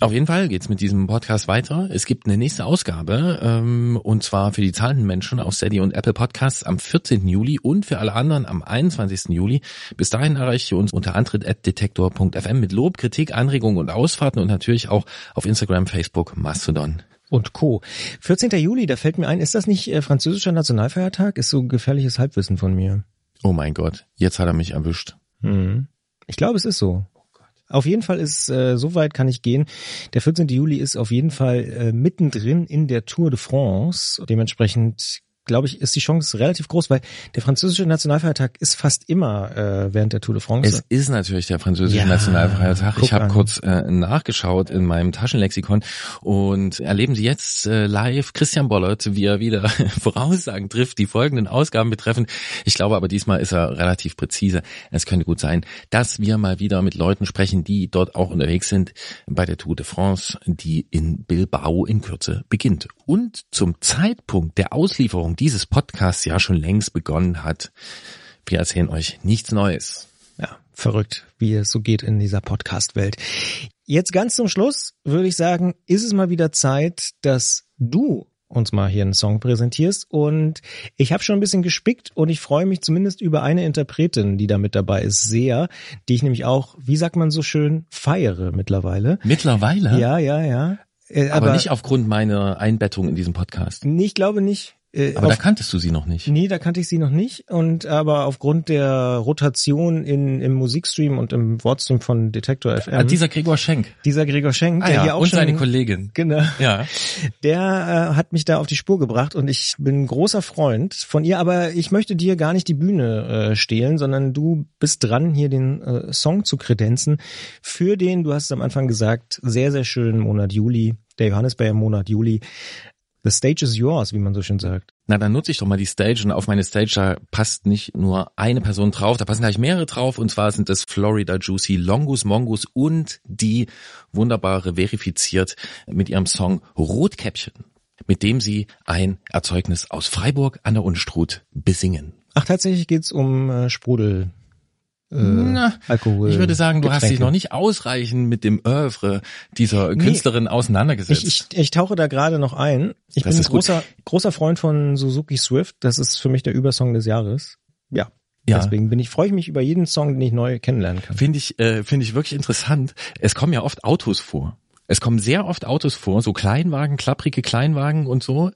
Auf jeden Fall geht's mit diesem Podcast weiter. Es gibt eine nächste Ausgabe ähm, und zwar für die zahlenden Menschen auf Steady und Apple Podcasts am 14. Juli und für alle anderen am 21. Juli. Bis dahin erreicht ihr uns unter antritt.detektor.fm mit Lob, Kritik, Anregungen und Ausfahrten und natürlich auch auf Instagram, Facebook, Mastodon und Co. 14. Juli, da fällt mir ein, ist das nicht äh, französischer Nationalfeiertag? Ist so gefährliches Halbwissen von mir. Oh mein Gott, jetzt hat er mich erwischt. Hm. Ich glaube, es ist so. Auf jeden Fall ist, äh, so weit kann ich gehen. Der 14. Juli ist auf jeden Fall äh, mittendrin in der Tour de France. Dementsprechend glaube ich, ist die Chance relativ groß, weil der französische Nationalfeiertag ist fast immer äh, während der Tour de France. Es ist natürlich der französische ja, Nationalfeiertag. Ich habe kurz äh, nachgeschaut in meinem Taschenlexikon und erleben Sie jetzt äh, live Christian Bollert, wie er wieder <laughs> Voraussagen trifft, die folgenden Ausgaben betreffen. Ich glaube aber diesmal ist er relativ präzise. Es könnte gut sein, dass wir mal wieder mit Leuten sprechen, die dort auch unterwegs sind bei der Tour de France, die in Bilbao in Kürze beginnt. Und zum Zeitpunkt der Auslieferung dieses Podcasts ja schon längst begonnen hat. Wir erzählen euch nichts Neues. Ja, verrückt, wie es so geht in dieser Podcast-Welt. Jetzt ganz zum Schluss würde ich sagen, ist es mal wieder Zeit, dass du uns mal hier einen Song präsentierst. Und ich habe schon ein bisschen gespickt und ich freue mich zumindest über eine Interpretin, die da mit dabei ist, sehr, die ich nämlich auch, wie sagt man so schön, feiere mittlerweile. Mittlerweile? Ja, ja, ja. Äh, aber, aber nicht aufgrund meiner Einbettung in diesem Podcast. Nee, ich glaube nicht. Äh, aber auf, da kanntest du sie noch nicht. Nee, da kannte ich sie noch nicht. Und aber aufgrund der Rotation in, im Musikstream und im Wortstream von Detektor FM. Ah, dieser Gregor Schenk. Dieser Gregor Schenk, ah, der ja, hier auch und schon, seine Kollegin. Genau. Ja. Der äh, hat mich da auf die Spur gebracht und ich bin ein großer Freund von ihr, aber ich möchte dir gar nicht die Bühne äh, stehlen, sondern du bist dran, hier den äh, Song zu kredenzen für den, du hast es am Anfang gesagt, sehr, sehr schönen Monat Juli, der Johannisbeer Monat Juli. The stage is yours, wie man so schön sagt. Na, dann nutze ich doch mal die Stage und auf meine Stage da passt nicht nur eine Person drauf, da passen gleich mehrere drauf und zwar sind es Florida Juicy, Longus Mongus und die wunderbare verifiziert mit ihrem Song Rotkäppchen, mit dem sie ein Erzeugnis aus Freiburg an der Unstrut besingen. Ach, tatsächlich geht's um äh, Sprudel äh, Na, Alkohol. Ich würde sagen, du Getränke. hast dich noch nicht ausreichend mit dem Oeuvre dieser Künstlerin nee, auseinandergesetzt. Ich, ich, ich tauche da gerade noch ein. Ich das bin ein großer, großer Freund von Suzuki Swift. Das ist für mich der Übersong des Jahres. Ja. Ja. Deswegen bin ich, freue ich mich über jeden Song, den ich neu kennenlernen kann. Finde ich, äh, finde ich wirklich interessant. Es kommen ja oft Autos vor. Es kommen sehr oft Autos vor, so Kleinwagen, klapprige Kleinwagen und so.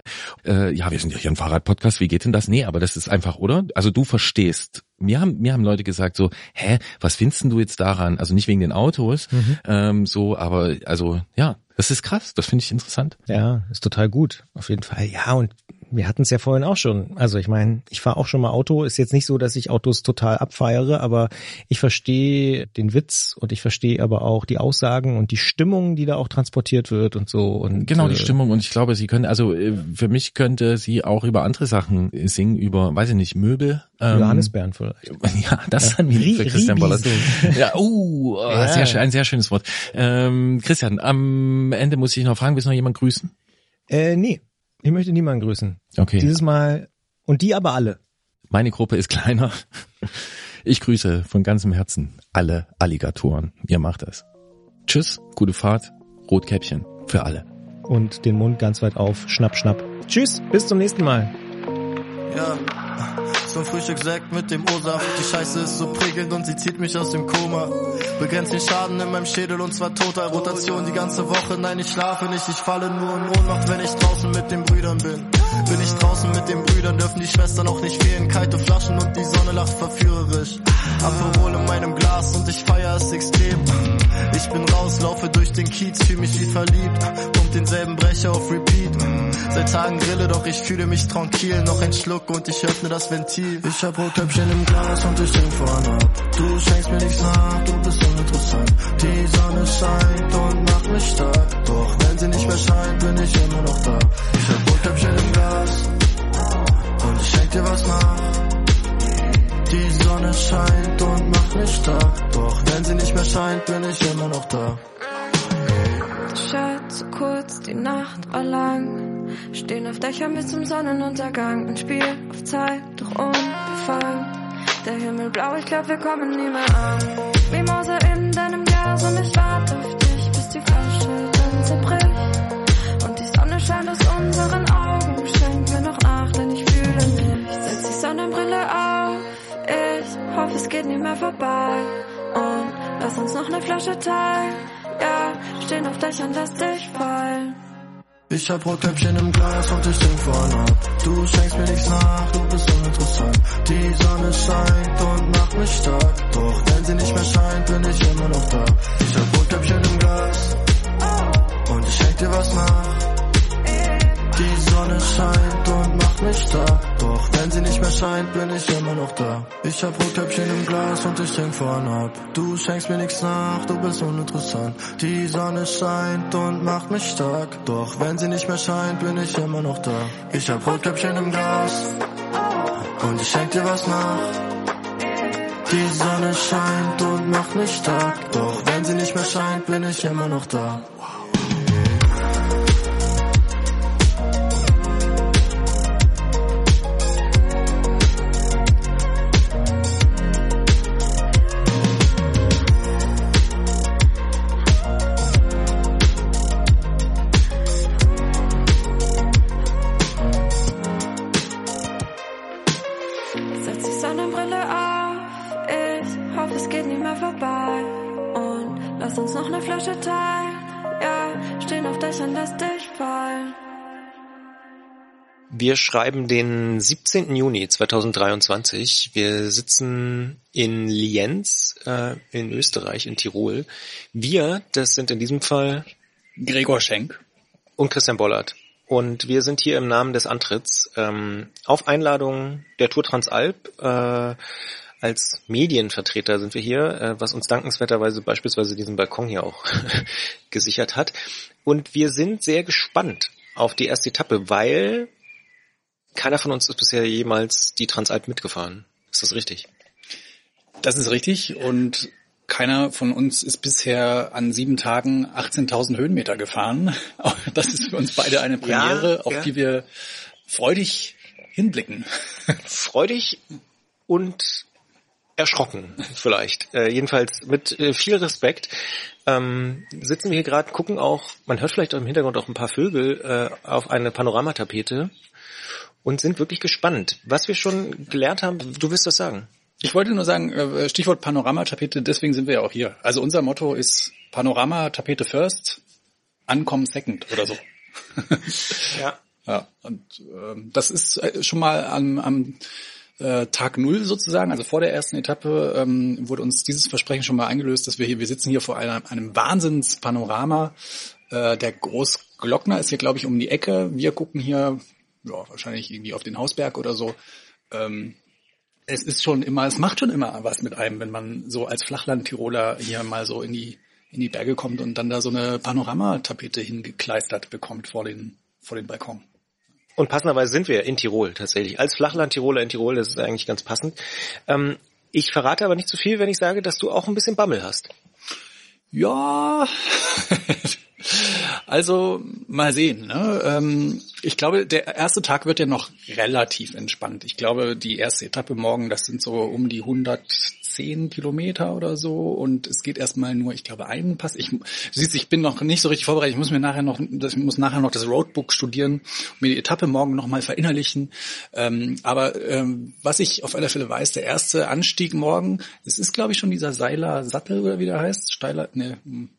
Äh, ja, wir sind ja hier ein Fahrradpodcast, wie geht denn das? Nee, aber das ist einfach, oder? Also du verstehst. Mir haben, mir haben Leute gesagt so, hä, was findest du jetzt daran? Also nicht wegen den Autos, mhm. ähm, so, aber also ja, das ist krass, das finde ich interessant. Ja, ist total gut, auf jeden Fall. Ja, und wir hatten es ja vorhin auch schon. Also ich meine, ich fahre auch schon mal Auto. Ist jetzt nicht so, dass ich Autos total abfeiere, aber ich verstehe den Witz und ich verstehe aber auch die Aussagen und die Stimmung, die da auch transportiert wird und so. Und, genau, die äh, Stimmung. Und ich glaube, sie können, also äh, für mich könnte sie auch über andere Sachen singen, über, weiß ich nicht, Möbel. Ähm, Johannisbeeren vielleicht. <laughs> Ja, das ja. dann wieder für Christian Bollert. <laughs> Ja, uh, oh, ja. Sehr, ein sehr schönes Wort. Ähm, Christian, am Ende muss ich noch fragen, willst du noch jemand grüßen? Äh, nee. Ich möchte niemanden grüßen. Okay. Dieses Mal und die aber alle. Meine Gruppe ist kleiner. Ich grüße von ganzem Herzen alle Alligatoren. Ihr macht das. Tschüss, gute Fahrt, Rotkäppchen für alle. Und den Mund ganz weit auf, schnapp, schnapp. Tschüss, bis zum nächsten Mal. Ja. Zum Frühstück Sekt mit dem O-Saft. Die Scheiße ist so prickelnd und sie zieht mich aus dem Koma. Begrenzt den Schaden in meinem Schädel und zwar total Rotation die ganze Woche. Nein, ich schlafe nicht, ich falle nur in Ohnmacht, wenn ich draußen mit den Brüdern bin. Bin ich draußen mit den Brüdern, dürfen die Schwestern auch nicht fehlen. Kalte Flaschen und die Sonne lacht verführerisch. Aperol in meinem Glas und ich feier es extrem. Ich bin raus, laufe durch den Kiez, fühl mich wie verliebt. Pump denselben Brecher auf Repeat. Seit Tagen grille, doch ich fühle mich tranquil. Noch ein Schluck und ich öffne das Ventil. Ich hab Rotkäppchen im Glas und ich denk vorne ab. Du schenkst mir nichts nach, du bist uninteressant. Die Sonne scheint und macht mich stark. Doch wenn sie nicht mehr scheint, bin ich immer noch da. Ich hab Rotkäppchen im Glas und ich schenk dir was nach. Die Sonne scheint und macht mich stark. Doch wenn sie nicht mehr scheint, bin ich immer noch da. Shirt zu kurz, die Nacht war lang. Stehen auf Dächern bis zum Sonnenuntergang. Ein Spiel auf Zeit, doch unbefangen. Der Himmel blau, ich glaub, wir kommen nie mehr an. Mimose in deinem Glas und ich warte auf dich, bis die Flasche dann zerbricht. Und die Sonne scheint aus unseren Augen, schenkt mir noch nach, denn ich fühle nichts. Setz die Sonnenbrille auf, ich hoffe, es geht nie mehr vorbei. Und lass uns noch ne Flasche teilen. Ja, stehen auf Dächern, lass dich fallen. Ich hab Rotkäppchen im Glas und ich denk vorne ab. Du schenkst mir nichts nach, du bist uninteressant. Die Sonne scheint und macht mich stark. Doch wenn sie nicht mehr scheint, bin ich immer noch da. Ich hab Rotkäppchen im Glas und ich schenk dir was nach. Die Sonne scheint und macht mich stark. Doch wenn sie nicht mehr scheint, bin ich immer noch da. Ich hab Rotkäppchen im Glas und ich denk vorne ab. Du schenkst mir nichts nach, du bist uninteressant. Die Sonne scheint und macht mich stark. Doch wenn sie nicht mehr scheint, bin ich immer noch da. Ich hab Rotkäppchen im Glas und ich schenk dir was nach. Die Sonne scheint und macht mich stark. Doch wenn sie nicht mehr scheint, bin ich immer noch da. Wir schreiben den 17. Juni 2023. Wir sitzen in Lienz äh, in Österreich, in Tirol. Wir, das sind in diesem Fall Gregor Schenk. und Christian Bollert. Und wir sind hier im Namen des Antritts ähm, auf Einladung der Tour Transalp. Äh, als Medienvertreter sind wir hier, äh, was uns dankenswerterweise beispielsweise diesen Balkon hier auch <laughs> gesichert hat. Und wir sind sehr gespannt auf die erste Etappe, weil keiner von uns ist bisher jemals die Transalp mitgefahren. Ist das richtig? Das ist richtig und keiner von uns ist bisher an sieben Tagen 18.000 Höhenmeter gefahren. <laughs> Das ist für uns beide eine Premiere, Ja, auf ja. die wir freudig hinblicken. <laughs> Freudig und erschrocken vielleicht. Äh, jedenfalls mit äh, viel Respekt ähm, sitzen wir hier gerade, gucken auch, man hört vielleicht im Hintergrund auch ein paar Vögel äh, auf eine Panoramatapete und sind wirklich gespannt. Was wir schon gelernt haben, du wirst das sagen. Ich wollte nur sagen, äh, Stichwort Panoramatapete, deswegen sind wir ja auch hier. Also unser Motto ist Panoramatapete first, Ankommen second oder so. <laughs> Ja. Ja, und ähm, das ist äh, schon mal am, am äh, Tag Null sozusagen, also vor der ersten Etappe, ähm, wurde uns dieses Versprechen schon mal eingelöst, dass wir hier, wir sitzen hier vor einem, einem Wahnsinnspanorama. Äh, der Großglockner ist hier, glaube ich, um die Ecke. Wir gucken hier, ja, wahrscheinlich irgendwie auf den Hausberg oder so. Ähm, es ist schon immer, es macht schon immer was mit einem, wenn man so als Flachland-Tiroler hier mal so in die in die Berge kommt und dann da so eine Panoramatapete hingekleistert bekommt vor den vor den Balkon. Und passenderweise sind wir in Tirol tatsächlich. Als Flachland-Tiroler in Tirol, das ist eigentlich ganz passend. Ähm, ich verrate aber nicht zu viel, wenn ich sage, dass du auch ein bisschen Bammel hast. Ja, <laughs> also mal sehen. Ne? Ähm, ich glaube, der erste Tag wird ja noch relativ entspannt. Ich glaube, die erste Etappe morgen, das sind so um die 110 Kilometer oder so und es geht erstmal nur, ich glaube, einen Pass. Ich, du siehst, ich bin noch nicht so richtig vorbereitet. Ich muss mir nachher noch, ich muss nachher noch das Roadbook studieren mir die Etappe morgen nochmal verinnerlichen. Ähm, aber ähm, was ich auf alle Fälle weiß, der erste Anstieg morgen, es ist, glaube ich, schon dieser Seiler Sattel oder wie der heißt, steiler, ne, hm,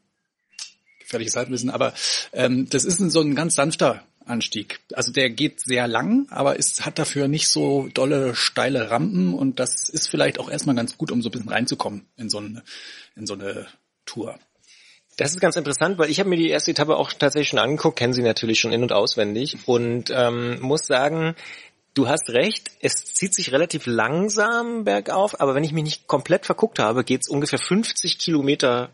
gefährliches Halbwissen, aber ähm, das ist so ein ganz sanfter Anstieg. Also der geht sehr lang, aber es hat dafür nicht so dolle steile Rampen und das ist vielleicht auch erstmal ganz gut, um so ein bisschen reinzukommen in so eine, in so eine Tour. Das ist ganz interessant, weil ich habe mir die erste Etappe auch tatsächlich schon angeguckt, kennen sie natürlich schon in- und auswendig und ähm, muss sagen, du hast recht, es zieht sich relativ langsam bergauf, aber wenn ich mich nicht komplett verguckt habe, geht's ungefähr 50 Kilometer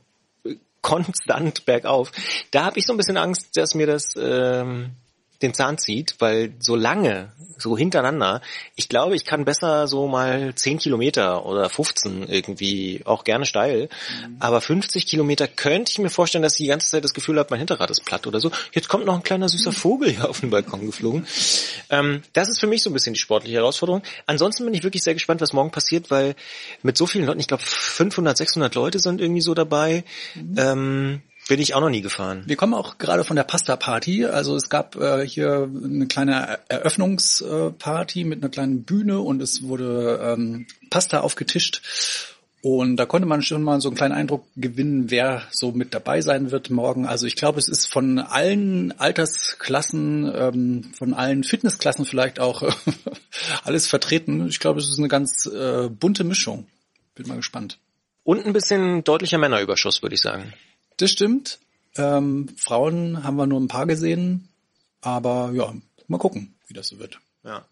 konstant bergauf. Da habe ich so ein bisschen Angst, dass mir das ähm, den Zahn zieht, weil so lange, so hintereinander, ich glaube, ich kann besser so mal 10 Kilometer oder 15 irgendwie, auch gerne steil, mhm. aber 50 Kilometer könnte ich mir vorstellen, dass ich die ganze Zeit das Gefühl habe, mein Hinterrad ist platt oder so. Jetzt kommt noch ein kleiner süßer mhm. Vogel hier auf den Balkon geflogen. Ähm, das ist für mich so ein bisschen die sportliche Herausforderung. Ansonsten bin ich wirklich sehr gespannt, was morgen passiert, weil mit so vielen Leuten, ich glaube 500, 600 Leute sind irgendwie so dabei. Mhm. Ähm, bin ich auch noch nie gefahren. Wir kommen auch gerade von der Pasta-Party. Also es gab äh, hier eine kleine Eröffnungsparty mit einer kleinen Bühne und es wurde ähm, Pasta aufgetischt. Und da konnte man schon mal so einen kleinen Eindruck gewinnen, wer so mit dabei sein wird morgen. Also ich glaube, es ist von allen Altersklassen, ähm, von allen Fitnessklassen vielleicht auch <laughs> alles vertreten. Ich glaube, es ist eine ganz äh, bunte Mischung. Bin mal gespannt. Und ein bisschen deutlicher Männerüberschuss, würde ich sagen. Das stimmt. Ähm, Frauen haben wir nur ein paar gesehen, aber ja, mal gucken, wie das so wird. Ja.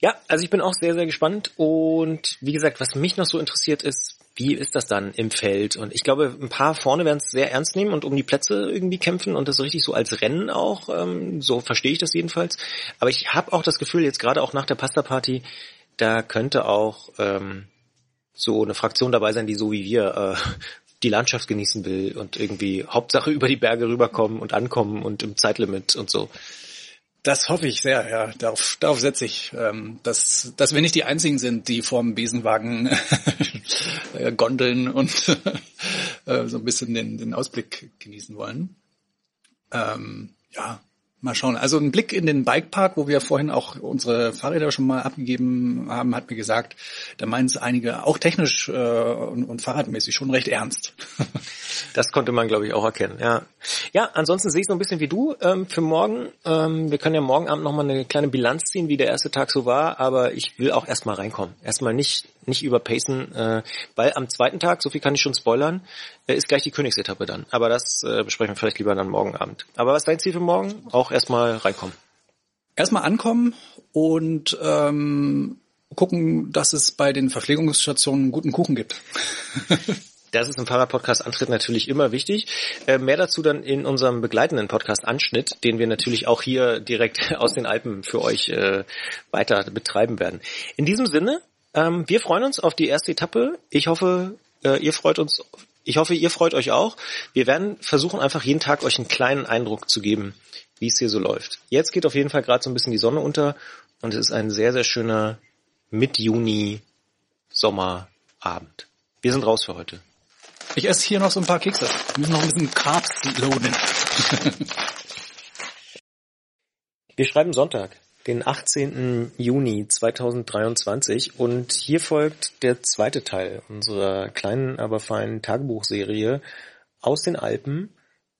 Ja, also ich bin auch sehr, sehr gespannt und wie gesagt, was mich noch so interessiert ist, wie ist das dann im Feld? Und ich glaube, ein paar vorne werden es sehr ernst nehmen und um die Plätze irgendwie kämpfen und das richtig so als Rennen auch, ähm, so verstehe ich das jedenfalls. Aber ich habe auch das Gefühl, jetzt gerade auch nach der Pasta-Party, da könnte auch ähm, so eine Fraktion dabei sein, die so wie wir äh, die Landschaft genießen will und irgendwie Hauptsache über die Berge rüberkommen und ankommen und im Zeitlimit und so. Das hoffe ich sehr, ja. Darauf, darauf setze ich, ähm, dass, dass wir nicht die Einzigen sind, die vorm Besenwagen <laughs> äh, gondeln und <laughs> äh, so ein bisschen den, den Ausblick genießen wollen. Ähm, ja, Mal schauen. Also ein Blick in den Bikepark, wo wir vorhin auch unsere Fahrräder schon mal abgegeben haben, hat mir gesagt, da meinen es einige auch technisch äh, und, und fahrradmäßig schon recht ernst. <laughs> das konnte man, glaube ich, auch erkennen. Ja, ja. Ansonsten sehe ich so ein bisschen wie du ähm, für morgen. Ähm, wir können ja morgen Abend noch mal eine kleine Bilanz ziehen, wie der erste Tag so war. Aber ich will auch erstmal reinkommen. Erstmal nicht nicht überpacen, äh, weil am zweiten Tag, so viel kann ich schon spoilern, äh, ist gleich die Königsetappe dann. Aber das äh, besprechen wir vielleicht lieber dann morgen Abend. Aber was ist dein Ziel für morgen? Auch erstmal reinkommen. Erstmal ankommen und ähm, gucken, dass es bei den Verpflegungsstationen guten Kuchen gibt. <laughs> Das ist im Fahrradpodcast Antritt natürlich immer wichtig. Äh, mehr dazu dann in unserem begleitenden Podcast Anschnitt, den wir natürlich auch hier direkt <laughs> aus den Alpen für euch äh, weiter betreiben werden. In diesem Sinne, ähm, wir freuen uns auf die erste Etappe. Ich hoffe, äh, ihr freut uns. Ich hoffe, ihr freut euch auch. Wir werden versuchen, einfach jeden Tag euch einen kleinen Eindruck zu geben, wie es hier so läuft. Jetzt geht auf jeden Fall gerade so ein bisschen die Sonne unter und es ist ein sehr, sehr schöner Mit-Juni Sommerabend. Wir sind raus für heute. Ich esse hier noch so ein paar Kekse. Wir müssen noch ein bisschen Carbs loaden. Wir schreiben Sonntag den 18. Juni 2023 und hier folgt der zweite Teil unserer kleinen, aber feinen Tagebuchserie aus den Alpen,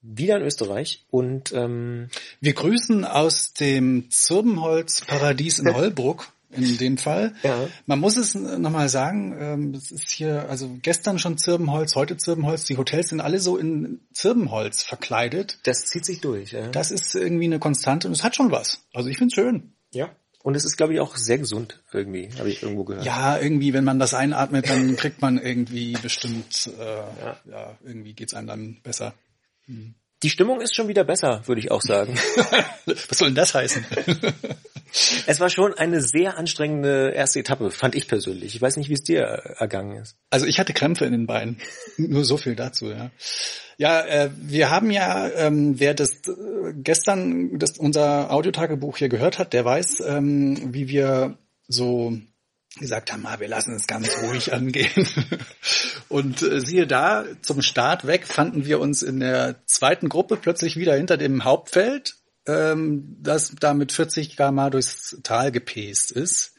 wieder in Österreich und ähm, wir grüßen aus dem Zirbenholz-Paradies in <laughs> Holbruck in dem Fall. Ja. Man muss es nochmal sagen, ähm, es ist hier, also gestern schon Zirbenholz, heute Zirbenholz, die Hotels sind alle so in Zirbenholz verkleidet. Das zieht sich durch, ja. Das ist irgendwie eine Konstante und es hat schon was. Also ich finde schön. Ja. Und es ist, glaube ich, auch sehr gesund irgendwie, habe ich irgendwo gehört. Ja, irgendwie, wenn man das einatmet, dann kriegt man irgendwie bestimmt, äh, ja. ja, irgendwie geht's einem dann besser. Hm. Die Stimmung ist schon wieder besser, würde ich auch sagen. <laughs> Was soll denn das heißen? <laughs> es war schon eine sehr anstrengende erste Etappe, fand ich persönlich. Ich weiß nicht, wie es dir ergangen ist. Also ich hatte Krämpfe in den Beinen. <laughs> Nur so viel dazu, ja. Ja, äh, wir haben ja, ähm, wer das äh, gestern das, unser Audiotagebuch hier gehört hat, der weiß, ähm, wie wir so gesagt haben, ah, wir lassen es ganz ruhig <laughs> angehen. Und äh, siehe da, zum Start weg fanden wir uns in der zweiten Gruppe plötzlich wieder hinter dem Hauptfeld, ähm, das da mit 40 km durchs Tal gepäst ist.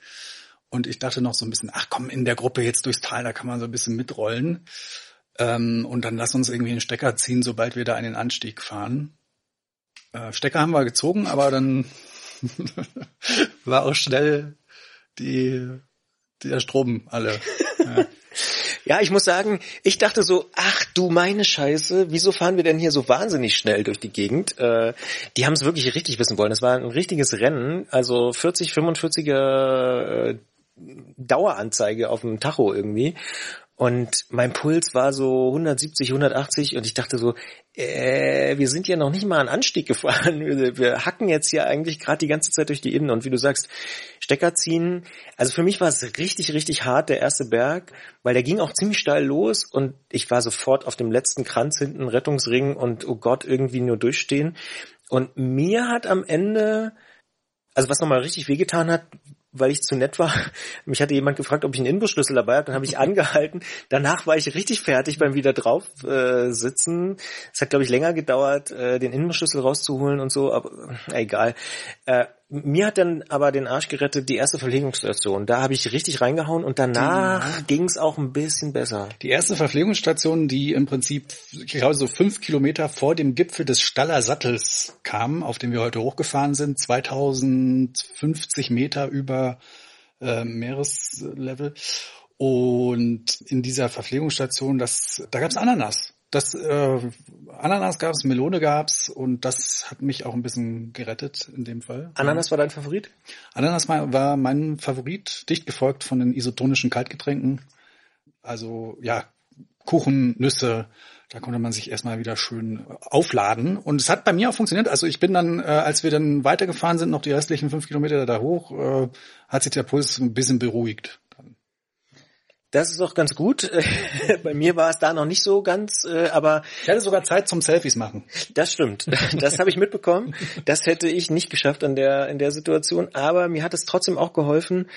Und ich dachte noch so ein bisschen, ach komm, in der Gruppe jetzt durchs Tal, da kann man so ein bisschen mitrollen. Ähm, und dann lass uns irgendwie einen Stecker ziehen, sobald wir da in den Anstieg fahren. Äh, Stecker haben wir gezogen, aber dann <laughs> war auch schnell die, der Strom alle. Ja. Ja, ich muss sagen, ich dachte so, ach du meine Scheiße, wieso fahren wir denn hier so wahnsinnig schnell durch die Gegend? Äh, die haben es wirklich richtig wissen wollen. Das war ein richtiges Rennen, also 40, 45er äh, Daueranzeige auf dem Tacho irgendwie. Und mein Puls war so 170, 180 und ich dachte so, äh, wir sind ja noch nicht mal einen Anstieg <laughs> gefahren. Wir, wir hacken jetzt hier eigentlich gerade die ganze Zeit durch die Ebene. Und wie du sagst, Stecker ziehen. Also für mich war es richtig, richtig hart, der erste Berg, weil der ging auch ziemlich steil los und ich war sofort auf dem letzten Kranz hinten, Rettungsring und oh Gott, irgendwie nur durchstehen. Und mir hat am Ende, also was nochmal richtig wehgetan hat, weil ich zu nett war. <laughs> Mich hatte jemand gefragt, ob ich einen Inbusschlüssel dabei habe. Dann habe ich <laughs> angehalten. Danach war ich richtig fertig beim wieder drauf äh, sitzen. Es hat, glaube ich, länger gedauert, äh, den Inbusschlüssel rauszuholen und so, aber äh, egal. Äh, mir hat dann aber den Arsch gerettet die erste Verpflegungsstation. Da habe ich richtig reingehauen und danach ging es auch ein bisschen besser. Die erste Verpflegungsstation, die im Prinzip, ich glaube, so fünf Kilometer vor dem Gipfel des Staller Sattels kam, auf dem wir heute hochgefahren sind, 2050 Meter über äh, Meereslevel. Und in dieser Verpflegungsstation, das, da gab es Ananas. Das äh, Ananas gab's, Melone gab's und das hat mich auch ein bisschen gerettet in dem Fall. Ananas war dein Favorit? Ananas war mein Favorit, dicht gefolgt von den isotonischen Kaltgetränken. Also ja, Kuchen, Nüsse, da konnte man sich erstmal wieder schön aufladen. Und es hat bei mir auch funktioniert. Also ich bin dann, äh, als wir dann weitergefahren sind, noch die restlichen fünf Kilometer da hoch, äh, hat sich der Puls ein bisschen beruhigt. Das ist doch ganz gut. <laughs> Bei mir war es da noch nicht so ganz, äh, aber ich hatte sogar Zeit zum Selfies machen. Das stimmt. Das habe ich mitbekommen. Das hätte ich nicht geschafft an der in der Situation, aber mir hat es trotzdem auch geholfen.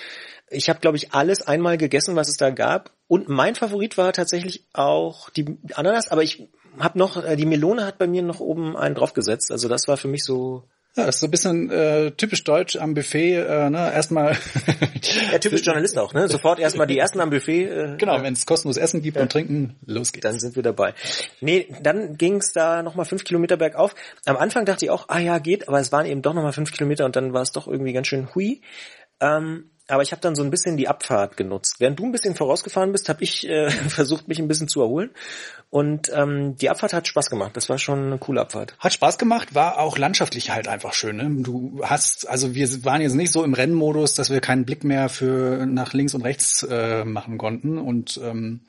Ich habe glaube ich alles einmal gegessen, was es da gab und mein Favorit war tatsächlich auch die Ananas, aber ich habe noch äh, die Melone hat bei mir noch oben einen draufgesetzt. Also das war für mich so ja, das ist so ein bisschen äh, typisch deutsch am Buffet, äh, ne? Erstmal. <laughs> ja, typisch Journalist auch, ne? Sofort erstmal die ersten am Buffet. Äh, genau, wenn es kostenlos Essen gibt ja. und Trinken, los geht's. Dann sind wir dabei. Nee, dann ging es da nochmal fünf Kilometer bergauf. Am Anfang dachte ich auch, ah ja, geht, aber es waren eben doch nochmal fünf Kilometer und dann war es doch irgendwie ganz schön hui. Ähm, aber ich habe dann so ein bisschen die Abfahrt genutzt. Während du ein bisschen vorausgefahren bist, habe ich äh, <laughs> versucht, mich ein bisschen zu erholen. Und ähm, die Abfahrt hat Spaß gemacht. Das war schon eine coole Abfahrt. Hat Spaß gemacht, war auch landschaftlich halt einfach schön. Ne? Du hast, also wir waren jetzt nicht so im Rennmodus, dass wir keinen Blick mehr für nach links und rechts äh, machen konnten. Und ähm,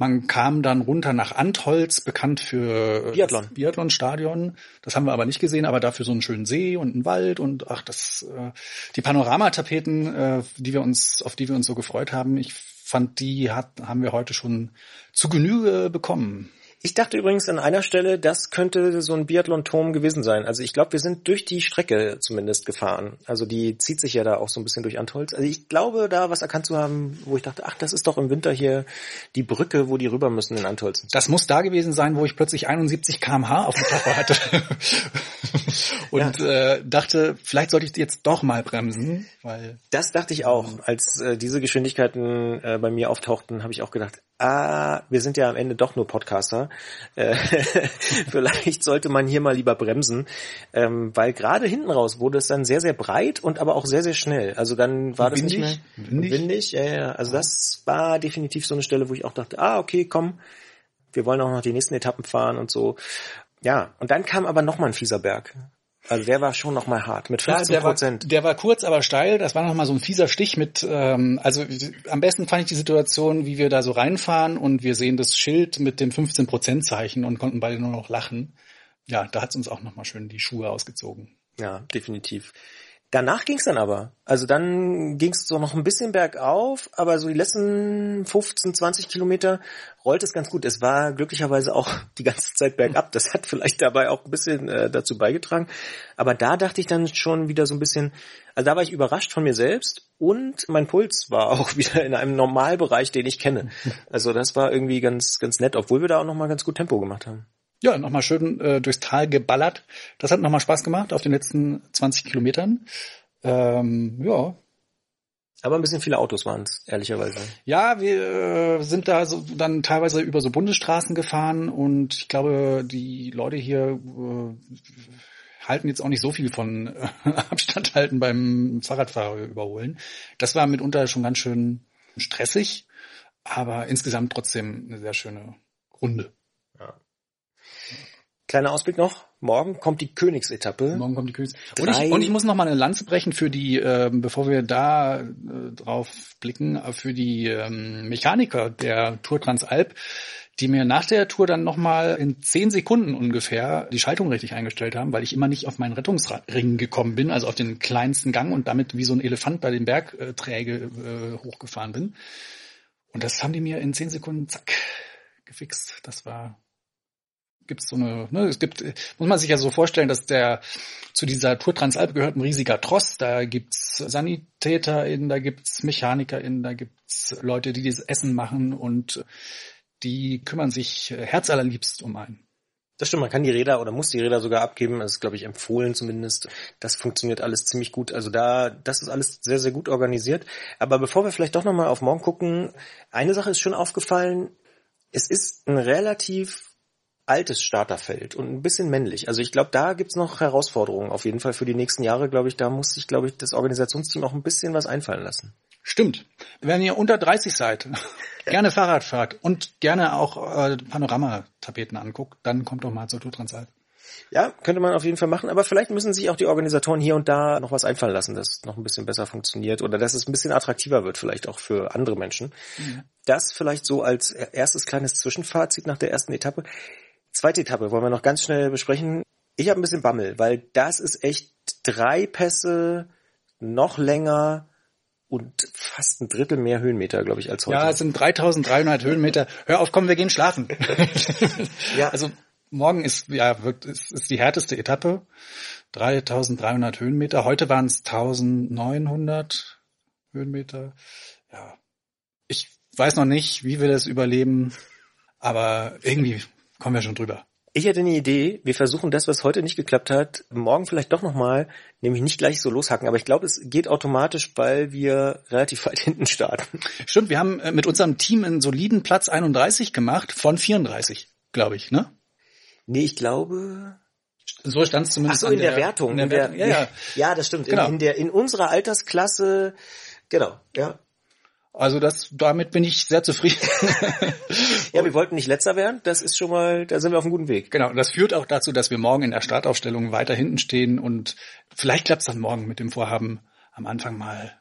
man kam dann runter nach Antholz, bekannt für Biathlon. Biathlon-Stadion. Das haben wir aber nicht gesehen, aber dafür so einen schönen See und einen Wald und ach, das äh, die Panoramatapeten, äh, die wir uns, auf die wir uns so gefreut haben. Ich fand, die hat, haben wir heute schon zu Genüge bekommen. Ich dachte übrigens an einer Stelle, das könnte so ein Biathlon-Turm gewesen sein. Also ich glaube, wir sind durch die Strecke zumindest gefahren. Also die zieht sich ja da auch so ein bisschen durch Antholz. Also ich glaube, da was erkannt zu haben, wo ich dachte, ach, das ist doch im Winter hier die Brücke, wo die rüber müssen in Antholz. Das muss da gewesen sein, wo ich plötzlich 71 kmh auf dem Tacho hatte. <laughs> Und ja. äh, dachte, vielleicht sollte ich jetzt doch mal bremsen, weil... Das dachte ich auch. Als äh, diese Geschwindigkeiten äh, bei mir auftauchten, habe ich auch gedacht, ah, wir sind ja am Ende doch nur Podcaster. Äh, <laughs> vielleicht sollte man hier mal lieber bremsen, ähm, weil gerade hinten raus wurde es dann sehr, sehr breit und aber auch sehr, sehr schnell. Also dann war das windig, nicht mehr windig. windig. Ja, ja. Also das war definitiv so eine Stelle, wo ich auch dachte, ah, okay, komm, wir wollen auch noch die nächsten Etappen fahren und so. Ja, und dann kam aber noch mal ein fieser Berg. Also der war schon noch mal hart mit 15 Prozent. Ja, der, war, der war kurz, aber steil. Das war noch mal so ein fieser Stich mit. Ähm, also am besten fand ich die Situation, wie wir da so reinfahren und wir sehen das Schild mit dem 15 Prozent Zeichen und konnten beide nur noch lachen. Ja, da hat's uns auch noch mal schön die Schuhe ausgezogen. Ja, definitiv. Danach ging's dann aber. Also dann ging's so noch ein bisschen bergauf, aber so die letzten 15, 20 Kilometer rollt es ganz gut. Es war glücklicherweise auch <laughs> die ganze Zeit bergab. Das hat vielleicht dabei auch ein bisschen äh, dazu beigetragen. Aber da dachte ich dann schon wieder so ein bisschen, also da war ich überrascht von mir selbst und mein Puls war <laughs> auch wieder in einem Normalbereich, den ich kenne. Also das war irgendwie ganz, ganz nett, obwohl wir da auch nochmal ganz gut Tempo gemacht haben. Ja, nochmal schön äh, durchs Tal geballert. Das hat nochmal Spaß gemacht auf den letzten 20 Kilometern. Ähm, ja. Aber ein bisschen viele Autos waren es, ehrlicherweise. Ja, wir äh, sind da so dann teilweise über so Bundesstraßen gefahren und ich glaube, die Leute hier äh, halten jetzt auch nicht so viel von äh, <laughs> Abstand halten beim Fahrradfahrer überholen. Das war mitunter schon ganz schön stressig, aber insgesamt trotzdem eine sehr schöne Runde. Kleiner Ausblick noch. Morgen kommt die Königsetappe. Morgen kommt die Königs. Und ich, und ich muss noch mal eine Lanze brechen für die, äh, bevor wir da äh, drauf blicken, äh, für die ähm, Mechaniker der Tour Transalp, die mir nach der Tour dann noch mal in zehn Sekunden ungefähr die Schaltung richtig eingestellt haben, weil ich immer nicht auf meinen Rettungsring gekommen bin, also auf den kleinsten Gang und damit wie so ein Elefant bei den Bergträge äh, hochgefahren bin. Und das haben die mir in zehn Sekunden zack gefixt. Das war gibt's so eine, ne, es gibt, muss man sich ja so vorstellen, dass der zu dieser Tour Transalp gehört ein riesiger Tross. Da gibt's SanitäterInnen, da gibt's MechanikerInnen, da gibt's Leute, die das Essen machen und die kümmern sich herzallerliebst um einen. Das stimmt, man kann die Räder oder muss die Räder sogar abgeben. Das ist, glaube ich, empfohlen zumindest. Das funktioniert alles ziemlich gut. Also da, das ist alles sehr, sehr gut organisiert. Aber bevor wir vielleicht doch nochmal auf morgen gucken, eine Sache ist schon aufgefallen. Es ist ein relativ altes Starterfeld und ein bisschen männlich. Also ich glaube, da gibt's noch Herausforderungen auf jeden Fall für die nächsten Jahre, glaube ich. Da muss sich, glaube ich, das Organisationsteam auch ein bisschen was einfallen lassen. Stimmt. Wenn ihr unter 30 seid, gerne Fahrrad fahrt und gerne auch äh, Panoramatapeten anguckt, dann kommt doch mal zur Tour Transalp. Ja, könnte man auf jeden Fall machen, aber vielleicht müssen sich auch die Organisatoren hier und da noch was einfallen lassen, dass es noch ein bisschen besser funktioniert oder dass es ein bisschen attraktiver wird, vielleicht auch für andere Menschen. Mhm. Das vielleicht so als erstes kleines Zwischenfazit nach der ersten Etappe. Zweite Etappe wollen wir noch ganz schnell besprechen. Ich habe ein bisschen Bammel, weil das ist echt drei Pässe, noch länger und fast ein Drittel mehr Höhenmeter, glaube ich, als heute. Ja, es sind 3300 Höhenmeter. Hör auf, komm, wir gehen schlafen. <laughs> ja. Also morgen ist ja wird, ist, ist die härteste Etappe. 3300 Höhenmeter. Heute waren es 1900 Höhenmeter. Ja. Ich weiß noch nicht, wie wir das überleben, aber irgendwie kommen wir schon drüber. Ich hätte eine Idee, wir versuchen das, was heute nicht geklappt hat, morgen vielleicht doch nochmal, nämlich nicht gleich so loshacken, aber ich glaube, es geht automatisch, weil wir relativ <laughs> weit hinten starten. Stimmt, wir haben äh, mit unserem Team einen soliden Platz 31 gemacht von 34, glaube ich, ne? Nee, ich glaube, so stand es zumindest Ach so, in der, der, Wertung. In der, in der, ja, ja. ja, das stimmt. Genau. In, in, der, in unserer Altersklasse, genau, ja. Also das, damit bin ich sehr zufrieden. <laughs> ja, wir wollten nicht letzter werden. Das ist schon mal, da sind wir auf einem guten Weg. Genau. Und das führt auch dazu, dass wir morgen in der Startaufstellung weiter hinten stehen und vielleicht klappt es dann morgen mit dem Vorhaben, am Anfang mal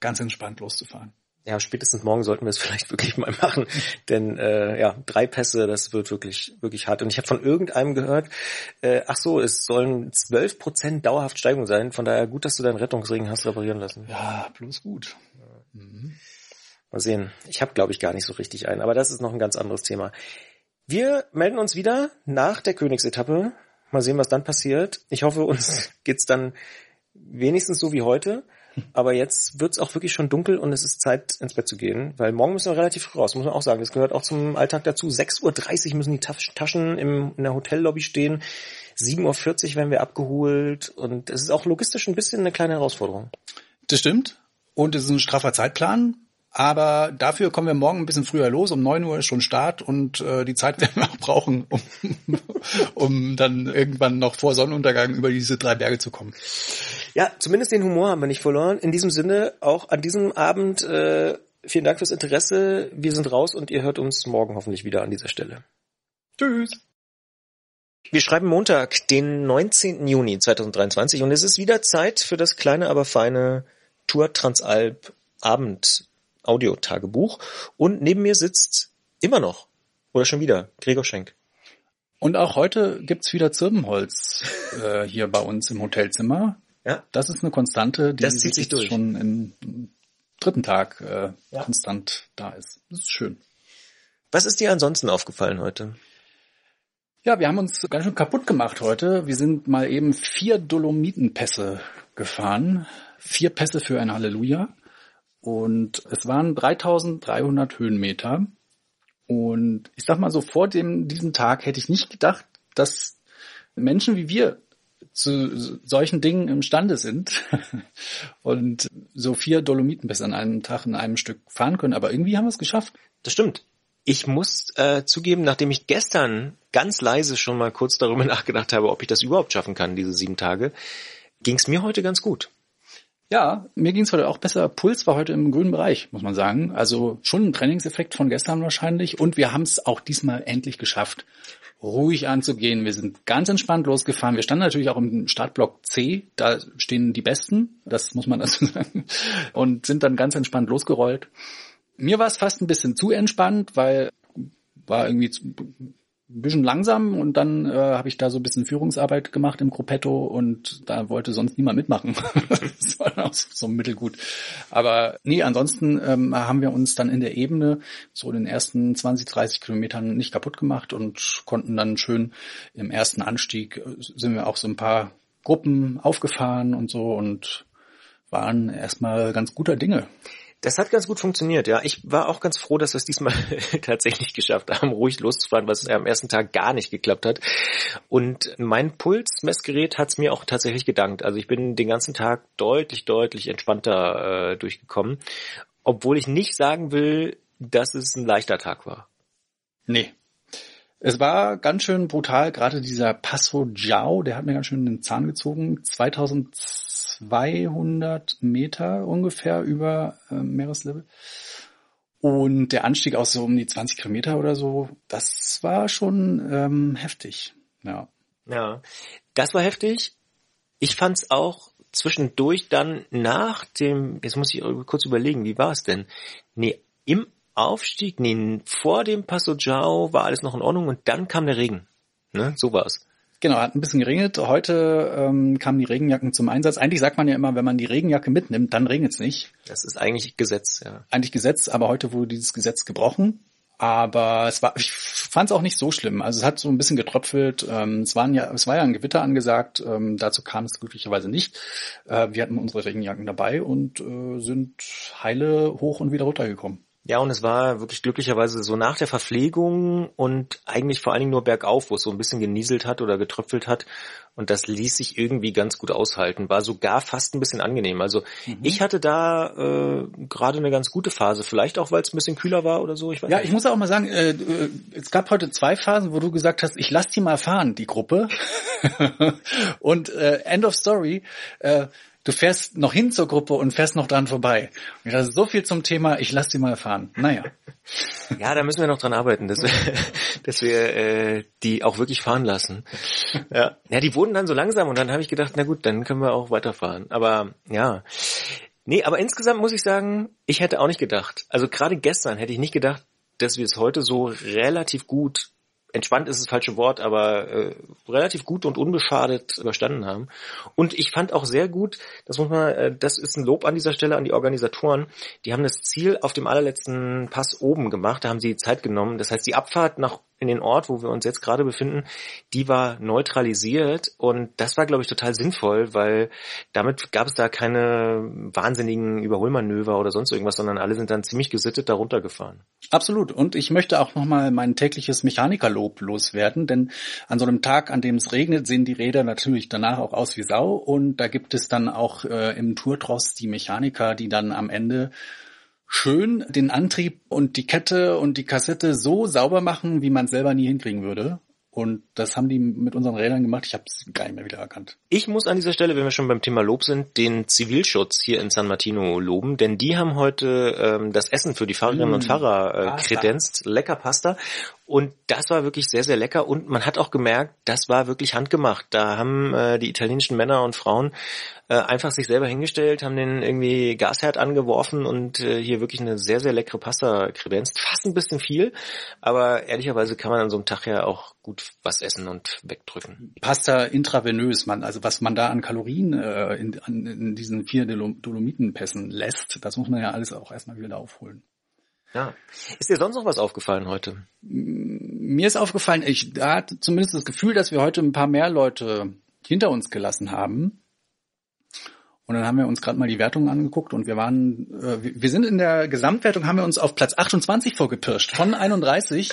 ganz entspannt loszufahren. Ja, spätestens morgen sollten wir es vielleicht <laughs> wirklich mal machen, denn äh, ja, drei Pässe, das wird wirklich wirklich hart. Und ich habe von irgendeinem gehört, äh, ach so, es sollen zwölf Prozent dauerhaft Steigung sein. Von daher gut, dass du deinen Rettungsring hast reparieren lassen. Ja, bloß gut. Mhm. Mal sehen. Ich habe, glaube ich, gar nicht so richtig einen, aber das ist noch ein ganz anderes Thema. Wir melden uns wieder nach der Königsetappe. Mal sehen, was dann passiert. Ich hoffe, uns <laughs> geht's dann wenigstens so wie heute. Aber jetzt wird's auch wirklich schon dunkel und es ist Zeit, ins Bett zu gehen, weil morgen müssen wir relativ früh raus, muss man auch sagen. Das gehört auch zum Alltag dazu. 6.30 Uhr müssen die Taschen im, in der Hotellobby stehen. 7.40 Uhr werden wir abgeholt und es ist auch logistisch ein bisschen eine kleine Herausforderung. Das stimmt. Und es ist ein straffer Zeitplan. Aber dafür kommen wir morgen ein bisschen früher los. Um neun Uhr ist schon Start und äh, die Zeit <laughs> werden wir auch brauchen, um, um dann irgendwann noch vor Sonnenuntergang über diese drei Berge zu kommen. Ja, zumindest den Humor haben wir nicht verloren. In diesem Sinne, auch an diesem Abend äh, vielen Dank fürs Interesse. Wir sind raus und ihr hört uns morgen hoffentlich wieder an dieser Stelle. Tschüss. Wir schreiben Montag, den 19. Juni 2023 und es ist wieder Zeit für das kleine, aber feine Tour Transalp Abend Audiotagebuch. Und neben mir sitzt immer noch, oder schon wieder, Gregor Schenk. Und auch heute gibt's wieder Zirbenholz äh, hier bei uns im Hotelzimmer. Ja. Das ist eine Konstante, die sich schon im dritten Tag äh, ja. konstant da ist. Das ist schön. Was ist dir ansonsten aufgefallen heute? Ja, wir haben uns ganz schön kaputt gemacht heute. Wir sind mal eben vier Dolomitenpässe gefahren. Vier Pässe für ein Halleluja. Und es waren 3300 Höhenmeter. Und ich sag mal so, vor dem, diesem Tag hätte ich nicht gedacht, dass Menschen wie wir zu solchen Dingen imstande sind <laughs> und so vier Dolomiten bis an einem Tag in einem Stück fahren können. Aber irgendwie haben wir es geschafft. Das stimmt. Ich muss äh, zugeben, nachdem ich gestern ganz leise schon mal kurz darüber <laughs> nachgedacht habe, ob ich das überhaupt schaffen kann, diese sieben Tage, ging es mir heute ganz gut. Ja, mir ging es heute auch besser. Puls war heute im grünen Bereich, muss man sagen. Also schon ein Trainingseffekt von gestern wahrscheinlich. Und wir haben es auch diesmal endlich geschafft, ruhig anzugehen. Wir sind ganz entspannt losgefahren. Wir standen natürlich auch im Startblock C. Da stehen die Besten, das muss man dazu <laughs> sagen. Und sind dann ganz entspannt losgerollt. Mir war es fast ein bisschen zu entspannt, weil war irgendwie ein bisschen langsam und dann äh, habe ich da so ein bisschen Führungsarbeit gemacht im Gruppetto und da wollte sonst niemand mitmachen. <laughs> das war auch so mittelgut. Aber nee, ansonsten ähm, haben wir uns dann in der Ebene so in den ersten 20, 30 Kilometern nicht kaputt gemacht und konnten dann schön im ersten Anstieg äh, sind wir auch so ein paar Gruppen aufgefahren und so und waren erstmal ganz guter Dinge. Das hat ganz gut funktioniert, ja. Ich war auch ganz froh, dass wir es diesmal <laughs> tatsächlich geschafft haben, ruhig loszufahren, was am ersten Tag gar nicht geklappt hat. Und mein Pulsmessgerät hat es mir auch tatsächlich gedankt. Also ich bin den ganzen Tag deutlich, deutlich entspannter äh, durchgekommen, obwohl ich nicht sagen will, dass es ein leichter Tag war. Nee. Es war ganz schön brutal, gerade dieser Passo Jiao, der hat mir ganz schön den Zahn gezogen. 2000 200 Meter ungefähr über äh, Meereslevel. Und der Anstieg auch so um die 20 Kilometer oder so, das war schon ähm, heftig. Ja. Ja, das war heftig. Ich fand's auch zwischendurch dann nach dem, jetzt muss ich kurz überlegen, wie war es denn? Nee, im Aufstieg, nee, vor dem Passo Giao war alles noch in Ordnung und dann kam der Regen. Ne, so war's. Genau, hat ein bisschen geregnet. Heute ähm, kamen die Regenjacken zum Einsatz. Eigentlich sagt man ja immer, wenn man die Regenjacke mitnimmt, dann regnet es nicht. Das ist eigentlich Gesetz, ja. Eigentlich Gesetz, aber heute wurde dieses Gesetz gebrochen. Aber es war, ich fand es auch nicht so schlimm. Also es hat so ein bisschen getröpfelt. Ähm, es, waren ja, es war ja ein Gewitter angesagt. Ähm, dazu kam es glücklicherweise nicht. Äh, wir hatten unsere Regenjacken dabei und äh, sind heile hoch und wieder runtergekommen. Ja, und es war wirklich glücklicherweise so nach der Verpflegung und eigentlich vor allen Dingen nur bergauf, wo es so ein bisschen genieselt hat oder getröpfelt hat. Und das ließ sich irgendwie ganz gut aushalten. War sogar fast ein bisschen angenehm. Also mhm. ich hatte da äh, gerade eine ganz gute Phase. Vielleicht auch, weil es ein bisschen kühler war oder so. Ich weiß ja, nicht. ich muss auch mal sagen, äh, äh, es gab heute zwei Phasen, wo du gesagt hast, ich lass die mal fahren, die Gruppe. <laughs> und äh, End of Story. Äh, du fährst noch hin zur Gruppe und fährst noch dran vorbei. Und das ist so viel zum Thema, ich lass sie mal fahren. Naja. <laughs> Ja, da müssen wir noch dran arbeiten, dass wir, <laughs> dass wir äh, die auch wirklich fahren lassen. <laughs> Ja. ja, die wurden dann so langsam und dann habe ich gedacht, na gut, dann können wir auch weiterfahren. Aber ja. Nee, aber insgesamt muss ich sagen, ich hätte auch nicht gedacht. Also gerade gestern hätte ich nicht gedacht, dass wir es heute so relativ gut entspannt ist das falsche Wort, aber äh, relativ gut und unbeschadet überstanden haben. Und ich fand auch sehr gut, das muss man, äh, das ist ein Lob an dieser Stelle an die Organisatoren. Die haben das Ziel auf dem allerletzten Pass oben gemacht, da haben sie Zeit genommen. Das heißt, die Abfahrt nach in den Ort, wo wir uns jetzt gerade befinden, die war neutralisiert und das war, glaube ich, total sinnvoll, weil damit gab es da keine wahnsinnigen Überholmanöver oder sonst irgendwas, sondern alle sind dann ziemlich gesittet darunter gefahren. Absolut. Und ich möchte auch nochmal mein tägliches Mechanikerlob loswerden, denn an so einem Tag, an dem es regnet, sehen die Räder natürlich danach auch aus wie Sau und da gibt es dann auch äh, im Tourtross die Mechaniker, die dann am Ende schön den Antrieb und die Kette und die Kassette so sauber machen, wie man es selber nie hinkriegen würde. Und das haben die mit unseren Rädern gemacht. Ich habe es gar nicht mehr wieder erkannt. Ich muss an dieser Stelle, wenn wir schon beim Thema Lob sind, den Zivilschutz hier in San Martino loben, denn die haben heute ähm, das Essen für die Fahrerinnen mmh, und Fahrer äh, kredenzt. Lecker Pasta. Und das war wirklich sehr, sehr lecker. Und man hat auch gemerkt, das war wirklich handgemacht. Da haben äh, die italienischen Männer und Frauen äh, einfach sich selber hingestellt, haben den irgendwie Gasherd angeworfen und äh, hier wirklich eine sehr, sehr leckere Pasta kredenzt. Fast ein bisschen viel, aber ehrlicherweise kann man an so einem Tag ja auch gut was essen und wegdrücken. Pasta intravenös, man, also was man da an Kalorien äh, in, an, in diesen vier Dolomitenpässen lässt, das muss man ja alles auch erstmal wieder aufholen. Ja. Ist dir sonst noch was aufgefallen heute? Mir ist aufgefallen, ich hatte zumindest das Gefühl, dass wir heute ein paar mehr Leute hinter uns gelassen haben. Und dann haben wir uns gerade mal die Wertungen angeguckt und wir waren, äh, wir sind in der Gesamtwertung, haben wir uns auf Platz 28 vorgepirscht von 31.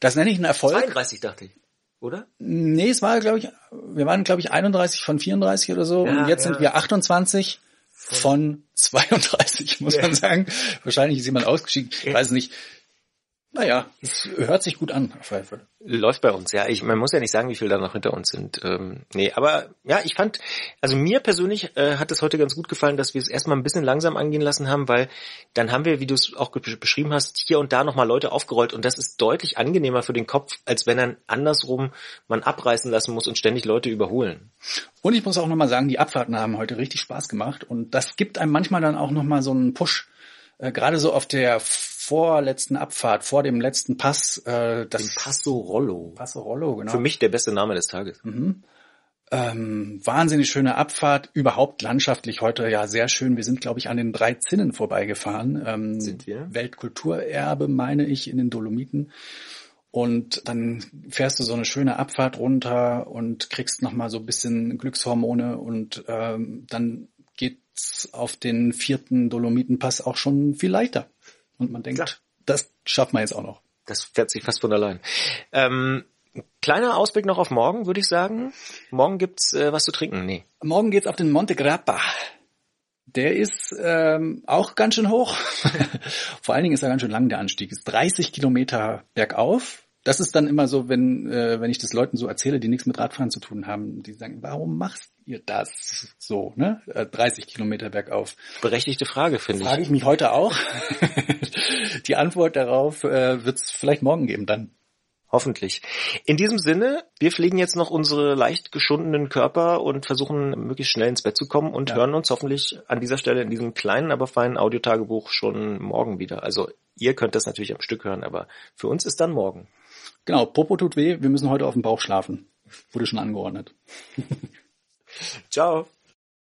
Das nenne ich einen Erfolg. 32 dachte ich, oder? Nee, es war, glaube ich, wir waren, glaube ich, 31 von 34 oder so. Ja, und jetzt ja. sind wir 28 von 32, <laughs> muss man sagen. Wahrscheinlich ist jemand ausgeschieden. Ich weiß nicht. Naja, es hört sich gut an, auf jeden Fall. Läuft bei uns, ja. Ich, man muss ja nicht sagen, wie viel da noch hinter uns sind. Ähm, nee, aber ja, ich fand, also mir persönlich äh, hat es heute ganz gut gefallen, dass wir es erstmal ein bisschen langsam angehen lassen haben, weil dann haben wir, wie du es auch beschrieben hast, hier und da nochmal Leute aufgerollt und das ist deutlich angenehmer für den Kopf, als wenn dann andersrum man abreißen lassen muss und ständig Leute überholen. Und ich muss auch nochmal sagen, die Abfahrten haben heute richtig Spaß gemacht und das gibt einem manchmal dann auch nochmal so einen Push. Äh, Gerade so auf der vorletzten Abfahrt, vor dem letzten Pass, äh, das Den Passo Rollo. Passo Rollo, genau. Für mich der beste Name des Tages. Mhm. Ähm, wahnsinnig schöne Abfahrt, überhaupt landschaftlich heute ja sehr schön. Wir sind, glaube ich, an den drei Zinnen vorbeigefahren. Ähm, Sind wir? Weltkulturerbe, meine ich, in den Dolomiten. Und dann fährst du so eine schöne Abfahrt runter und kriegst nochmal so ein bisschen Glückshormone und ähm, dann geht's auf den vierten Dolomitenpass auch schon viel leichter. Und man denkt, Klar. das schafft man jetzt auch noch. Das fährt sich fast von allein. Ähm, kleiner Ausblick noch auf morgen, würde ich sagen. Morgen gibt's äh, was zu trinken. Nee. Morgen geht's auf den Monte Grappa. Der ist ähm, auch ganz schön hoch. <laughs> Vor allen Dingen ist er ganz schön lang, der Anstieg. Ist 30 Kilometer bergauf. Das ist dann immer so, wenn, äh, wenn ich das Leuten so erzähle, die nichts mit Radfahren zu tun haben, die sagen, warum machst ihr das so, ne? Äh, 30 Kilometer bergauf. Berechtigte Frage, finde Frage ich. ich mich heute auch. <laughs> die Antwort darauf äh, wird es vielleicht morgen geben dann. Hoffentlich. In diesem Sinne, wir pflegen jetzt noch unsere leicht geschundenen Körper und versuchen möglichst schnell ins Bett zu kommen und Ja. hören uns hoffentlich an dieser Stelle in diesem kleinen, aber feinen Audiotagebuch schon morgen wieder. Also ihr könnt das natürlich am Stück hören, aber für uns ist dann morgen. Genau, Popo tut weh, wir müssen heute auf dem Bauch schlafen. Wurde schon angeordnet. <laughs> Ciao.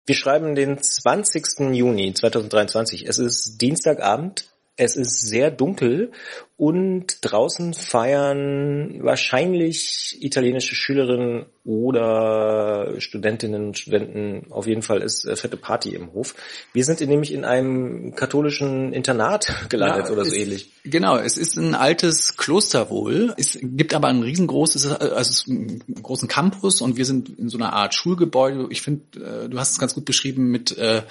Wir schreiben den 20. Juni 2023. Es ist Dienstagabend. Es ist sehr dunkel und draußen feiern wahrscheinlich italienische Schülerinnen oder Studentinnen und Studenten. Auf jeden Fall ist äh, fette Party im Hof. Wir sind nämlich in einem katholischen Internat <laughs> gelandet Ja, oder so es- ähnlich. Genau, es ist ein altes Kloster wohl. Es gibt aber ein riesengroßes, also es ist einen großen Campus und wir sind in so einer Art Schulgebäude. Ich finde, äh, du hast es ganz gut beschrieben mit äh,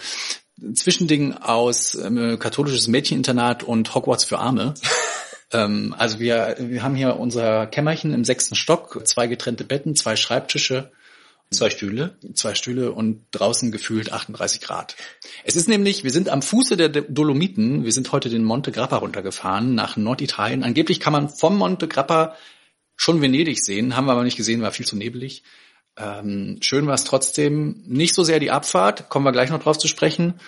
Zwischending aus ähm, katholisches Mädcheninternat und Hogwarts für Arme. <laughs> ähm, also wir, wir haben hier unser Kämmerchen im sechsten Stock, zwei getrennte Betten, zwei Schreibtische, Zwei Stühle. zwei Stühle und draußen gefühlt 38 Grad. Es ist nämlich, wir sind am Fuße der Dolomiten, wir sind heute den Monte Grappa runtergefahren nach Norditalien. Angeblich kann man vom Monte Grappa schon Venedig sehen, haben wir aber nicht gesehen, war viel zu nebelig. Ähm, schön war es trotzdem, nicht so sehr die Abfahrt, kommen wir gleich noch drauf zu sprechen,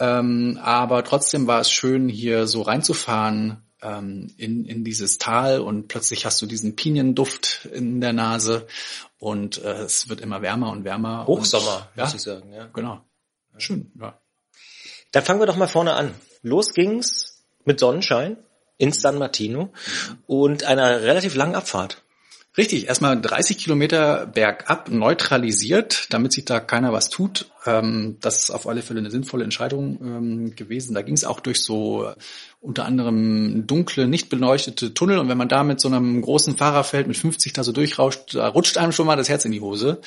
ähm, aber trotzdem war es schön, hier so reinzufahren ähm, in, in dieses Tal und plötzlich hast du diesen Pinienduft in der Nase und äh, es wird immer wärmer und wärmer. Hochsommer, und, ja, muss ich sagen. Ja. genau. Schön, ja. Dann fangen wir doch mal vorne an. Los ging's mit Sonnenschein in San Martino und einer relativ langen Abfahrt. Richtig, erstmal 30 Kilometer bergab neutralisiert, damit sich da keiner was tut. Ähm, das ist auf alle Fälle eine sinnvolle Entscheidung ähm, gewesen. Da ging es auch durch so äh, unter anderem dunkle, nicht beleuchtete Tunnel. Und wenn man da mit so einem großen Fahrerfeld mit 50 da so durchrauscht, da rutscht einem schon mal das Herz in die Hose.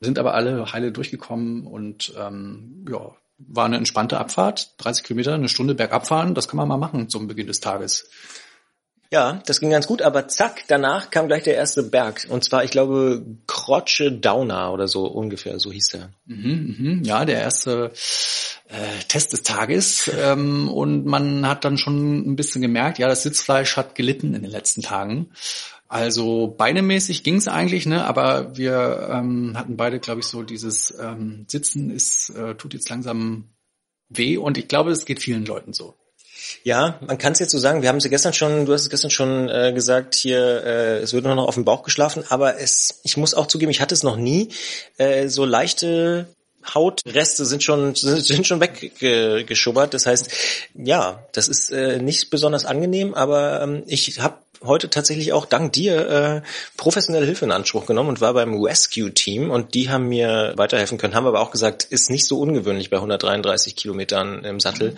Sind aber alle heile durchgekommen und ähm, ja, war eine entspannte Abfahrt. 30 Kilometer, eine Stunde bergab fahren, das kann man mal machen zum Beginn des Tages. Ja, das ging ganz gut, aber zack, danach kam gleich der erste Berg. Und zwar, ich glaube, Croce Dauna oder so ungefähr, so hieß der. Mhm, mhm. Ja, der erste äh, Test des Tages. Ähm, und man hat dann schon ein bisschen gemerkt, ja, das Sitzfleisch hat gelitten in den letzten Tagen. Also beinemäßig ging es eigentlich, ne? aber wir ähm, hatten beide, glaube ich, so dieses ähm, Sitzen ist, äh, tut jetzt langsam weh und ich glaube, es geht vielen Leuten so. Ja, man kann es jetzt so sagen, wir haben sie gestern schon, du hast es gestern schon äh, gesagt, hier, äh, es wird nur noch auf dem Bauch geschlafen, aber es, ich muss auch zugeben, ich hatte es noch nie. Äh, so leichte Hautreste sind schon sind, schon weggeschubbert. Das heißt, ja, das ist äh, nicht besonders angenehm, aber ähm, ich habe heute tatsächlich auch dank dir äh, professionelle Hilfe in Anspruch genommen und war beim Rescue-Team und die haben mir weiterhelfen können, haben aber auch gesagt, ist nicht so ungewöhnlich bei 133 Kilometern im Sattel.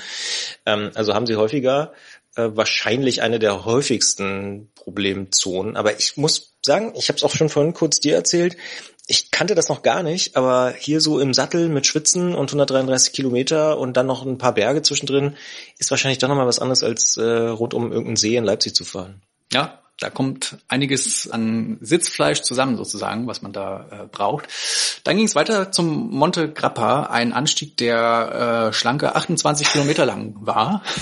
Ähm, also haben sie häufiger äh, wahrscheinlich eine der häufigsten Problemzonen. Aber ich muss sagen, ich habe es auch schon vorhin kurz dir erzählt, ich kannte das noch gar nicht, aber hier so im Sattel mit Schwitzen und 133 Kilometer und dann noch ein paar Berge zwischendrin ist wahrscheinlich doch nochmal was anderes als äh, rund um irgendeinen See in Leipzig zu fahren. Ja, da kommt einiges an Sitzfleisch zusammen sozusagen, was man da äh, braucht. Dann ging es weiter zum Monte Grappa, ein Anstieg, der äh, schlanke 28 Kilometer lang war. <laughs>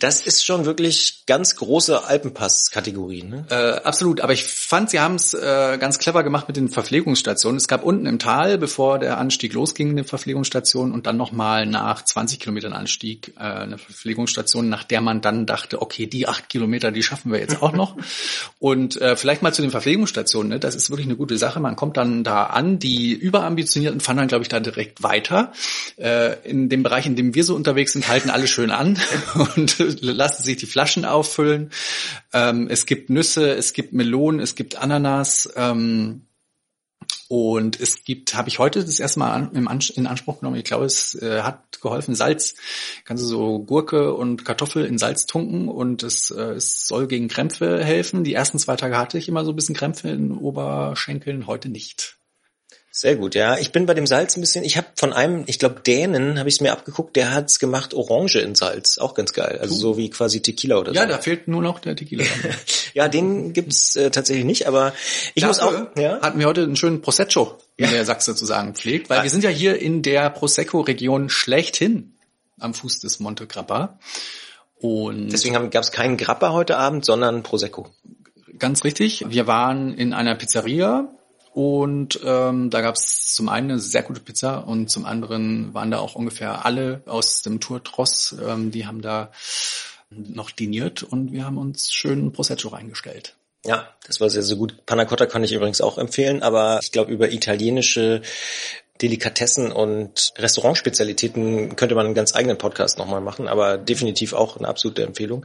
Das ist schon wirklich ganz große Alpenpass-Kategorie. Ne? Äh, absolut, aber ich fand, sie haben es äh, ganz clever gemacht mit den Verpflegungsstationen. Es gab unten im Tal, bevor der Anstieg losging, eine Verpflegungsstation und dann nochmal nach 20 Kilometern Anstieg äh, eine Verpflegungsstation, nach der man dann dachte, okay, die acht Kilometer, die schaffen wir jetzt auch noch. Und äh, vielleicht mal zu den Verpflegungsstationen. Ne? Das ist wirklich eine gute Sache. Man kommt dann da an. Die überambitionierten fahren dann, glaube ich, da direkt weiter. Äh, in dem Bereich, in dem wir so unterwegs sind, halten alle schön an <laughs> und lassen sich die Flaschen auffüllen. Ähm, es gibt Nüsse, es gibt Melonen, es gibt Ananas. Ähm, und es gibt, habe ich heute das erste Mal in Anspruch genommen, ich glaube, es äh, hat geholfen, Salz. Kannst du so Gurke und Kartoffel in Salz tunken und es, äh, es soll gegen Krämpfe helfen. Die ersten zwei Tage hatte ich immer so ein bisschen Krämpfe in Oberschenkeln, heute nicht. Sehr gut, ja. Ich bin bei dem Salz ein bisschen, ich habe von einem, ich glaube Dänen, habe ich es mir abgeguckt, der hat's gemacht Orange in Salz, auch ganz geil. Also so wie quasi Tequila oder ja, so. Ja, da fehlt nur noch der Tequila. <laughs> ja, den gibt's äh, tatsächlich nicht, aber ich Dafür muss auch. Ja? Hatten wir heute einen schönen Prosecco, wie der Sachse sozusagen pflegt, weil wir sind ja hier in der Prosecco-Region schlechthin am Fuß des Monte Grappa. Und Deswegen gab es keinen Grappa heute Abend, sondern Prosecco. Ganz richtig. Wir waren in einer Pizzeria und ähm, da gab es zum einen eine sehr gute Pizza und zum anderen waren da auch ungefähr alle aus dem Tour Tross, ähm, die haben da noch diniert und wir haben uns schön Prosecco reingestellt. Ja, das war sehr, sehr gut. Panna Cotta kann ich übrigens auch empfehlen, aber ich glaube, über italienische Delikatessen und Restaurantspezialitäten könnte man einen ganz eigenen Podcast nochmal machen, aber definitiv auch eine absolute Empfehlung.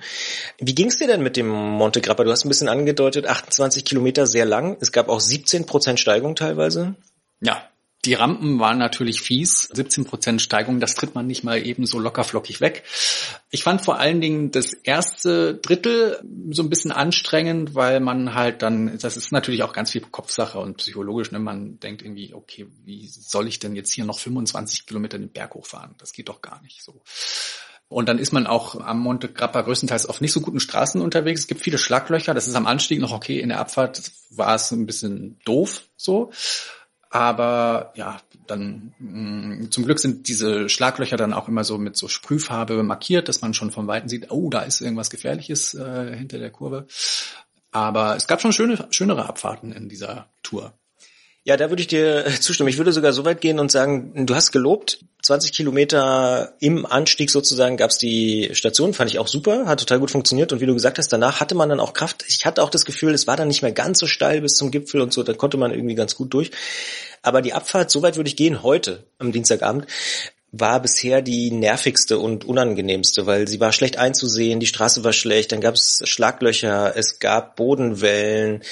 Wie ging's dir denn mit dem Monte Grappa? Du hast ein bisschen angedeutet, 28 Kilometer sehr lang. Es gab auch 17 Prozent Steigung teilweise. Ja, die Rampen waren natürlich fies, 17 Prozent Steigung, das tritt man nicht mal eben so lockerflockig weg. Ich fand vor allen Dingen das erste Drittel so ein bisschen anstrengend, weil man halt dann, das ist natürlich auch ganz viel Kopfsache und psychologisch, ne? man denkt irgendwie, okay, wie soll ich denn jetzt hier noch 25 Kilometer den Berg hochfahren? Das geht doch gar nicht so. Und dann ist man auch am Monte Grappa größtenteils auf nicht so guten Straßen unterwegs. Es gibt viele Schlaglöcher. Das ist am Anstieg noch okay. In der Abfahrt war es ein bisschen doof so. Aber ja, dann mm, zum Glück sind diese Schlaglöcher dann auch immer so mit so Sprühfarbe markiert, dass man schon von Weitem sieht, oh, da ist irgendwas Gefährliches äh, hinter der Kurve. Aber es gab schon schöne, schönere Abfahrten in dieser Tour. Ja, da würde ich dir <laughs> zustimmen. Ich würde sogar so weit gehen und sagen, du hast gelobt, 20 Kilometer im Anstieg sozusagen gab's die Station, fand ich auch super, hat total gut funktioniert und wie du gesagt hast, danach hatte man dann auch Kraft. Ich hatte auch das Gefühl, es war dann nicht mehr ganz so steil bis zum Gipfel und so, da konnte man irgendwie ganz gut durch. Aber die Abfahrt, so weit würde ich gehen heute am Dienstagabend, war bisher die nervigste und unangenehmste, weil sie war schlecht einzusehen, die Straße war schlecht, dann gab's Schlaglöcher, es gab Bodenwellen,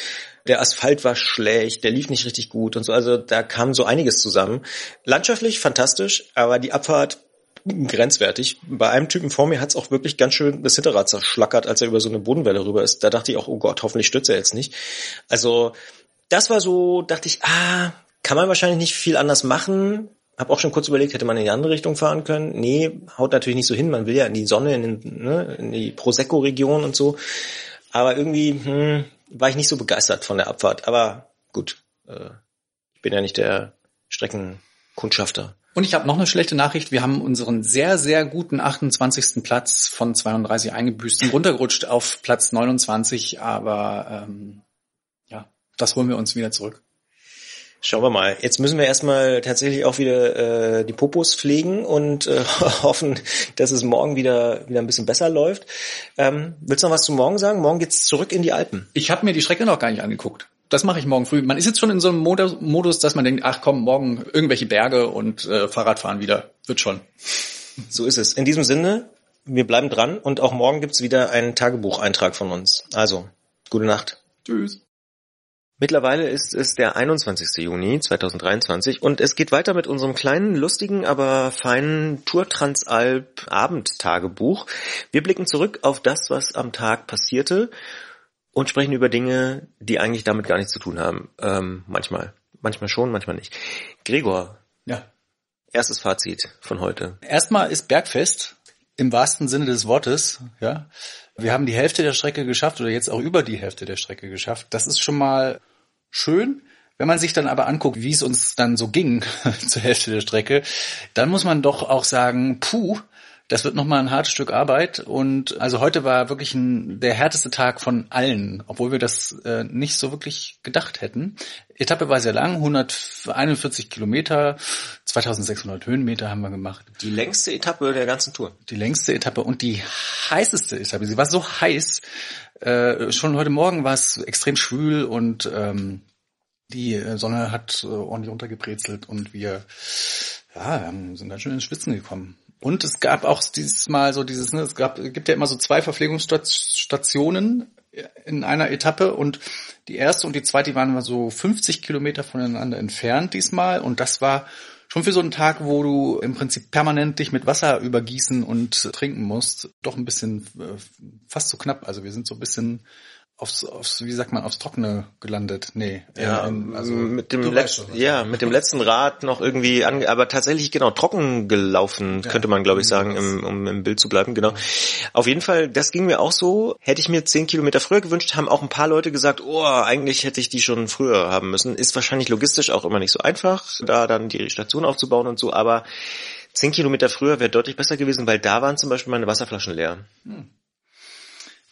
der Asphalt war schlecht, der lief nicht richtig gut und so. Also da kam so einiges zusammen. Landschaftlich fantastisch, aber die Abfahrt grenzwertig. Bei einem Typen vor mir hat es auch wirklich ganz schön das Hinterrad zerschlackert, als er über so eine Bodenwelle rüber ist. Da dachte ich auch, oh Gott, hoffentlich stürzt er jetzt nicht. Also das war so, dachte ich, ah, kann man wahrscheinlich nicht viel anders machen. Hab auch schon kurz überlegt, hätte man in die andere Richtung fahren können. Nee, haut natürlich nicht so hin. Man will ja in die Sonne, in, den, ne, in die Prosecco-Region und so. Aber irgendwie, hm, war ich nicht so begeistert von der Abfahrt. Aber gut, äh, ich bin ja nicht der Streckenkundschafter. Und ich habe noch eine schlechte Nachricht. Wir haben unseren sehr, sehr guten 28. Platz von 32 eingebüßt und runtergerutscht auf Platz 29. Aber ähm, ja, das holen wir uns wieder zurück. Schauen wir mal. Jetzt müssen wir erstmal tatsächlich auch wieder äh, die Popos pflegen und äh, <laughs> hoffen, dass es morgen wieder wieder ein bisschen besser läuft. Ähm, willst du noch was zu morgen sagen? Morgen geht's zurück in die Alpen. Ich habe mir die Strecke noch gar nicht angeguckt. Das mache ich morgen früh. Man ist jetzt schon in so einem Modus, dass man denkt, ach komm, morgen irgendwelche Berge und äh, Fahrradfahren wieder. Wird schon. So ist es. In diesem Sinne, wir bleiben dran und auch morgen gibt's wieder einen Tagebucheintrag von uns. Also, gute Nacht. Tschüss. Mittlerweile ist es der 21. Juni 2023 und es geht weiter mit unserem kleinen, lustigen, aber feinen Tour Transalp Abendtagebuch. Wir blicken zurück auf das, was am Tag passierte und sprechen über Dinge, die eigentlich damit gar nichts zu tun haben. Ähm, manchmal. manchmal schon, manchmal nicht. Gregor. Ja. Erstes Fazit von heute. Erstmal ist Bergfest im wahrsten Sinne des Wortes, ja. Wir haben die Hälfte der Strecke geschafft oder jetzt auch über die Hälfte der Strecke geschafft. Das ist schon mal schön. Wenn man sich dann aber anguckt, wie es uns dann so ging <laughs> zur Hälfte der Strecke, dann muss man doch auch sagen, puh, das wird nochmal ein hartes Stück Arbeit. Und also heute war wirklich ein, der härteste Tag von allen, obwohl wir das äh, nicht so wirklich gedacht hätten. Etappe war sehr lang, 141 Kilometer, 2600 Höhenmeter haben wir gemacht. Die längste Etappe der ganzen Tour. Die längste Etappe und die heißeste Etappe. Sie war so heiß. Äh, schon heute Morgen war es extrem schwül und ähm, die äh, Sonne hat äh, ordentlich runtergebrezelt und wir ja, sind ganz schön ins Schwitzen gekommen. Und es gab auch dieses Mal so dieses, ne, es gab, gibt ja immer so zwei Verpflegungsstationen in einer Etappe und die erste und die zweite die waren immer so 50 Kilometer voneinander entfernt diesmal und das war schon für so einen Tag, wo du im Prinzip permanent dich mit Wasser übergießen und trinken musst, doch ein bisschen äh, fast zu so knapp. Also wir sind so ein bisschen aufs, aufs, wie sagt man, aufs Trockene gelandet. Nee. Ja, in, also mit dem letzten, ja, mit dem letzten Rad noch irgendwie ange aber tatsächlich genau trocken gelaufen, ja, könnte man glaube ich sagen, im, um im Bild zu bleiben, genau. Auf jeden Fall, das ging mir auch so. Hätte ich mir zehn Kilometer früher gewünscht, haben auch ein paar Leute gesagt, oh, eigentlich hätte ich die schon früher haben müssen. Ist wahrscheinlich logistisch auch immer nicht so einfach, da dann die Station aufzubauen und so, aber zehn Kilometer früher wäre deutlich besser gewesen, weil da waren zum Beispiel meine Wasserflaschen leer. Hm.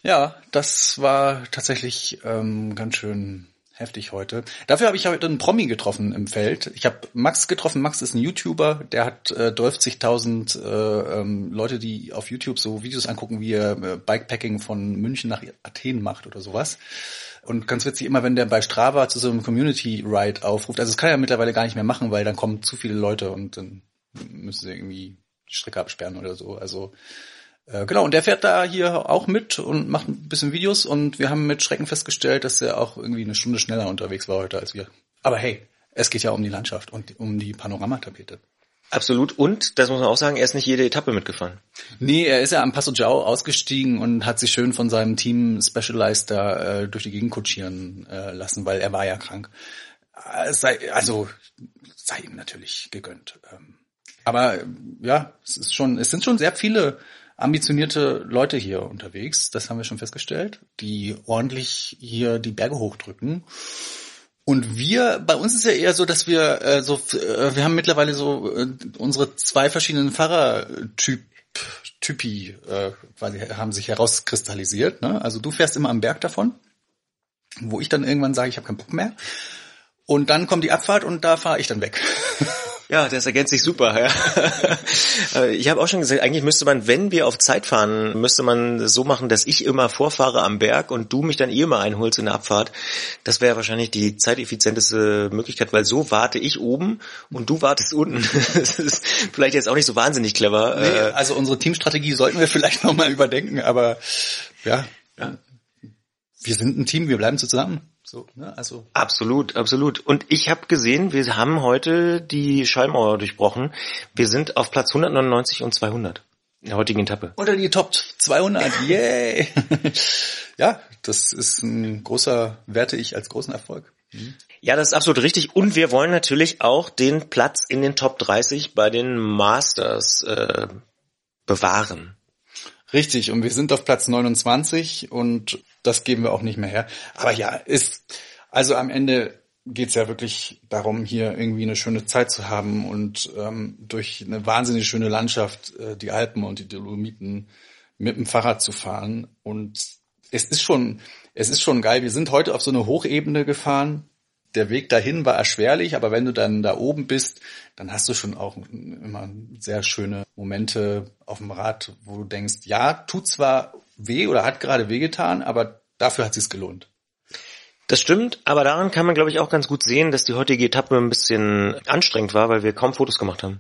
Ja, das war tatsächlich ähm, ganz schön heftig heute. Dafür habe ich heute einen Promi getroffen im Feld. Ich habe Max getroffen. Max ist ein YouTuber, der hat äh, 12.000 äh, ähm, Leute, die auf YouTube so Videos angucken, wie er äh, Bikepacking von München nach Athen macht oder sowas. Und ganz witzig, immer wenn der bei Strava zu so einem Community Ride aufruft, also das kann er mittlerweile gar nicht mehr machen, weil dann kommen zu viele Leute und dann müssen sie irgendwie die Strecke absperren oder so. Also äh, genau, und der fährt da hier auch mit und macht ein bisschen Videos und wir haben mit Schrecken festgestellt, dass er auch irgendwie eine Stunde schneller unterwegs war heute als wir. Aber hey, es geht ja um die Landschaft und um die Panoramatapete. Absolut. Und, das muss man auch sagen, er ist nicht jede Etappe mitgefahren. Nee, er ist ja am Passo Giao ausgestiegen und hat sich schön von seinem Team Specialized da äh, durch die Gegend kutschieren äh, lassen, weil er war ja krank. Äh, sei, also sei ihm natürlich gegönnt. Ähm, aber ja, es ist schon, es sind schon sehr viele ambitionierte Leute hier unterwegs, das haben wir schon festgestellt, die ordentlich hier die Berge hochdrücken. Und wir, bei uns ist ja eher so, dass wir äh, so, äh, wir haben mittlerweile so äh, unsere zwei verschiedenen Fahrertyp Typi äh, quasi haben sich herauskristallisiert. Ne? Also du fährst immer am Berg davon, wo ich dann irgendwann sage, ich habe keinen Bock mehr. Und dann kommt die Abfahrt und da fahre ich dann weg. <laughs> Ja, das ergänzt sich super. Ja. <laughs> Äh, ich habe auch schon gesagt, eigentlich müsste man, wenn wir auf Zeit fahren, müsste man so machen, dass ich immer vorfahre am Berg und du mich dann eh immer einholst in der Abfahrt. Das wäre wahrscheinlich die zeiteffizienteste Möglichkeit, weil so warte ich oben und du wartest unten. <laughs> das ist vielleicht jetzt auch nicht so wahnsinnig clever. Nee, äh, also unsere Teamstrategie sollten wir <laughs> vielleicht nochmal überdenken, aber ja, ja, wir sind ein Team, wir bleiben zusammen. So, ne? Also absolut, absolut. Und ich habe gesehen, wir haben heute die Schallmauer durchbrochen. Wir sind auf Platz 199 und 200 in der heutigen Etappe. Unter die Top 200, <laughs> yay! <laughs> ja, das ist ein großer, werte ich als großen Erfolg. Mhm. Ja, das ist absolut richtig. Und wir wollen natürlich auch den Platz in den Top 30 bei den Masters äh, bewahren. Richtig, und wir sind auf Platz 29 und das geben wir auch nicht mehr her. Aber ja, ist, also am Ende geht's ja wirklich darum, hier irgendwie eine schöne Zeit zu haben und ähm, durch eine wahnsinnig schöne Landschaft, äh, die Alpen und die Dolomiten mit dem Fahrrad zu fahren. Und es ist schon, es ist schon geil. Wir sind heute auf so eine Hochebene gefahren. Der Weg dahin war erschwerlich, aber wenn du dann da oben bist, dann hast du schon auch immer sehr schöne Momente auf dem Rad, wo du denkst, ja, tut zwar weh oder hat gerade wehgetan, aber dafür hat es gelohnt. Das stimmt, aber daran kann man, glaube ich, auch ganz gut sehen, dass die heutige Etappe ein bisschen anstrengend war, weil wir kaum Fotos gemacht haben.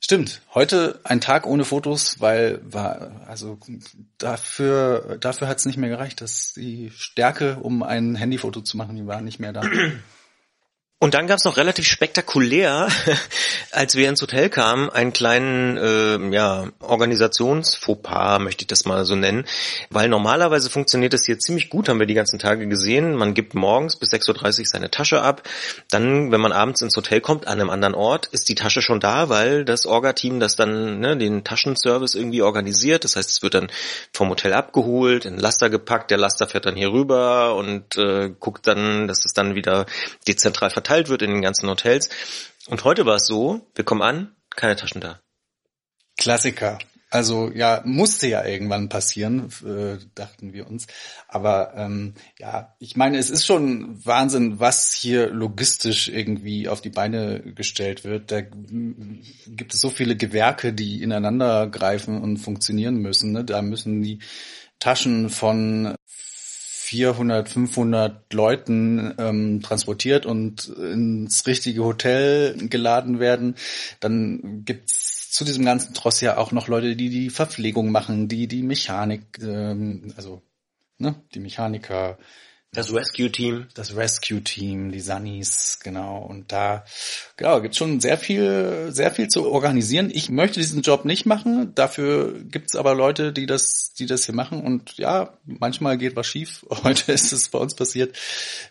Stimmt. Heute ein Tag ohne Fotos, weil war also dafür dafür hat es nicht mehr gereicht, dass die Stärke, um ein Handyfoto zu machen, die war nicht mehr da. <clears throat> Und dann gab es noch relativ spektakulär, <laughs> als wir ins Hotel kamen, einen kleinen äh, ja, Organisationsfauxpas, möchte ich das mal so nennen. Weil normalerweise funktioniert das hier ziemlich gut, haben wir die ganzen Tage gesehen. Man gibt morgens bis 6.30 Uhr seine Tasche ab. Dann, wenn man abends ins Hotel kommt, an einem anderen Ort, ist die Tasche schon da, weil das Orga-Team das dann ne, den Taschenservice irgendwie organisiert. Das heißt, es wird dann vom Hotel abgeholt, in Laster gepackt, der Laster fährt dann hier rüber und äh, guckt dann, dass es dann wieder dezentral verteilt verteilt wird in den ganzen Hotels. Und heute war es so, wir kommen an, keine Taschen da. Klassiker. Also ja, musste ja irgendwann passieren, äh, dachten wir uns. Aber ähm, ja, ich meine, es ist schon Wahnsinn, was hier logistisch irgendwie auf die Beine gestellt wird. Da gibt es so viele Gewerke, die ineinander greifen und funktionieren müssen. Ne? Da müssen die Taschen von 400, 500 Leuten ähm, transportiert und ins richtige Hotel geladen werden. Dann gibt's zu diesem ganzen Tross ja auch noch Leute, die die Verpflegung machen, die die Mechanik, ähm, also ne, die Mechaniker, das Rescue-Team. Das Rescue-Team, die Sunnies, genau. Und da, genau, gibt schon sehr viel, sehr viel zu organisieren. Ich möchte diesen Job nicht machen. Dafür gibt's aber Leute, die das, die das hier machen. Und ja, manchmal geht was schief. <laughs> Heute ist es bei uns passiert.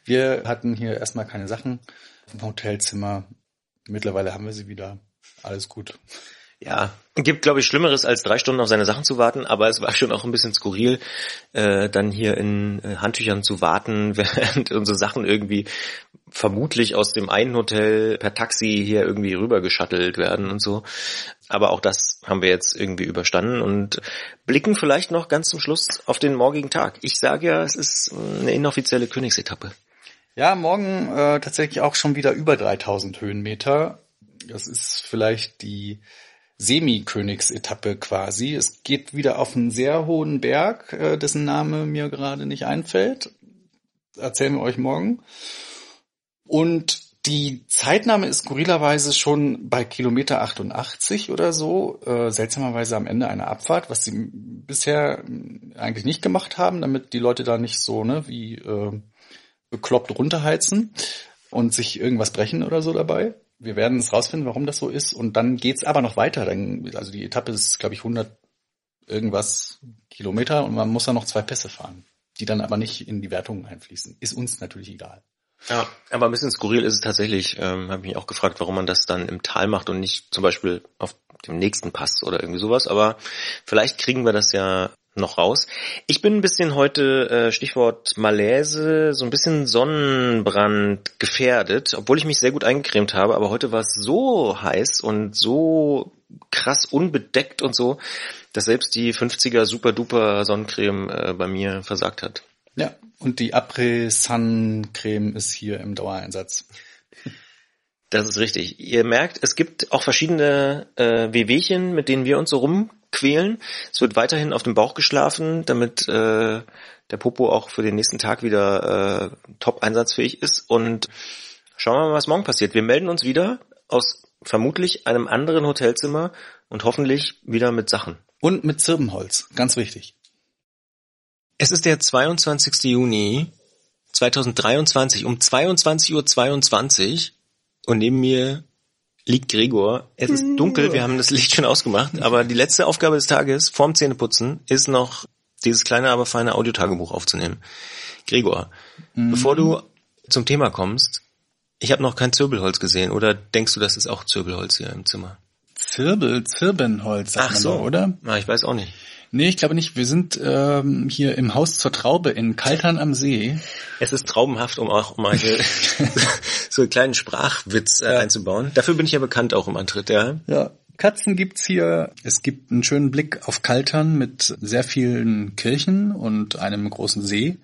Wir hatten hier erstmal keine Sachen im Hotelzimmer. Mittlerweile haben wir sie wieder. Alles gut. Ja, gibt, glaube ich, Schlimmeres, als drei Stunden auf seine Sachen zu warten, aber es war schon auch ein bisschen skurril, äh, dann hier in äh, Handtüchern zu warten, <laughs> während unsere Sachen irgendwie vermutlich aus dem einen Hotel per Taxi hier irgendwie rüber geschattelt werden und so. Aber auch das haben wir jetzt irgendwie überstanden und blicken vielleicht noch ganz zum Schluss auf den morgigen Tag. Ich sage ja, es ist eine inoffizielle Königsetappe. Ja, morgen äh, tatsächlich auch schon wieder über 3000 Höhenmeter. Das ist vielleicht die Semi-Königsetappe quasi. Es geht wieder auf einen sehr hohen Berg, äh, dessen Name mir gerade nicht einfällt. Erzählen wir euch morgen. Und die Zeitnahme ist skurrilerweise schon bei Kilometer 88 oder so, äh, seltsamerweise am Ende einer Abfahrt, was sie bisher eigentlich nicht gemacht haben, damit die Leute da nicht so ne, wie äh, bekloppt runterheizen und sich irgendwas brechen oder so dabei wir werden es rausfinden, warum das so ist. Und dann geht's aber noch weiter. Dann, also die Etappe ist, glaube ich, 100 irgendwas Kilometer und man muss dann noch zwei Pässe fahren, die dann aber nicht in die Wertungen einfließen. Ist uns natürlich egal. Ja, aber ein bisschen skurril ist es tatsächlich. Ähm, Habe mich auch gefragt, warum man das dann im Tal macht und nicht zum Beispiel auf dem nächsten Pass oder irgendwie sowas. Aber vielleicht kriegen wir das ja noch raus. Ich bin ein bisschen heute, äh, Stichwort Malaise, so ein bisschen Sonnenbrand gefährdet, obwohl ich mich sehr gut eingecremt habe, aber heute war es so heiß und so krass unbedeckt und so, dass selbst die 50er super duper Sonnencreme äh, bei mir versagt hat. Ja, und die Après-Sun-Creme ist hier im Dauereinsatz. Das ist richtig. Ihr merkt, es gibt auch verschiedene äh, Wehwehchen, mit denen wir uns so rum quälen. Es wird weiterhin auf dem Bauch geschlafen, damit äh, der Popo auch für den nächsten Tag wieder äh, top einsatzfähig ist. Und schauen wir mal, was morgen passiert. Wir melden uns wieder aus vermutlich einem anderen Hotelzimmer und hoffentlich wieder mit Sachen. Und mit Zirbenholz, ganz wichtig. Es ist der 22. Juni 2023 um 22.22 Uhr 22 und neben mir liegt Gregor. Es ist dunkel, wir haben das Licht schon ausgemacht, aber die letzte Aufgabe des Tages vorm Zähneputzen ist noch dieses kleine, aber feine Audiotagebuch aufzunehmen. Gregor, mhm. bevor du zum Thema kommst, ich habe noch kein Zirbelholz gesehen, oder denkst du, das ist auch Zirbelholz hier im Zimmer? Zirbel, Zirbenholz, sagt Ach so, doch, oder? Na, ich weiß auch nicht. Nee, ich glaube nicht. Wir sind ähm, hier im Haus zur Traube in Kaltern am See. Es ist traubenhaft, um auch mal hier <laughs> so einen kleinen Sprachwitz äh, ja. einzubauen. Dafür bin ich ja bekannt auch im Antritt, ja. Ja. Katzen gibt's hier. Es gibt einen schönen Blick auf Kaltern mit sehr vielen Kirchen und einem großen See.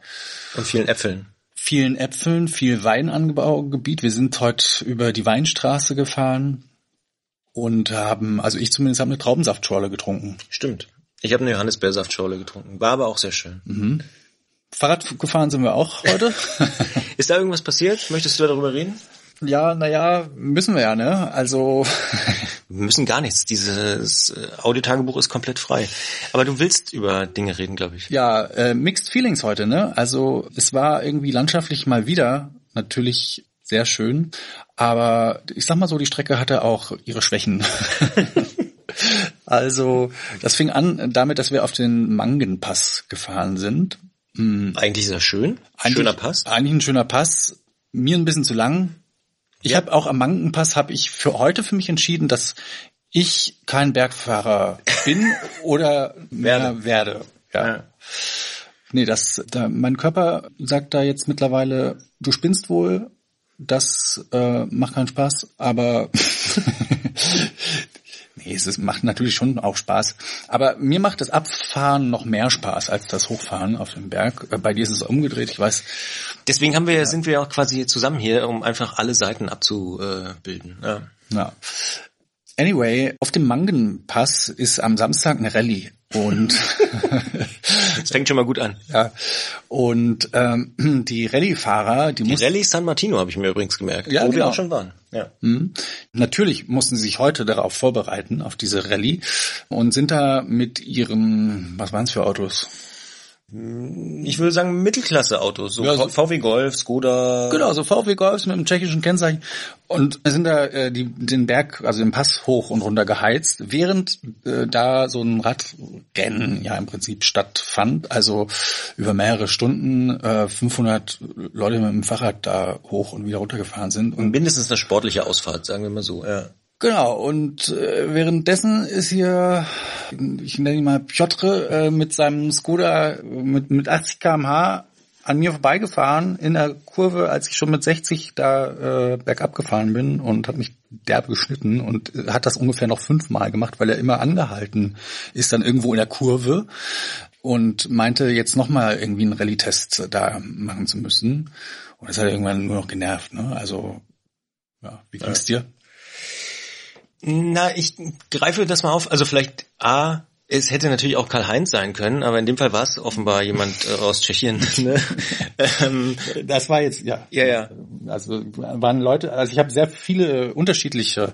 Und vielen Äpfeln. Vielen Äpfeln, viel Weinanbaugebiet. Wir sind heute über die Weinstraße gefahren und haben, also ich zumindest habe eine Traubensaftschorle getrunken. Stimmt. Ich habe eine Johannisbeersaftschorle getrunken. War aber auch sehr schön. Mhm. Fahrrad gefahren sind wir auch heute. <laughs> Ist da irgendwas passiert? Möchtest du darüber reden? Ja, naja, müssen wir ja, ne? Also. <laughs> wir müssen gar nichts. Dieses äh, Audiotagebuch ist komplett frei. Aber du willst über Dinge reden, glaube ich. Ja, äh, Mixed Feelings heute, ne? Also es war irgendwie landschaftlich mal wieder natürlich sehr schön. Aber ich sag mal so, die Strecke hatte auch ihre Schwächen. <laughs> also, das fing an damit, dass wir auf den Mangenpass gefahren sind. Hm. Eigentlich ist das schön. Eigentlich, schöner Pass. Eigentlich ein schöner Pass. Mir ein bisschen zu lang. Ich ja. habe auch am Mangenpass habe ich für heute für mich entschieden, dass ich kein Bergfahrer bin <laughs> oder werde. werde. Ja. ja. Nee, das, da, mein Körper sagt da jetzt mittlerweile, du spinnst wohl, das äh, macht keinen Spaß, aber <laughs> nee, es ist, macht natürlich schon auch Spaß. Aber mir macht das Abfahren noch mehr Spaß als das Hochfahren auf dem Berg. Äh, bei dir ist es umgedreht, ich weiß. Deswegen haben wir, ja. sind wir auch quasi zusammen hier, um einfach alle Seiten abzubilden. Ja. ja. Anyway, auf dem Mangenpass ist am Samstag eine Rallye und <laughs> das fängt schon mal gut an. Ja. Und ähm, <clears throat> die Rallye-Fahrer, die, die Rallye San Martino habe ich mir übrigens gemerkt, ja, wo genau. wir auch schon waren. Ja. Mhm. Natürlich mussten sie sich heute darauf vorbereiten auf diese Rallye und sind da mit ihren, was waren es für Autos? Ich würde sagen Mittelklasse-Autos, so, ja, so VW Golf, Skoda. Genau, so VW Golfs mit einem tschechischen Kennzeichen und sind da äh, die, den Berg, also den Pass hoch und runter geheizt, während äh, da so ein Radrennen ja im Prinzip stattfand, also über mehrere Stunden äh, 500 Leute mit dem Fahrrad da hoch und wieder runtergefahren sind. Und mindestens eine sportliche Ausfahrt, sagen wir mal so, ja. Genau, und äh, währenddessen ist hier, ich nenne ihn mal Piotr, äh, mit seinem Skoda mit, mit 80 kmh an mir vorbeigefahren in der Kurve, als ich schon mit 60 da äh, bergab gefahren bin und hat mich derb geschnitten und äh, hat das ungefähr noch fünfmal gemacht, weil er immer angehalten ist dann irgendwo in der Kurve und meinte jetzt nochmal irgendwie einen Rallye-Test da machen zu müssen. Und das hat er irgendwann nur noch genervt. Ne? Also, ja, wie ging's dir? Na, ich greife das mal auf. Also vielleicht A, es hätte natürlich auch Karl-Heinz sein können, aber in dem Fall war es offenbar jemand äh, aus Tschechien. <laughs> Ne? <laughs> ähm, das war jetzt, ja. Ja, ja. Also waren Leute, also ich habe sehr viele unterschiedliche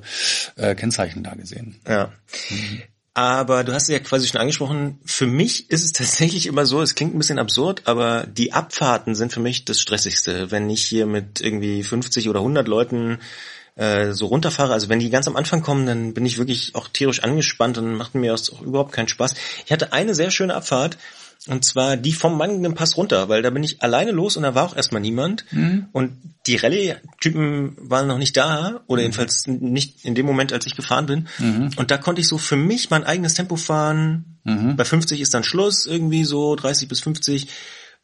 äh, Kennzeichen da gesehen. Ja. Mhm. Aber du hast es ja quasi schon angesprochen, für mich ist es tatsächlich immer so, es klingt ein bisschen absurd, aber die Abfahrten sind für mich das Stressigste. Wenn ich hier mit irgendwie 50 oder 100 Leuten äh, so runterfahre. Also wenn die ganz am Anfang kommen, dann bin ich wirklich auch tierisch angespannt und macht mir das auch überhaupt keinen Spaß. Ich hatte eine sehr schöne Abfahrt. Und zwar die vom Mangenden Pass runter, weil da bin ich alleine los und da war auch erstmal niemand. Mhm. Und die Rallye-Typen waren noch nicht da, oder mhm. jedenfalls nicht in dem Moment, als ich gefahren bin. Mhm. Und da konnte ich so für mich mein eigenes Tempo fahren. Mhm. Bei 50 ist dann Schluss, irgendwie so 30 bis 50.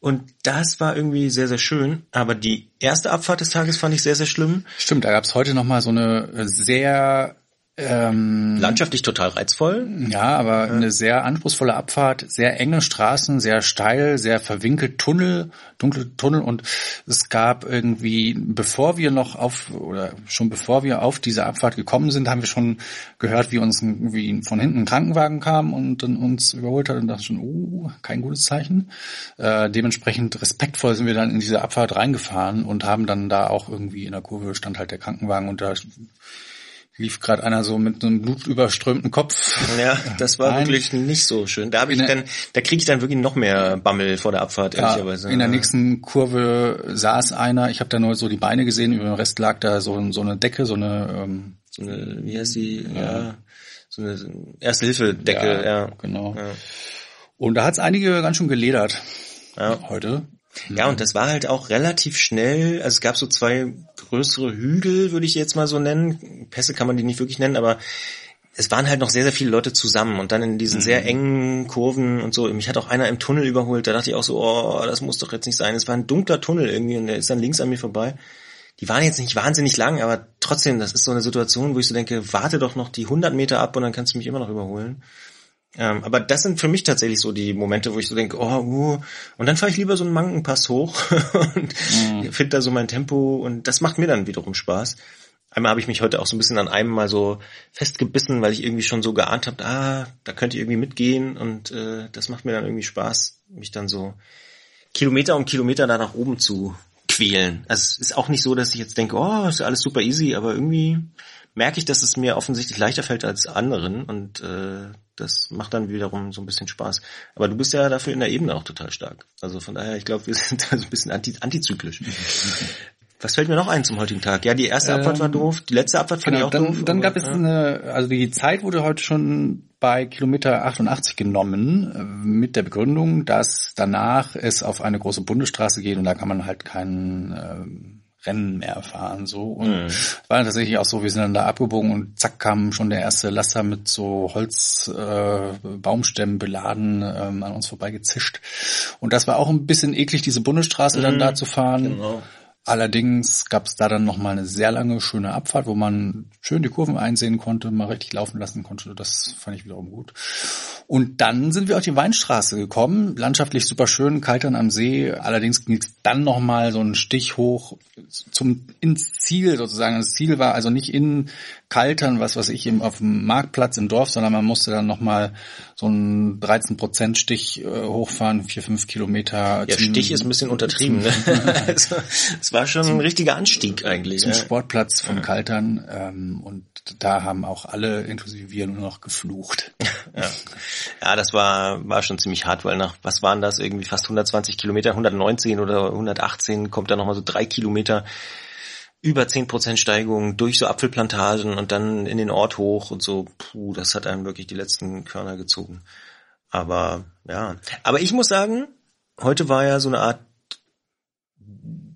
Und das war irgendwie sehr, sehr schön. Aber die erste Abfahrt des Tages fand ich sehr, sehr schlimm. Stimmt, da gab es heute nochmal so eine sehr ähm, Landschaftlich total reizvoll. Ja, aber ja. eine sehr anspruchsvolle Abfahrt, sehr enge Straßen, sehr steil, sehr verwinkelt Tunnel, dunkle Tunnel und es gab irgendwie, bevor wir noch auf oder schon bevor wir auf diese Abfahrt gekommen sind, haben wir schon gehört, wie uns wie von hinten ein Krankenwagen kam und dann uns überholt hat und dachte schon, oh, kein gutes Zeichen. Äh, dementsprechend respektvoll sind wir dann in diese Abfahrt reingefahren und haben dann da auch irgendwie in der Kurve stand halt der Krankenwagen und da lief gerade einer so mit einem blutüberströmten Kopf. Ja, das war Nein. wirklich nicht so schön. Da habe ich dann, da kriege ich dann wirklich noch mehr Bammel vor der Abfahrt, ja, ehrlicherweise. In der nächsten Kurve saß einer, ich habe da nur so die Beine gesehen, über den Rest lag da so, so eine Decke, so eine, ähm, so eine, wie heißt die, ja, ja so eine Erste-Hilfe-Decke, ja, ja. Genau. Ja. Und da hat's einige ganz schön geledert ja. heute. Ja, und das war halt auch relativ schnell. Also es gab so zwei größere Hügel, würde ich jetzt mal so nennen. Pässe kann man die nicht wirklich nennen, aber es waren halt noch sehr, sehr viele Leute zusammen und dann in diesen mhm. sehr engen Kurven und so. Mich hat auch einer im Tunnel überholt, da dachte ich auch so, oh, das muss doch jetzt nicht sein. Es war ein dunkler Tunnel irgendwie und der ist dann links an mir vorbei. Die waren jetzt nicht wahnsinnig lang, aber trotzdem, das ist so eine Situation, wo ich so denke, warte doch noch die 100 Meter ab und dann kannst du mich immer noch überholen. Ähm, aber das sind für mich tatsächlich so die Momente, wo ich so denke, oh, uh, und dann fahre ich lieber so einen Mankenpass hoch <laughs> und mhm. finde da so mein Tempo und das macht mir dann wiederum Spaß. Einmal habe ich mich heute auch so ein bisschen an einem mal so festgebissen, weil ich irgendwie schon so geahnt habe, ah, da könnte ich irgendwie mitgehen und äh, das macht mir dann irgendwie Spaß, mich dann so Kilometer um Kilometer da nach oben zu quälen. Also es ist auch nicht so, dass ich jetzt denke, oh, ist alles super easy, aber irgendwie merke ich, dass es mir offensichtlich leichter fällt als anderen und äh, das macht dann wiederum so ein bisschen Spaß. Aber du bist ja dafür in der Ebene auch total stark. Also von daher, ich glaube, wir sind <laughs> da so ein bisschen anti antizyklisch. <laughs> Was fällt mir noch ein zum heutigen Tag? Ja, die erste Abfahrt war Ähm, doof, die letzte Abfahrt fand Genau, ich auch dann, doof. dann gab es ja. eine, also die Zeit wurde heute schon bei Kilometer 88 genommen, äh, mit der Begründung, dass danach es auf eine große Bundesstraße geht und da kann man halt kein ähm, Rennen mehr fahren. So. Und Mhm. war dann tatsächlich auch so, wir sind dann da abgebogen und zack kam schon der erste Laster mit so Holz, äh, Baumstämmen beladen ähm, an uns vorbeigezischt. Und das war auch ein bisschen eklig, diese Bundesstraße dann Mhm. da zu fahren. Genau. Allerdings gab es da dann noch mal eine sehr lange, schöne Abfahrt, wo man schön die Kurven einsehen konnte, mal richtig laufen lassen konnte. Das fand ich wiederum gut. Und dann sind wir auf die Weinstraße gekommen, landschaftlich super schön, Kaltern am See. Allerdings ging es dann noch mal so einen Stich hoch zum ins Ziel sozusagen. Das Ziel war also nicht in Kaltern, was weiß ich, auf dem Marktplatz im Dorf, sondern man musste dann noch mal so einen 13 Prozent Stich äh, hochfahren, vier fünf Kilometer. Ja, Stich ist ein bisschen untertrieben. Ne? also, <laughs> <laughs> es war schon ein richtiger Anstieg eigentlich. zum Ja. Sportplatz von Kaltern ähm, und da haben auch alle, inklusive wir, nur noch geflucht. <laughs> Ja. ja, das war, war schon ziemlich hart, weil nach, was waren das, irgendwie fast 120 Kilometer, 119 oder 118 kommt dann nochmal so drei Kilometer über 10 Prozent Steigung durch so Apfelplantagen und dann in den Ort hoch und so, puh, das hat einem wirklich die letzten Körner gezogen. Aber, ja. Aber ich muss sagen, heute war ja so eine Art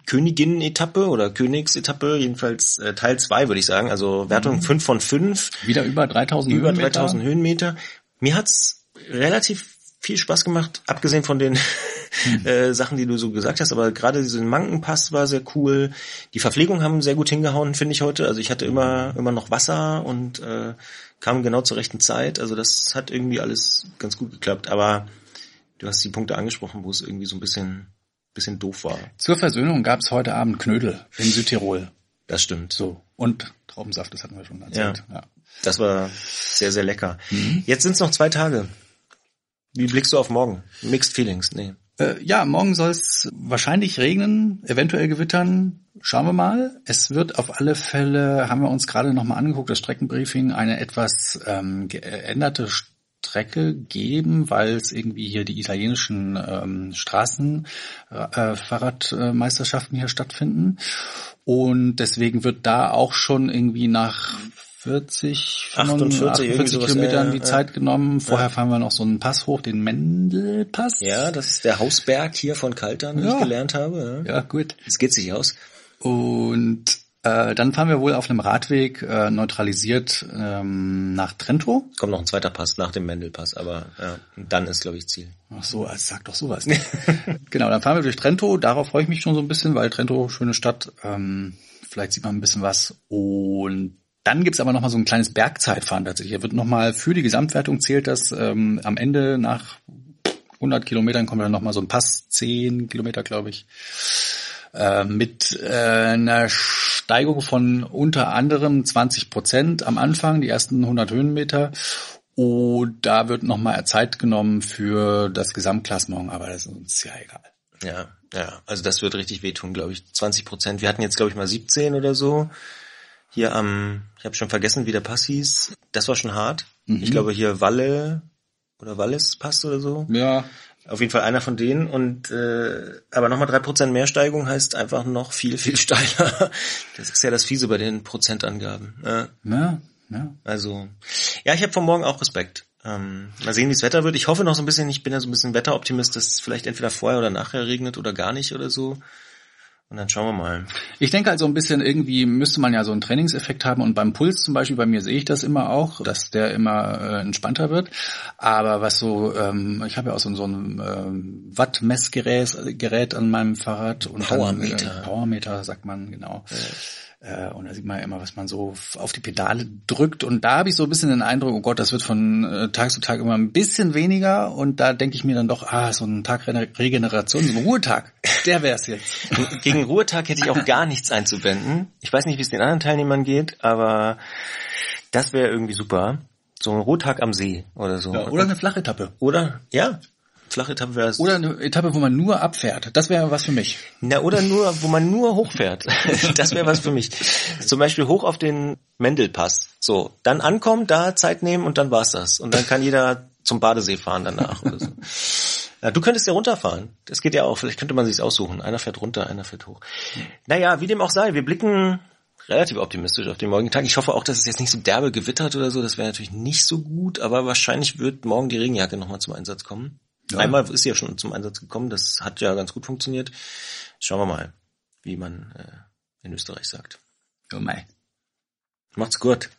Königin-Etappe oder Königsetappe, jedenfalls äh, Teil 2, würde ich sagen. Also Wertung 5 von 5 Wieder über 3000 über Höhenmeter. 3000 Höhenmeter. Mir hat's relativ viel Spaß gemacht, abgesehen von den <laughs> äh, Sachen, die du so gesagt hast, aber gerade diesen Mankenpass war sehr cool. Die Verpflegung haben sehr gut hingehauen, finde ich heute. Also ich hatte immer immer noch Wasser und äh, kam genau zur rechten Zeit. Also das hat irgendwie alles ganz gut geklappt. Aber du hast die Punkte angesprochen, wo es irgendwie so ein bisschen bisschen doof war. Zur Versöhnung gab es heute Abend Knödel in Südtirol. Das stimmt. So. Und Traubensaft, das hatten wir schon erzählt. Ja. Das war sehr, sehr lecker. Jetzt sind es noch zwei Tage. Wie blickst du auf morgen? Mixed Feelings, nee. Äh, ja, morgen soll es wahrscheinlich regnen, eventuell gewittern. Schauen wir mal. Es wird auf alle Fälle, haben wir uns gerade nochmal angeguckt, das Streckenbriefing, eine etwas ähm, geänderte Strecke geben, weil es irgendwie hier die italienischen ähm, Straßen äh, hier stattfinden. Und deswegen wird da auch schon irgendwie nach 40, 48, 48 irgendwie sowas, Kilometern ja, die ja. Zeit genommen. Vorher fahren wir noch so einen Pass hoch, den Mendelpass. Ja, das ist der Hausberg hier von Kaltern, wie Ja. ich gelernt habe. Ja. Ja, gut. Das geht sich aus. Und äh, dann fahren wir wohl auf einem Radweg äh, neutralisiert ähm, nach Trento. Kommt noch ein zweiter Pass nach dem Mendelpass, aber und dann ist, glaube ich, Ziel. Ach so, also sag doch sowas. <laughs> genau, dann fahren wir durch Trento. Darauf freue ich mich schon so ein bisschen, weil Trento, schöne Stadt. Ähm, vielleicht sieht man ein bisschen was. Und dann gibt's aber nochmal so ein kleines Bergzeitfahren tatsächlich. Hier wird nochmal für die Gesamtwertung zählt das ähm, am Ende nach 100 Kilometern kommt dann nochmal so ein Pass, 10 Kilometer, glaube ich. Äh, mit äh, einer Steigung von unter anderem 20 Prozent am Anfang, die ersten 100 Höhenmeter. Und da wird nochmal Zeit genommen für das Gesamtklassement, aber das ist uns ja egal. Ja, ja, also das wird richtig wehtun, glaube ich. 20 Prozent. Wir hatten jetzt, glaube ich, mal 17 oder so. Hier am, ich habe schon vergessen, wie der Pass hieß. Das war schon hart. Mhm. Ich glaube hier Walle oder Wallis Pass oder so. Ja, Auf jeden Fall einer von denen. Und äh, aber nochmal drei Prozent mehr Steigung heißt einfach noch viel, viel <laughs> steiler. Das ist ja das Fiese bei den Prozentangaben. Ja. ja, ja. Also, ja, ich habe von morgen auch Respekt. Ähm, mal sehen, wie das Wetter wird. Ich hoffe noch so ein bisschen, ich bin ja so ein bisschen Wetteroptimist, dass es vielleicht entweder vorher oder nachher regnet oder gar nicht oder so. Und dann schauen wir mal. Ich denke also ein bisschen irgendwie müsste man ja so einen Trainingseffekt haben und beim Puls zum Beispiel, bei mir sehe ich das immer auch, dass der immer äh, entspannter wird. Aber was so, ähm, ich habe ja auch so, so ein ähm, Wattmessgerät Gerät an meinem Fahrrad und Powermeter. Dann, äh, Powermeter sagt man genau. Äh, und da sieht man ja immer, was man so auf die Pedale drückt. Und da habe ich so ein bisschen den Eindruck, oh Gott, das wird von äh, Tag zu Tag immer ein bisschen weniger. Und da denke ich mir dann doch, ah, so ein Tag Re Regeneration, so ein Ruhetag, der wär's jetzt. <laughs> Gegen Ruhetag hätte ich auch gar nichts einzuwenden. Ich weiß nicht, wie es den anderen Teilnehmern geht, aber das wäre irgendwie super. So ein Ruhetag am See oder so. Ja, oder eine Flachetappe. Oder, ja, flache Etappe wäre es. Oder eine Etappe, wo man nur abfährt. Das wäre was für mich. Na, oder nur, wo man nur hochfährt. <laughs> Das wäre was für mich. Zum Beispiel hoch auf den Mendelpass. So, dann ankommen, da Zeit nehmen und dann war's das. Und dann kann jeder zum Badesee fahren danach oder so. <laughs> Ja, du könntest ja runterfahren. Das geht ja auch. Vielleicht könnte man sich's aussuchen. Einer fährt runter, einer fährt hoch. Naja, wie dem auch sei, wir blicken relativ optimistisch auf den morgigen Tag. Ich hoffe auch, dass es jetzt nicht so derbe gewittert oder so. Das wäre natürlich nicht so gut, aber wahrscheinlich wird morgen die Regenjacke nochmal zum Einsatz kommen. Ja. Einmal ist sie ja schon zum Einsatz gekommen. Das hat ja ganz gut funktioniert. Schauen wir mal, wie man äh, in Österreich sagt. Oh mei. Macht's gut.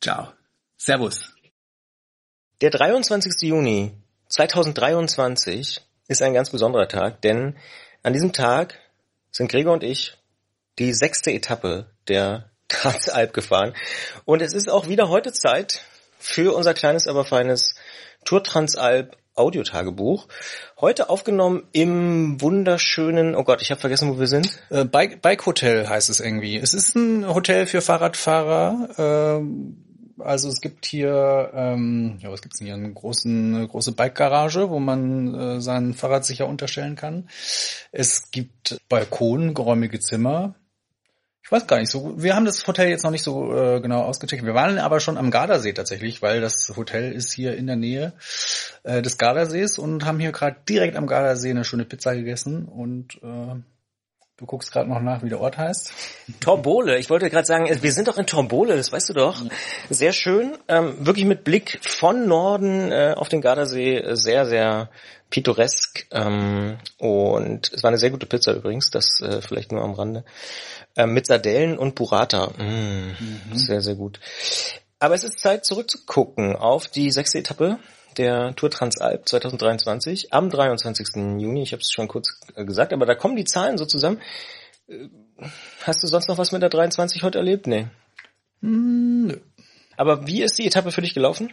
Ciao. Servus. Der 23. Juni 2023 ist ein ganz besonderer Tag, denn an diesem Tag sind Gregor und ich die sechste Etappe der <laughs> Transalp gefahren. Und es ist auch wieder heute Zeit für unser kleines, aber feines Tour Transalp Audiotagebuch. Heute aufgenommen im wunderschönen, oh Gott, ich habe vergessen, wo wir sind. Äh, Bike, Bike Hotel heißt es irgendwie. Es ist ein Hotel für Fahrradfahrer. Äh, also es gibt hier, ähm, ja, was gibt's denn hier? Eine, großen, eine große Bike-Garage, wo man äh, sein Fahrrad sicher unterstellen kann. Es gibt Balkon, geräumige Zimmer. Ich weiß gar nicht so. Wir haben das Hotel jetzt noch nicht so äh, genau ausgecheckt. Wir waren aber schon am Gardasee tatsächlich, weil das Hotel ist hier in der Nähe äh, des Gardasees und haben hier gerade direkt am Gardasee eine schöne Pizza gegessen und äh, Du guckst gerade noch nach, wie der Ort heißt. Torbole. Ich wollte gerade sagen, wir sind doch in Torbole, das weißt du doch. Sehr schön. Ähm, wirklich mit Blick von Norden äh, auf den Gardasee. Sehr, sehr pittoresk. Ähm, und es war eine sehr gute Pizza übrigens, das äh, vielleicht nur am Rande. Ähm, mit Sardellen und Burrata. Mm, mhm. Sehr, sehr gut. Aber es ist Zeit zurückzugucken auf die sechste Etappe der Tour Transalp 2023 am 23. Juni. Ich habe es schon kurz äh, gesagt, aber da kommen die Zahlen so zusammen. Äh, hast du sonst noch was mit der 23 heute erlebt? Nee. Hm, nö. Aber wie ist die Etappe für dich gelaufen?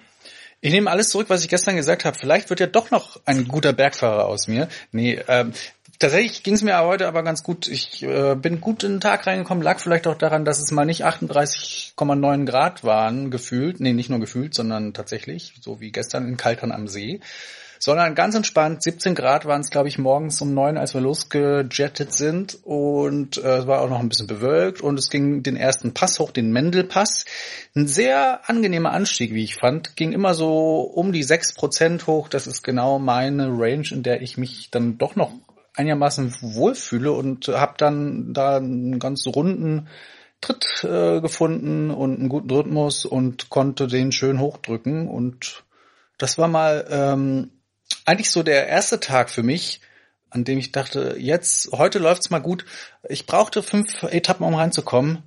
Ich nehme alles zurück, was ich gestern gesagt habe. Vielleicht wird ja doch noch ein guter Bergfahrer aus mir. Nee, ähm, Tatsächlich ging es mir heute aber ganz gut. Ich äh, bin gut in den Tag reingekommen, lag vielleicht auch daran, dass es mal nicht 38,9 Grad waren, gefühlt. Nee, nicht nur gefühlt, sondern tatsächlich, so wie gestern in Kaltern am See. Sondern ganz entspannt, 17 Grad waren es, glaube ich, morgens um neun, als wir losgejettet sind. Und äh, es war auch noch ein bisschen bewölkt und es ging den ersten Pass hoch, den Mendelpass. Ein sehr angenehmer Anstieg, wie ich fand. Ging immer so um die sechs Prozent hoch. Das ist genau meine Range, in der ich mich dann doch noch einigermaßen wohlfühle und habe dann da einen ganz runden Tritt äh, gefunden und einen guten Rhythmus und konnte den schön hochdrücken und das war mal ähm, eigentlich so der erste Tag für mich, an dem ich dachte, jetzt, heute läuft's mal gut. Ich brauchte fünf Etappen, um reinzukommen.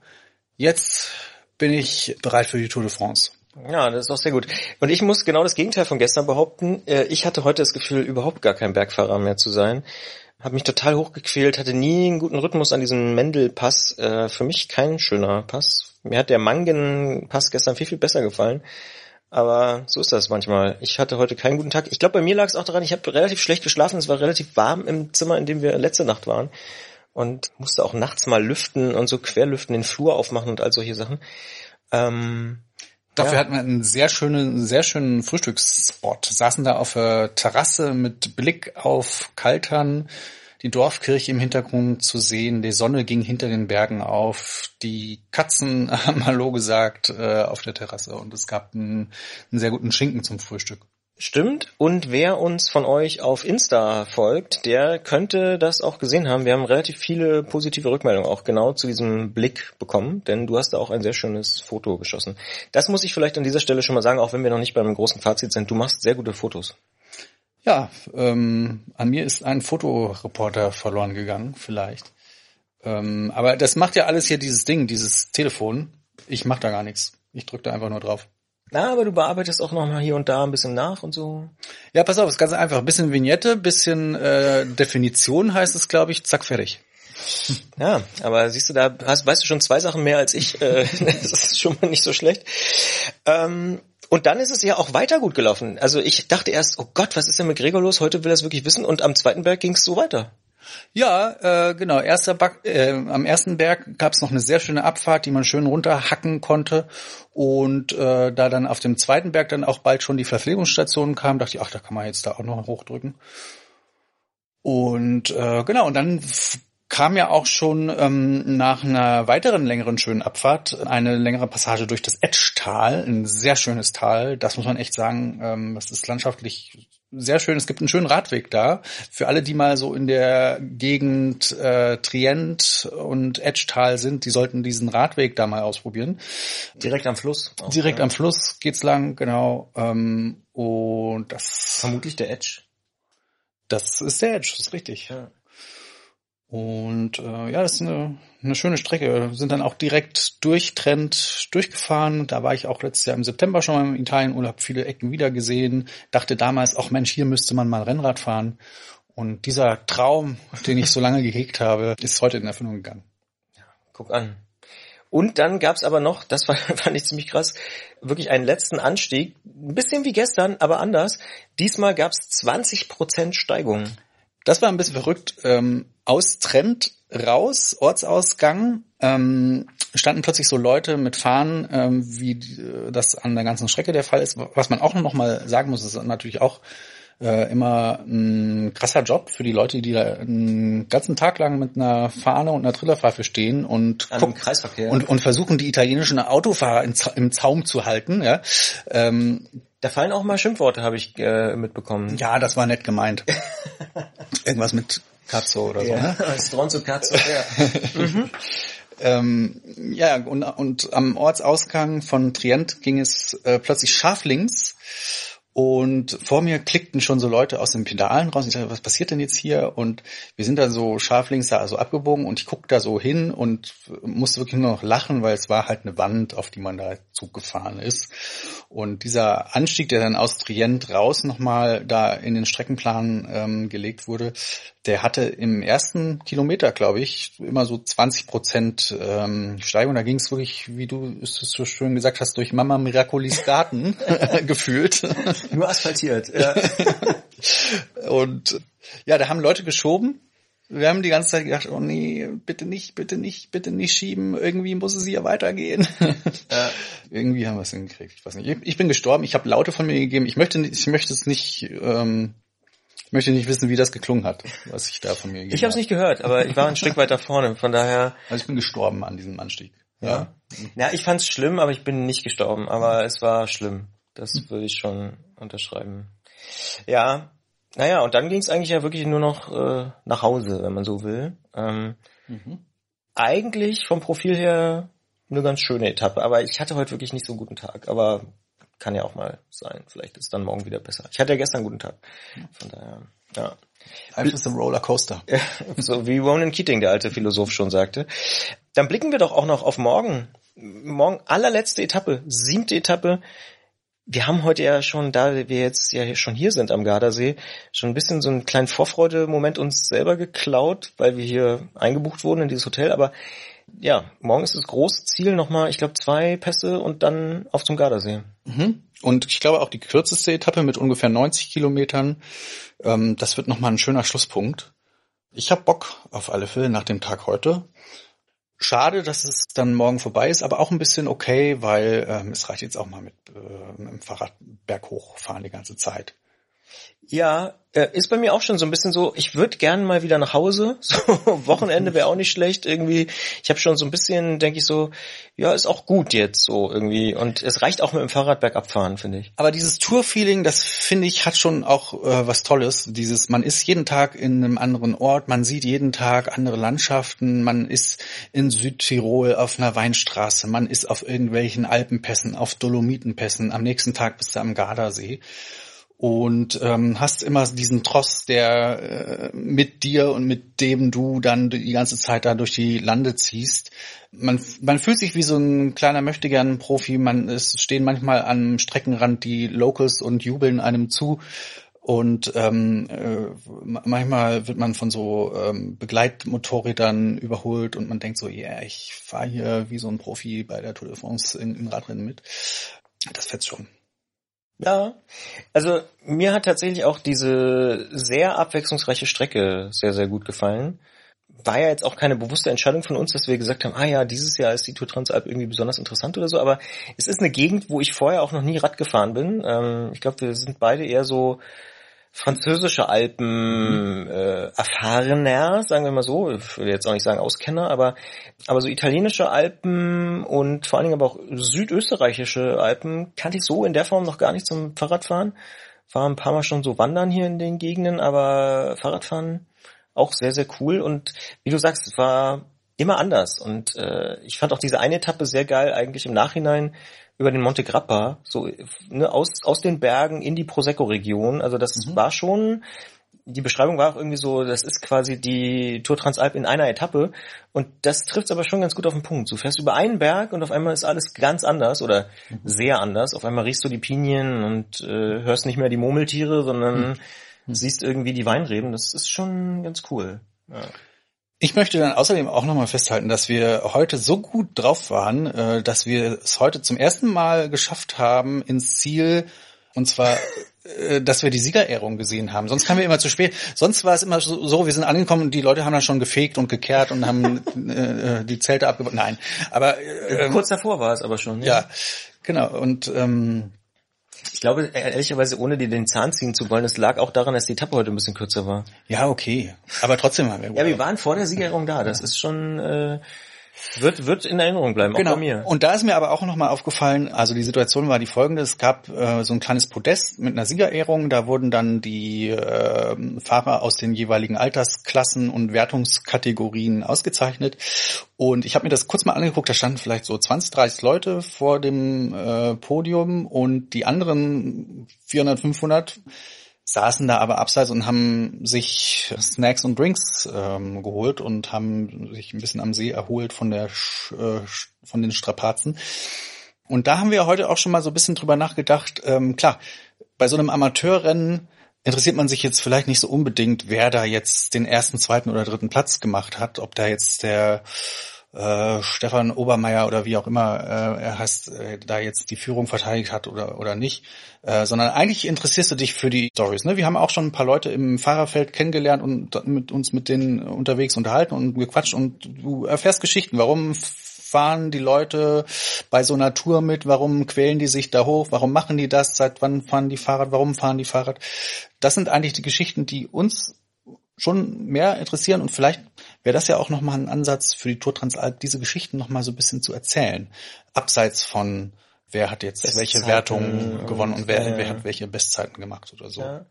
Jetzt bin ich bereit für die Tour de France. Ja, das ist auch sehr gut. Und ich muss genau das Gegenteil von gestern behaupten. Äh, ich hatte heute das Gefühl, überhaupt gar kein Bergfahrer mehr zu sein habe mich total hochgequält, hatte nie einen guten Rhythmus an diesem Mendel-Pass. Äh, für mich kein schöner Pass. Mir hat der Mangen-Pass gestern viel, viel besser gefallen. Aber so ist das manchmal. Ich hatte heute keinen guten Tag. Ich glaube, bei mir lag es auch daran, ich habe relativ schlecht geschlafen. Es war relativ warm im Zimmer, in dem wir letzte Nacht waren. Und musste auch nachts mal lüften und so querlüften, den Flur aufmachen und all solche Sachen. Ähm, Dafür ja. hatten wir einen sehr schönen, sehr schönen Frühstücksspot. Saßen da auf der Terrasse mit Blick auf Kaltern, die Dorfkirche im Hintergrund zu sehen. Die Sonne ging hinter den Bergen auf. Die Katzen <laughs> haben Hallo gesagt äh, auf der Terrasse und es gab einen, einen sehr guten Schinken zum Frühstück. Stimmt. Und wer uns von euch auf Insta folgt, der könnte das auch gesehen haben. Wir haben relativ viele positive Rückmeldungen auch genau zu diesem Blick bekommen, denn du hast da auch ein sehr schönes Foto geschossen. Das muss ich vielleicht an dieser Stelle schon mal sagen, auch wenn wir noch nicht beim großen Fazit sind. Du machst sehr gute Fotos. Ja, ähm, an mir ist ein Fotoreporter verloren gegangen, vielleicht. Ähm, aber das macht ja alles hier dieses Ding, dieses Telefon. Ich mach da gar nichts. Ich drücke da einfach nur drauf. Na, aber du bearbeitest auch noch mal hier und da ein bisschen nach und so. Ja, pass auf, ist ganz einfach. Ein bisschen Vignette, bisschen äh, Definition heißt es, glaube ich, zack, fertig. <laughs> Ja, aber siehst du, da hast, weißt du schon zwei Sachen mehr als ich. Äh, <laughs> das ist schon mal nicht so schlecht. Ähm, und dann ist es ja auch weiter gut gelaufen. Also ich dachte erst, oh Gott, was ist denn mit Gregor los? Heute will er es wirklich wissen. Und am zweiten Berg ging es so weiter. Ja, äh, genau. Erster Back, äh, am ersten Berg gab es noch eine sehr schöne Abfahrt, die man schön runterhacken konnte. Und äh, da dann auf dem zweiten Berg dann auch bald schon die Verpflegungsstation kam, dachte ich, ach, da kann man jetzt da auch noch hochdrücken. Und äh, genau, und dann kam ja auch schon ähm, nach einer weiteren längeren schönen Abfahrt eine längere Passage durch das Etschtal, ein sehr schönes Tal. Das muss man echt sagen. Ähm, das ist landschaftlich sehr schön. Es gibt einen schönen Radweg da. Für alle, die mal so in der Gegend äh, Trient und Etschtal sind, die sollten diesen Radweg da mal ausprobieren. Direkt am Fluss. Auch, Direkt ja. am Fluss geht's lang, genau. Ähm, und das vermutlich der Edge. Das ist der Edge, das ist richtig. Ja. Und äh, ja, das ist eine, eine schöne Strecke. Wir sind dann auch direkt durch Trend durchgefahren. Da war ich auch letztes Jahr im September schon mal in Italien und habe viele Ecken wieder gesehen. Dachte damals, auch Mensch, hier müsste man mal Rennrad fahren. Und dieser Traum, den ich so lange gehegt habe, ist heute in Erfüllung gegangen. Ja, guck an. Und dann gab's aber noch, das war, <laughs> fand ich ziemlich krass, wirklich einen letzten Anstieg. Ein bisschen wie gestern, aber anders. Diesmal gab's 20% Steigung. Das war ein bisschen verrückt. Ähm, aus Trend raus, Ortsausgang, ähm, standen plötzlich so Leute mit Fahnen, ähm, wie das an der ganzen Strecke der Fall ist. Was man auch noch mal sagen muss, ist natürlich auch äh, immer ein krasser Job für die Leute, die da einen ganzen Tag lang mit einer Fahne und einer Trillerpfeife stehen und, gucken, Kreisverkehr. und und versuchen die italienischen Autofahrer im, im Zaum zu halten. Ja. Ähm, da fallen auch mal Schimpfworte, habe ich äh, mitbekommen. Ja, das war nett gemeint. <laughs> Irgendwas mit Katzo oder ja, so. Ne? <laughs> Stronzo Katzo, ja. <laughs> mhm. ähm, ja, und, und am Ortsausgang von Trient ging es äh, plötzlich scharf links und vor mir klickten schon so Leute aus den Pedalen raus. Ich dachte, was passiert denn jetzt hier? Und wir sind da so scharf links da also abgebogen und ich guckte da so hin und musste wirklich nur noch lachen, weil es war halt eine Wand, auf die man da zugefahren ist. Und dieser Anstieg, der dann aus Trient raus nochmal da in den Streckenplan ähm, gelegt wurde, der hatte im ersten Kilometer, glaube ich, immer so 20 Prozent ähm, Steigung. Da ging es wirklich, wie du es so schön gesagt hast, durch Mama Miracolis Garten <laughs> gefühlt. <laughs> Nur asphaltiert. Ja. <laughs> Und ja, da haben Leute geschoben. Wir haben die ganze Zeit gedacht, oh nee, bitte nicht, bitte nicht, bitte nicht schieben. Irgendwie muss es hier weitergehen. Ja. <laughs> Irgendwie haben wir es hingekriegt. Ich weiß nicht. Ich bin gestorben. Ich habe Laute von mir gegeben. Ich möchte, ich möchte es nicht ähm, möchte nicht wissen, wie das geklungen hat, was ich da von mir gegeben Ich habe es nicht gehört, aber ich war ein Stück weiter vorne, von daher. Also ich bin gestorben an diesem Anstieg. Ja. Ja, ich fand es schlimm, aber ich bin nicht gestorben, aber es war schlimm. Das würde ich schon unterschreiben. Ja, naja, und dann ging es eigentlich ja wirklich nur noch äh, nach Hause, wenn man so will. Ähm, mhm. Eigentlich vom Profil her eine ganz schöne Etappe, aber ich hatte heute wirklich nicht so einen guten Tag. Aber kann ja auch mal sein. Vielleicht ist dann morgen wieder besser. Ich hatte ja gestern einen guten Tag. Von daher, ja. Life is a Rollercoaster. <laughs> so wie Ronan Keating, der alte Philosoph, schon sagte. Dann blicken wir doch auch noch auf morgen. Morgen allerletzte Etappe, siebte Etappe. Wir haben heute ja schon, da wir jetzt ja schon hier sind am Gardasee, schon ein bisschen so einen kleinen Vorfreude-Moment uns selber geklaut, weil wir hier eingebucht wurden in dieses Hotel. Aber ja, morgen ist das große Ziel nochmal, ich glaube, zwei Pässe und dann auf zum Gardasee. Mhm. Und ich glaube auch die kürzeste Etappe mit ungefähr 90 Kilometern, ähm, das wird nochmal ein schöner Schlusspunkt. Ich habe Bock auf alle Fälle nach dem Tag heute. Schade, dass es dann morgen vorbei ist, aber auch ein bisschen okay, weil ähm, es reicht jetzt auch mal mit, äh, mit dem Fahrrad berghoch fahren die ganze Zeit. Ja, äh, ist bei mir auch schon so ein bisschen so, ich würde gern mal wieder nach Hause. <laughs> So Wochenende wäre auch nicht schlecht irgendwie. Ich habe schon so ein bisschen, denke ich so, ja, ist auch gut jetzt so irgendwie. Und es reicht auch mit dem Fahrrad bergab fahren, finde ich. Aber dieses Tour-Feeling, das finde ich, hat schon auch äh, was Tolles. Dieses, man ist jeden Tag in einem anderen Ort, man sieht jeden Tag andere Landschaften, man ist in Südtirol auf einer Weinstraße, man ist auf irgendwelchen Alpenpässen, auf Dolomitenpässen, am nächsten Tag bist du am Gardasee und ähm, hast immer diesen Tross, der äh, mit dir und mit dem du dann die ganze Zeit da durch die Lande ziehst. Man, man fühlt sich wie so ein kleiner möchtegern Profi. Man es stehen manchmal am Streckenrand die Locals und jubeln einem zu. Und ähm, äh, manchmal wird man von so ähm, Begleitmotorrädern überholt und man denkt so, ja, yeah, ich fahre hier wie so ein Profi bei der Tour de France in Radrennen mit. Das fetzt schon. Ja, also mir hat tatsächlich auch diese sehr abwechslungsreiche Strecke sehr, sehr gut gefallen. War ja jetzt auch keine bewusste Entscheidung von uns, dass wir gesagt haben, ah ja, dieses Jahr ist die Tour Transalp irgendwie besonders interessant oder so, aber es ist eine Gegend, wo ich vorher auch noch nie Rad gefahren bin. Ähm, ich glaube, wir sind beide eher so französische Alpen äh, erfahrener, sagen wir mal so, ich würde jetzt auch nicht sagen Auskenner, aber aber so italienische Alpen und vor allen Dingen aber auch südösterreichische Alpen kannte ich so in der Form noch gar nicht zum Fahrradfahren. War ein paar Mal schon so wandern hier in den Gegenden, aber Fahrradfahren auch sehr, sehr cool. Und wie du sagst, es war immer anders. Und äh, ich fand auch diese eine Etappe sehr geil, eigentlich im Nachhinein über den Monte Grappa, so ne, aus, aus den Bergen in die Prosecco-Region. Also das mhm. war schon, die Beschreibung war auch irgendwie so, das ist quasi die Tour Transalp in einer Etappe. Und das trifft aber schon ganz gut auf den Punkt. Du fährst über einen Berg und auf einmal ist alles ganz anders oder mhm. sehr anders. Auf einmal riechst du die Pinien und äh, hörst nicht mehr die Murmeltiere, sondern mhm. siehst irgendwie die Weinreben. Das ist schon ganz cool. Ja. Ich möchte dann außerdem auch nochmal festhalten, dass wir heute so gut drauf waren, äh, dass wir es heute zum ersten Mal geschafft haben ins Ziel, und zwar, äh, dass wir die Siegerehrung gesehen haben. Sonst kamen wir immer zu spät. Sonst war es immer so, wir sind angekommen und die Leute haben dann schon gefegt und gekehrt und haben äh, die Zelte abgebaut. Nein, aber äh, kurz davor war es aber schon. Ja, ja genau. Und ähm, ich glaube, ehrlicherweise, ohne dir den Zahn ziehen zu wollen, es lag auch daran, dass die Etappe heute ein bisschen kürzer war. Ja, okay. Aber trotzdem haben wir. Ja, wir waren vor der Siegerehrung da. Das ist schon äh, wird, wird in Erinnerung bleiben, genau. auch bei mir. Und da ist mir aber auch nochmal aufgefallen, also die Situation war die folgende, es gab äh, so ein kleines Podest mit einer Siegerehrung, da wurden dann die äh, Fahrer aus den jeweiligen Altersklassen und Wertungskategorien ausgezeichnet. Und ich habe mir das kurz mal angeguckt, da standen vielleicht so 20, 30 Leute vor dem äh, Podium und die anderen 400, 500 saßen da aber abseits und haben sich Snacks und Drinks ähm, geholt und haben sich ein bisschen am See erholt von der äh, von den Strapazen. Und da haben wir heute auch schon mal so ein bisschen drüber nachgedacht. Ähm, klar, bei so einem Amateurrennen interessiert man sich jetzt vielleicht nicht so unbedingt, wer da jetzt den ersten, zweiten oder dritten Platz gemacht hat, ob da jetzt der äh, Stefan Obermeier oder wie auch immer äh, er heißt, äh, da jetzt die Führung verteidigt hat oder oder nicht, äh, sondern eigentlich interessierst du dich für die Stories. Ne? Wir haben auch schon ein paar Leute im Fahrerfeld kennengelernt und mit uns mit denen unterwegs unterhalten und gequatscht und du erfährst Geschichten. Warum fahren die Leute bei so einer Tour mit? Warum quälen die sich da hoch? Warum machen die das? Seit wann fahren die Fahrrad? Warum fahren die Fahrrad? Das sind eigentlich die Geschichten, die uns schon mehr interessieren und vielleicht wäre das ja auch nochmal ein Ansatz für die Tour Transalp, diese Geschichten nochmal so ein bisschen zu erzählen. Abseits von wer hat jetzt Bestzeiten welche Wertungen gewonnen und wer, ja. wer hat welche Bestzeiten gemacht oder so. Ja.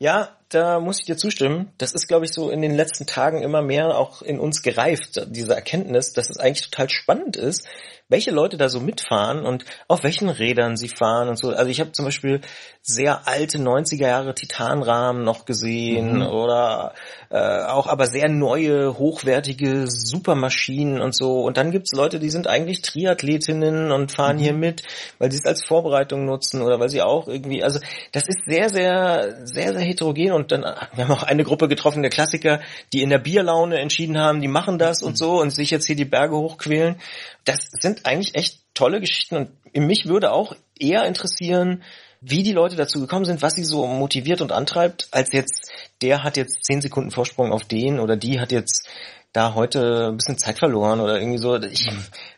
Ja, da muss ich dir zustimmen. Das ist, glaube ich, so in den letzten Tagen immer mehr auch in uns gereift, diese Erkenntnis, dass es eigentlich total spannend ist, welche Leute da so mitfahren und auf welchen Rädern sie fahren und so. Also ich habe zum Beispiel sehr alte 90er Jahre Titanrahmen noch gesehen mhm. oder äh, auch aber sehr neue, hochwertige Supermaschinen und so. Und dann gibt's Leute, die sind eigentlich Triathletinnen und fahren mhm. hier mit, weil sie es als Vorbereitung nutzen oder weil sie auch irgendwie, also das ist sehr, sehr, sehr, sehr heterogen und dann, wir haben auch eine Gruppe getroffen, der Klassiker, die in der Bierlaune entschieden haben, die machen das und so und sich jetzt hier die Berge hochquälen. Das sind eigentlich echt tolle Geschichten und mich würde auch eher interessieren, wie die Leute dazu gekommen sind, was sie so motiviert und antreibt, als jetzt, der hat jetzt zehn Sekunden Vorsprung auf den oder die hat jetzt da heute ein bisschen Zeit verloren oder irgendwie so. Ich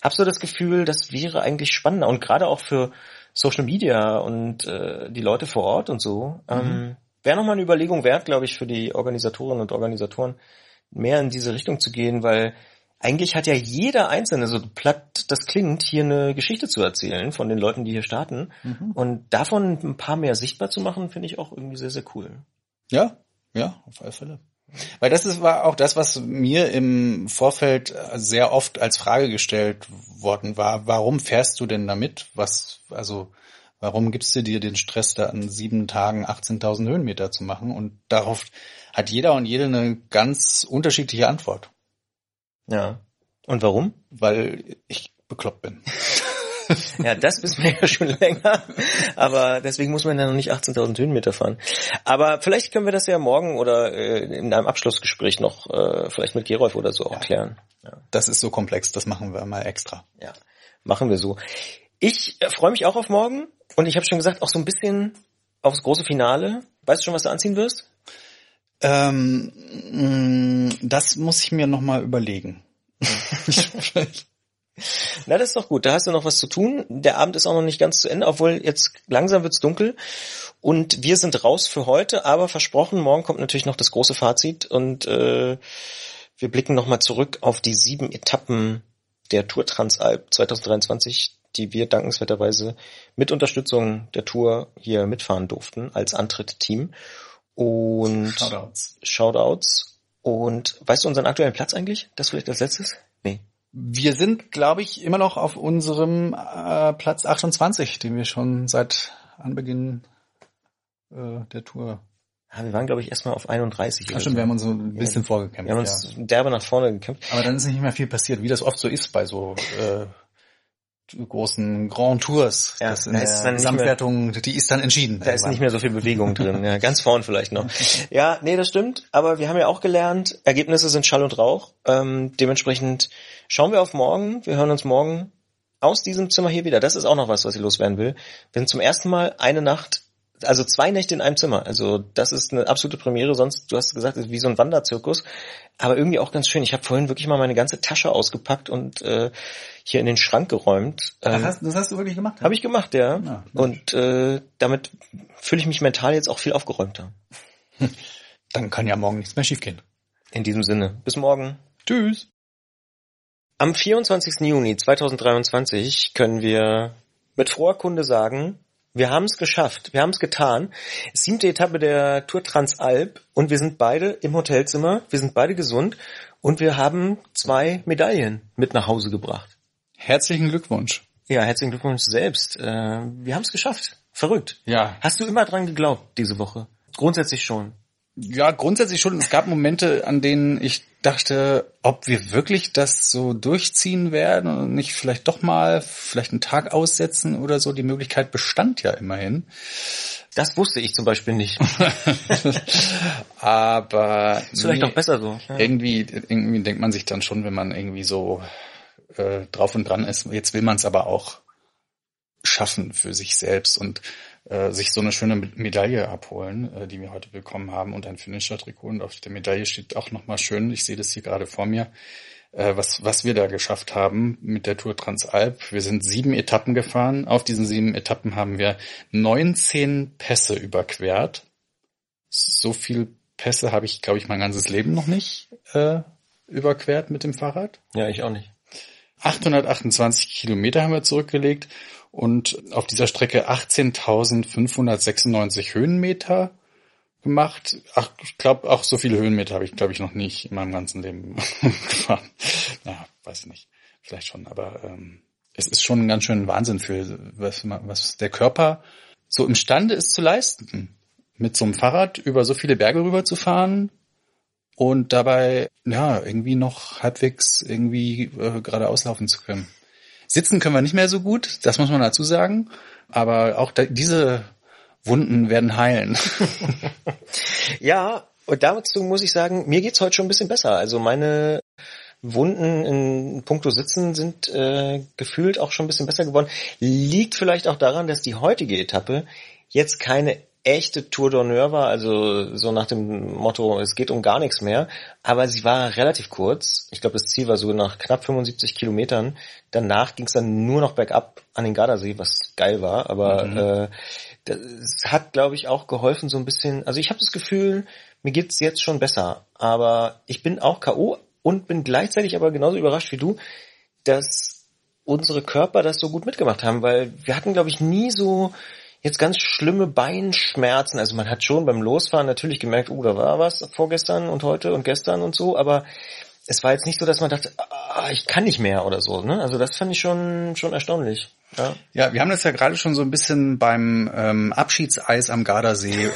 habe so das Gefühl, das wäre eigentlich spannender und gerade auch für Social Media und äh, die Leute vor Ort und so. Mhm. Ähm, wäre nochmal eine Überlegung wert, glaube ich, für die Organisatorinnen und Organisatoren, mehr in diese Richtung zu gehen, weil eigentlich hat ja jeder Einzelne, so platt das klingt, hier eine Geschichte zu erzählen von den Leuten, die hier starten. Mhm. Und davon ein paar mehr sichtbar zu machen, finde ich auch irgendwie sehr, sehr cool. Ja, ja, auf alle Fälle. Weil das ist, war auch das, was mir im Vorfeld sehr oft als Frage gestellt worden war. Warum fährst du denn damit? Was, also, warum gibst du dir den Stress, da an sieben Tagen 18.000 Höhenmeter zu machen? Und darauf hat jeder und jede eine ganz unterschiedliche Antwort. Ja. Und warum? Weil ich bekloppt bin. <laughs> ja, das wissen wir ja schon länger. Aber deswegen muss man ja noch nicht 18.000 Höhenmeter fahren. Aber vielleicht können wir das ja morgen oder äh, in einem Abschlussgespräch noch äh, vielleicht mit Gerolf oder so auch ja. klären. Ja. Das ist so komplex, das machen wir mal extra. Ja, machen wir so. Ich äh, freue mich auch auf morgen und ich habe schon gesagt, auch so ein bisschen aufs große Finale. Weißt du schon, was du anziehen wirst? Ähm, das muss ich mir nochmal überlegen. <laughs> Na, das ist doch gut. Da hast du noch was zu tun. Der Abend ist auch noch nicht ganz zu Ende, obwohl jetzt langsam wird's dunkel. Und wir sind raus für heute, aber versprochen, morgen kommt natürlich noch das große Fazit und äh, wir blicken nochmal zurück auf die sieben Etappen der Tour Transalp 2023, die wir dankenswerterweise mit Unterstützung der Tour hier mitfahren durften als Antritt-Team. Und Shoutouts. Shoutouts. Und weißt du unseren aktuellen Platz eigentlich? Das vielleicht als letztes? Nee. Wir sind, glaube ich, immer noch auf unserem äh, Platz 28, den wir schon seit Anbeginn äh, der Tour. Ja, wir waren, glaube ich, erstmal auf 31. Ach stimmt, so. wir haben uns so ein bisschen vorgekämpft. Wir haben uns derbe nach vorne gekämpft. Aber dann ist nicht mehr viel passiert, wie das oft so ist bei so äh, großen Grand Tours. Ja, das in da der ist mehr- Gesamtwertung, die ist dann entschieden. Da ist nicht mehr so viel Bewegung drin. Ja, ganz vorn vielleicht noch. <laughs> Ja, nee, das stimmt. Aber wir haben ja auch gelernt, Ergebnisse sind Schall und Rauch. Ähm, dementsprechend schauen wir auf morgen. Wir hören uns morgen aus diesem Zimmer hier wieder. Das ist auch noch was, was ich loswerden will. Wir sind zum ersten Mal eine Nacht, also zwei Nächte in einem Zimmer. Also das ist eine absolute Premiere. Sonst, du hast gesagt, es ist wie so ein Wanderzirkus. Aber irgendwie auch ganz schön. Ich habe vorhin wirklich mal meine ganze Tasche ausgepackt und äh, hier in den Schrank geräumt. Das Ähm, hast, das hast du wirklich gemacht? habe ich gemacht, ja. Ja, und äh, damit fühle ich mich mental jetzt auch viel aufgeräumter. <laughs> Dann kann ja morgen nichts mehr schiefgehen. In diesem Sinne. Bis morgen. Tschüss. Am 24. Juni 2023 können wir mit froher Kunde sagen, wir haben es geschafft, wir haben es getan. Siebte Etappe der Tour Transalp und wir sind beide im Hotelzimmer, wir sind beide gesund und wir haben zwei Medaillen mit nach Hause gebracht. Herzlichen Glückwunsch. Ja, herzlichen Glückwunsch selbst. Äh, wir haben es geschafft. Verrückt. Ja. Hast du immer dran geglaubt diese Woche? Grundsätzlich schon. Ja, grundsätzlich schon. Es gab Momente, an denen ich dachte, ob wir wirklich das so durchziehen werden und nicht vielleicht doch mal vielleicht einen Tag aussetzen oder so. Die Möglichkeit bestand ja immerhin. Das wusste ich zum Beispiel nicht. <laughs> <laughs> Aber Ist vielleicht auch besser so. Ja. irgendwie, irgendwie denkt man sich dann schon, wenn man irgendwie so äh, drauf und dran ist. Jetzt will man es aber auch schaffen für sich selbst und äh, sich so eine schöne Medaille abholen, äh, die wir heute bekommen haben und ein Finisher-Trikot. Und auf der Medaille steht auch nochmal schön, ich sehe das hier gerade vor mir, äh, was, was wir da geschafft haben mit der Tour Transalp. Wir sind sieben Etappen gefahren. Auf diesen sieben Etappen haben wir 19 Pässe überquert. So viel Pässe habe ich, glaube ich, mein ganzes Leben noch nicht äh, überquert mit dem Fahrrad. ja, ich auch nicht. 828 Kilometer haben wir zurückgelegt und auf dieser Strecke 18.596 Höhenmeter gemacht. Ach, ich glaube, auch so viele Höhenmeter habe ich, glaube ich, noch nicht in meinem ganzen Leben <laughs> gefahren. Ja, weiß ich nicht. Vielleicht schon, aber ähm, es ist schon ein ganz schön Wahnsinn für was, was der Körper so imstande ist zu leisten. Mit so einem Fahrrad über so viele Berge rüber zu fahren, und dabei ja irgendwie noch halbwegs irgendwie äh, geradeaus laufen zu können. Sitzen können wir nicht mehr so gut, das muss man dazu sagen, aber auch da, diese Wunden werden heilen. <laughs> Ja, und dazu muss ich sagen, mir geht's heute schon ein bisschen besser. Also meine Wunden in puncto Sitzen sind äh, gefühlt auch schon ein bisschen besser geworden. Liegt vielleicht auch daran, dass die heutige Etappe jetzt keine echte Tour d'honneur war, also so nach dem Motto, es geht um gar nichts mehr. Aber sie war relativ kurz. Ich glaube, das Ziel war so nach knapp 75 Kilometern. Danach ging es dann nur noch bergab an den Gardasee, was geil war. Aber äh, das hat, glaube ich, auch geholfen, so ein bisschen. Also ich habe das Gefühl, mir geht's jetzt schon besser. Aber ich bin auch K.O. und bin gleichzeitig aber genauso überrascht wie du, dass unsere Körper das so gut mitgemacht haben, weil wir hatten, glaube ich, nie so jetzt ganz schlimme Beinschmerzen. Also man hat schon beim Losfahren natürlich gemerkt, oh, da war was vorgestern und heute und gestern und so, aber es war jetzt nicht so, dass man dachte, ah, ich kann nicht mehr oder so. Ne? Also das fand ich schon schon erstaunlich. Ja. Ja, wir haben das ja gerade schon so ein bisschen beim ähm, Abschiedseis am Gardasee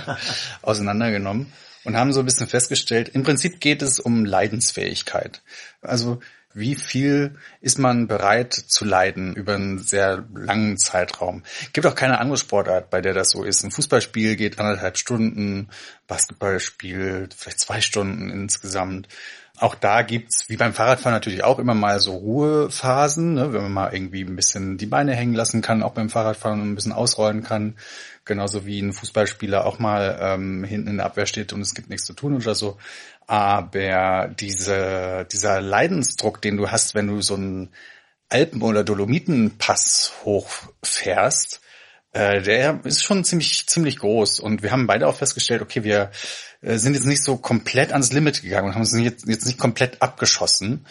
<laughs> auseinandergenommen und haben so ein bisschen festgestellt, im Prinzip geht es um Leidensfähigkeit. Also wie viel ist man bereit zu leiden über einen sehr langen Zeitraum? Gibt auch keine andere Sportart, bei der das so ist. Ein Fußballspiel geht anderthalb Stunden, Basketballspiel vielleicht zwei Stunden insgesamt. Auch da gibt's, wie beim Fahrradfahren natürlich auch immer mal so Ruhephasen, ne, wenn man mal irgendwie ein bisschen die Beine hängen lassen kann, auch beim Fahrradfahren und ein bisschen ausrollen kann. Genauso wie ein Fußballspieler auch mal ähm, hinten in der Abwehr steht und es gibt nichts zu tun oder so. Aber diese, dieser Leidensdruck, den du hast, wenn du so einen Alpen- oder Dolomitenpass hochfährst, äh, der ist schon ziemlich, ziemlich groß. Und wir haben beide auch festgestellt, okay, wir äh, sind jetzt nicht so komplett ans Limit gegangen und haben uns jetzt, jetzt nicht komplett abgeschossen.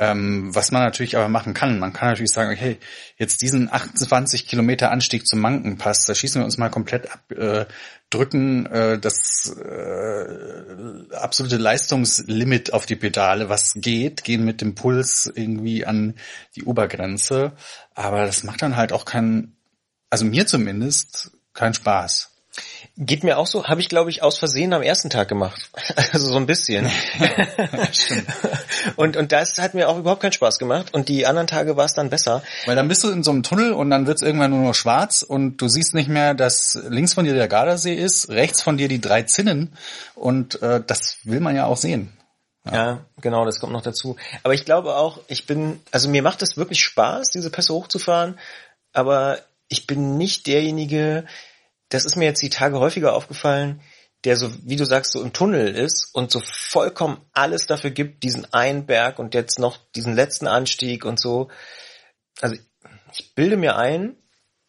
Ähm, was man natürlich aber machen kann. Man kann natürlich sagen, okay, jetzt diesen 28 Kilometer Anstieg zum Mankenpass, da schießen wir uns mal komplett ab, äh, drücken äh, das äh, absolute Leistungslimit auf die Pedale, was geht, gehen mit dem Puls irgendwie an die Obergrenze. Aber das macht dann halt auch keinen, also mir zumindest, keinen Spaß. Geht mir auch so, habe ich glaube ich aus Versehen am ersten Tag gemacht. <laughs> Also so ein bisschen. <laughs> und, und das hat mir auch überhaupt keinen Spaß gemacht. Und die anderen Tage war es dann besser. Weil dann bist du in so einem Tunnel und dann wird es irgendwann nur noch schwarz und du siehst nicht mehr, dass links von dir der Gardasee ist, rechts von dir die drei Zinnen und äh, das will man ja auch sehen. Ja. ja, genau, das kommt noch dazu. Aber ich glaube auch, ich bin, also mir macht es wirklich Spaß, diese Pässe hochzufahren, aber ich bin nicht derjenige, das ist mir jetzt die Tage häufiger aufgefallen, der so, wie du sagst, so im Tunnel ist und so vollkommen alles dafür gibt, diesen einen Berg und jetzt noch diesen letzten Anstieg und so. Also ich bilde mir ein,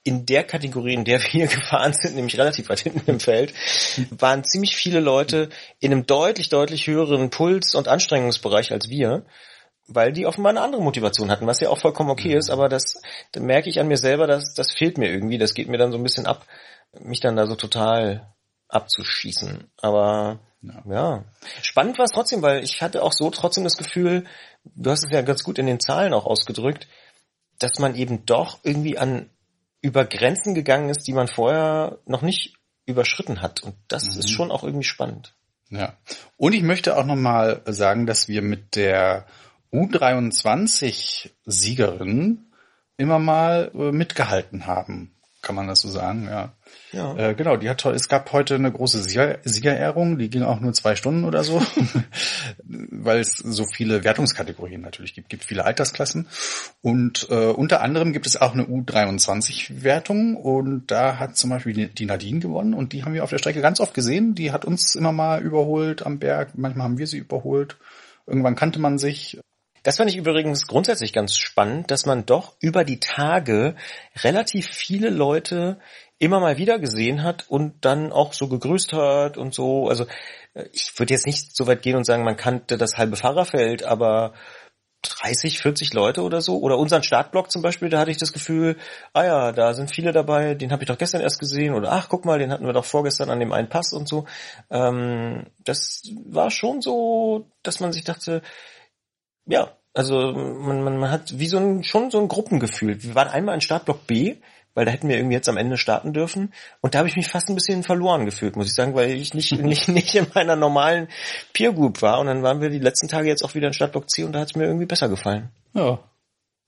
in der Kategorie, in der wir <laughs> gefahren sind, nämlich relativ weit hinten im Feld, waren ziemlich viele Leute in einem deutlich, deutlich höheren Puls- und Anstrengungsbereich als wir, weil die offenbar eine andere Motivation hatten, was ja auch vollkommen okay ist, aber das, da merke ich an mir selber, dass das fehlt mir irgendwie, das geht mir dann so ein bisschen ab, mich dann da so total abzuschießen. Aber ja. ja. Spannend war es trotzdem, weil ich hatte auch so trotzdem das Gefühl, du hast es ja ganz gut in den Zahlen auch ausgedrückt, dass man eben doch irgendwie an über Grenzen gegangen ist, die man vorher noch nicht überschritten hat. Und das mhm. ist schon auch irgendwie spannend. Ja. Und ich möchte auch nochmal sagen, dass wir mit der U23-Siegerin immer mal äh, mitgehalten haben. Kann man das so sagen, ja. Ja. Äh, genau, die hat es gab heute eine große Sieger, Siegerehrung, die ging auch nur zwei Stunden oder so, <laughs> weil es so viele Wertungskategorien natürlich gibt, gibt viele Altersklassen und äh, unter anderem gibt es auch eine U23-Wertung und da hat zum Beispiel die Nadine gewonnen und die haben wir auf der Strecke ganz oft gesehen. Die hat uns immer mal überholt am Berg, manchmal haben wir sie überholt. Irgendwann kannte man sich. Das fand ich übrigens grundsätzlich ganz spannend, dass man doch über die Tage relativ viele Leute immer mal wieder gesehen hat und dann auch so gegrüßt hat und so. Also äh, ich würde jetzt nicht so weit gehen und sagen, man kannte das halbe Fahrerfeld, aber 30, 40 Leute oder so. Oder unseren Startblock zum Beispiel, da hatte ich das Gefühl, ah ja, da sind viele dabei, den habe ich doch gestern erst gesehen. Oder ach, guck mal, den hatten wir doch vorgestern an dem einen Pass und so. Ähm, das war schon so, dass man sich dachte, ja, also man, man, man hat wie so ein, schon so ein Gruppengefühl. Wir waren einmal in Startblock B, weil da hätten wir irgendwie jetzt am Ende starten dürfen. Und da habe ich mich fast ein bisschen verloren gefühlt, muss ich sagen, weil ich nicht, <laughs> nicht, nicht in meiner normalen Peer Group war. Und dann waren wir die letzten Tage jetzt auch wieder in Stadtblock C und da hat es mir irgendwie besser gefallen. Ja,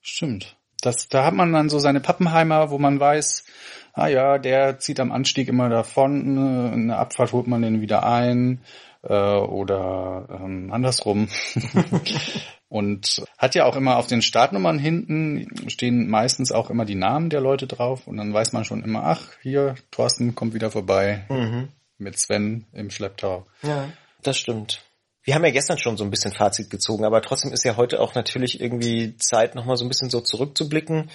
stimmt. Das, da hat man dann so seine Pappenheimer, wo man weiß, ah ja, der zieht am Anstieg immer davon, in der Abfahrt holt man den wieder ein äh, oder ähm, andersrum. <laughs> <laughs> Und hat ja auch immer auf den Startnummern hinten stehen meistens auch immer die Namen der Leute drauf und dann weiß man schon immer, ach, hier, Thorsten kommt wieder vorbei mhm. mit Sven im Schlepptau. Ja, das stimmt. Wir haben ja gestern schon so ein bisschen Fazit gezogen, aber trotzdem ist ja heute auch natürlich irgendwie Zeit, nochmal so ein bisschen so zurückzublicken.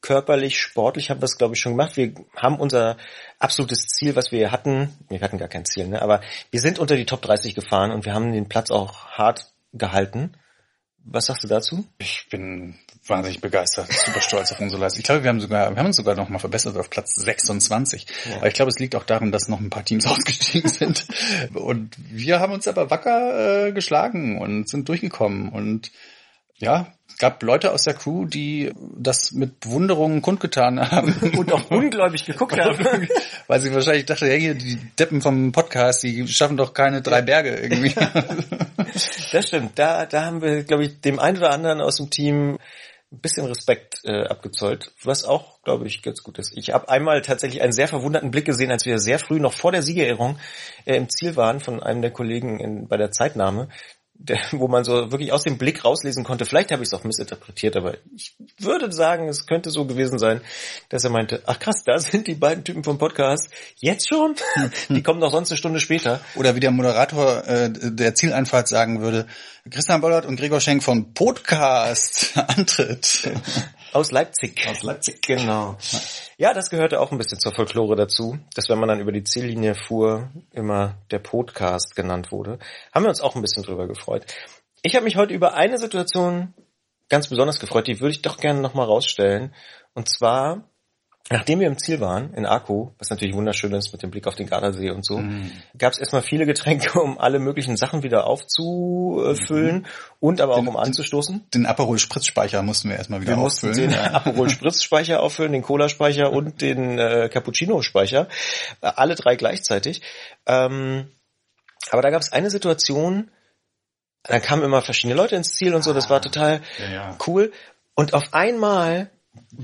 Körperlich, sportlich haben wir es, glaube ich, schon gemacht. Wir haben unser absolutes Ziel, was wir hatten. Wir hatten gar kein Ziel, ne? aber wir sind unter die Top 30 gefahren und wir haben den Platz auch hart gehalten. Was sagst du dazu? Ich bin wahnsinnig begeistert, super stolz auf unsere Leistung. Ich glaube, wir haben sogar, wir haben uns sogar noch mal verbessert auf Platz 26. Ja. Aber ich glaube, es liegt auch daran, dass noch ein paar Teams <laughs> ausgestiegen sind. Und wir haben uns aber wacker äh, geschlagen und sind durchgekommen. Und ja, gab Leute aus der Crew, die das mit Bewunderung kundgetan <laughs> haben. Und auch ungläubig geguckt haben. <laughs> Weil sie wahrscheinlich dachte, ja, hier, die Deppen vom Podcast, die schaffen doch keine drei Berge irgendwie. <laughs> Das stimmt. Da, da haben wir, glaube ich, dem einen oder anderen aus dem Team ein bisschen Respekt äh, abgezollt, was auch, glaube ich, ganz gut ist. Ich habe einmal tatsächlich einen sehr verwunderten Blick gesehen, als wir sehr früh noch vor der Siegerehrung äh, im Ziel waren von einem der Kollegen in, bei der Zeitnahme, der, <laughs> wo man so wirklich aus dem Blick rauslesen konnte. Vielleicht habe ich es auch missinterpretiert, aber ich würde sagen, es könnte so gewesen sein, dass er meinte, ach krass, da sind die beiden Typen vom Podcast. Jetzt schon? <laughs> die kommen doch sonst eine Stunde später. Oder wie der Moderator äh, der Zieleinfahrt sagen würde, Christian Bollert und Gregor Schenk von Podcast <laughs> Antritt. Aus Leipzig. Aus Leipzig. Genau. Ja, das gehörte auch ein bisschen zur Folklore dazu, dass wenn man dann über die Ziellinie fuhr, immer der Podcast genannt wurde. Haben wir uns auch ein bisschen drüber gefreut. Ich habe mich heute über eine Situation ganz besonders gefreut, die würde ich doch gerne nochmal rausstellen. Und zwar Nachdem wir im Ziel waren, in Akku, was natürlich wunderschön ist mit dem Blick auf den Gardasee und so, mm. gab es erstmal viele Getränke, um alle möglichen Sachen wieder aufzufüllen mm. und aber auch den, um anzustoßen. Den Aperol Spritzspeicher mussten wir erstmal wieder wir auffüllen. Den <laughs> Aperol Spritzspeicher auffüllen, den Cola Speicher und den äh, Cappuccino Speicher, äh, alle drei gleichzeitig. Ähm, aber da gab es eine Situation, da kamen immer verschiedene Leute ins Ziel und so, das war total ja, ja. cool. Und auf einmal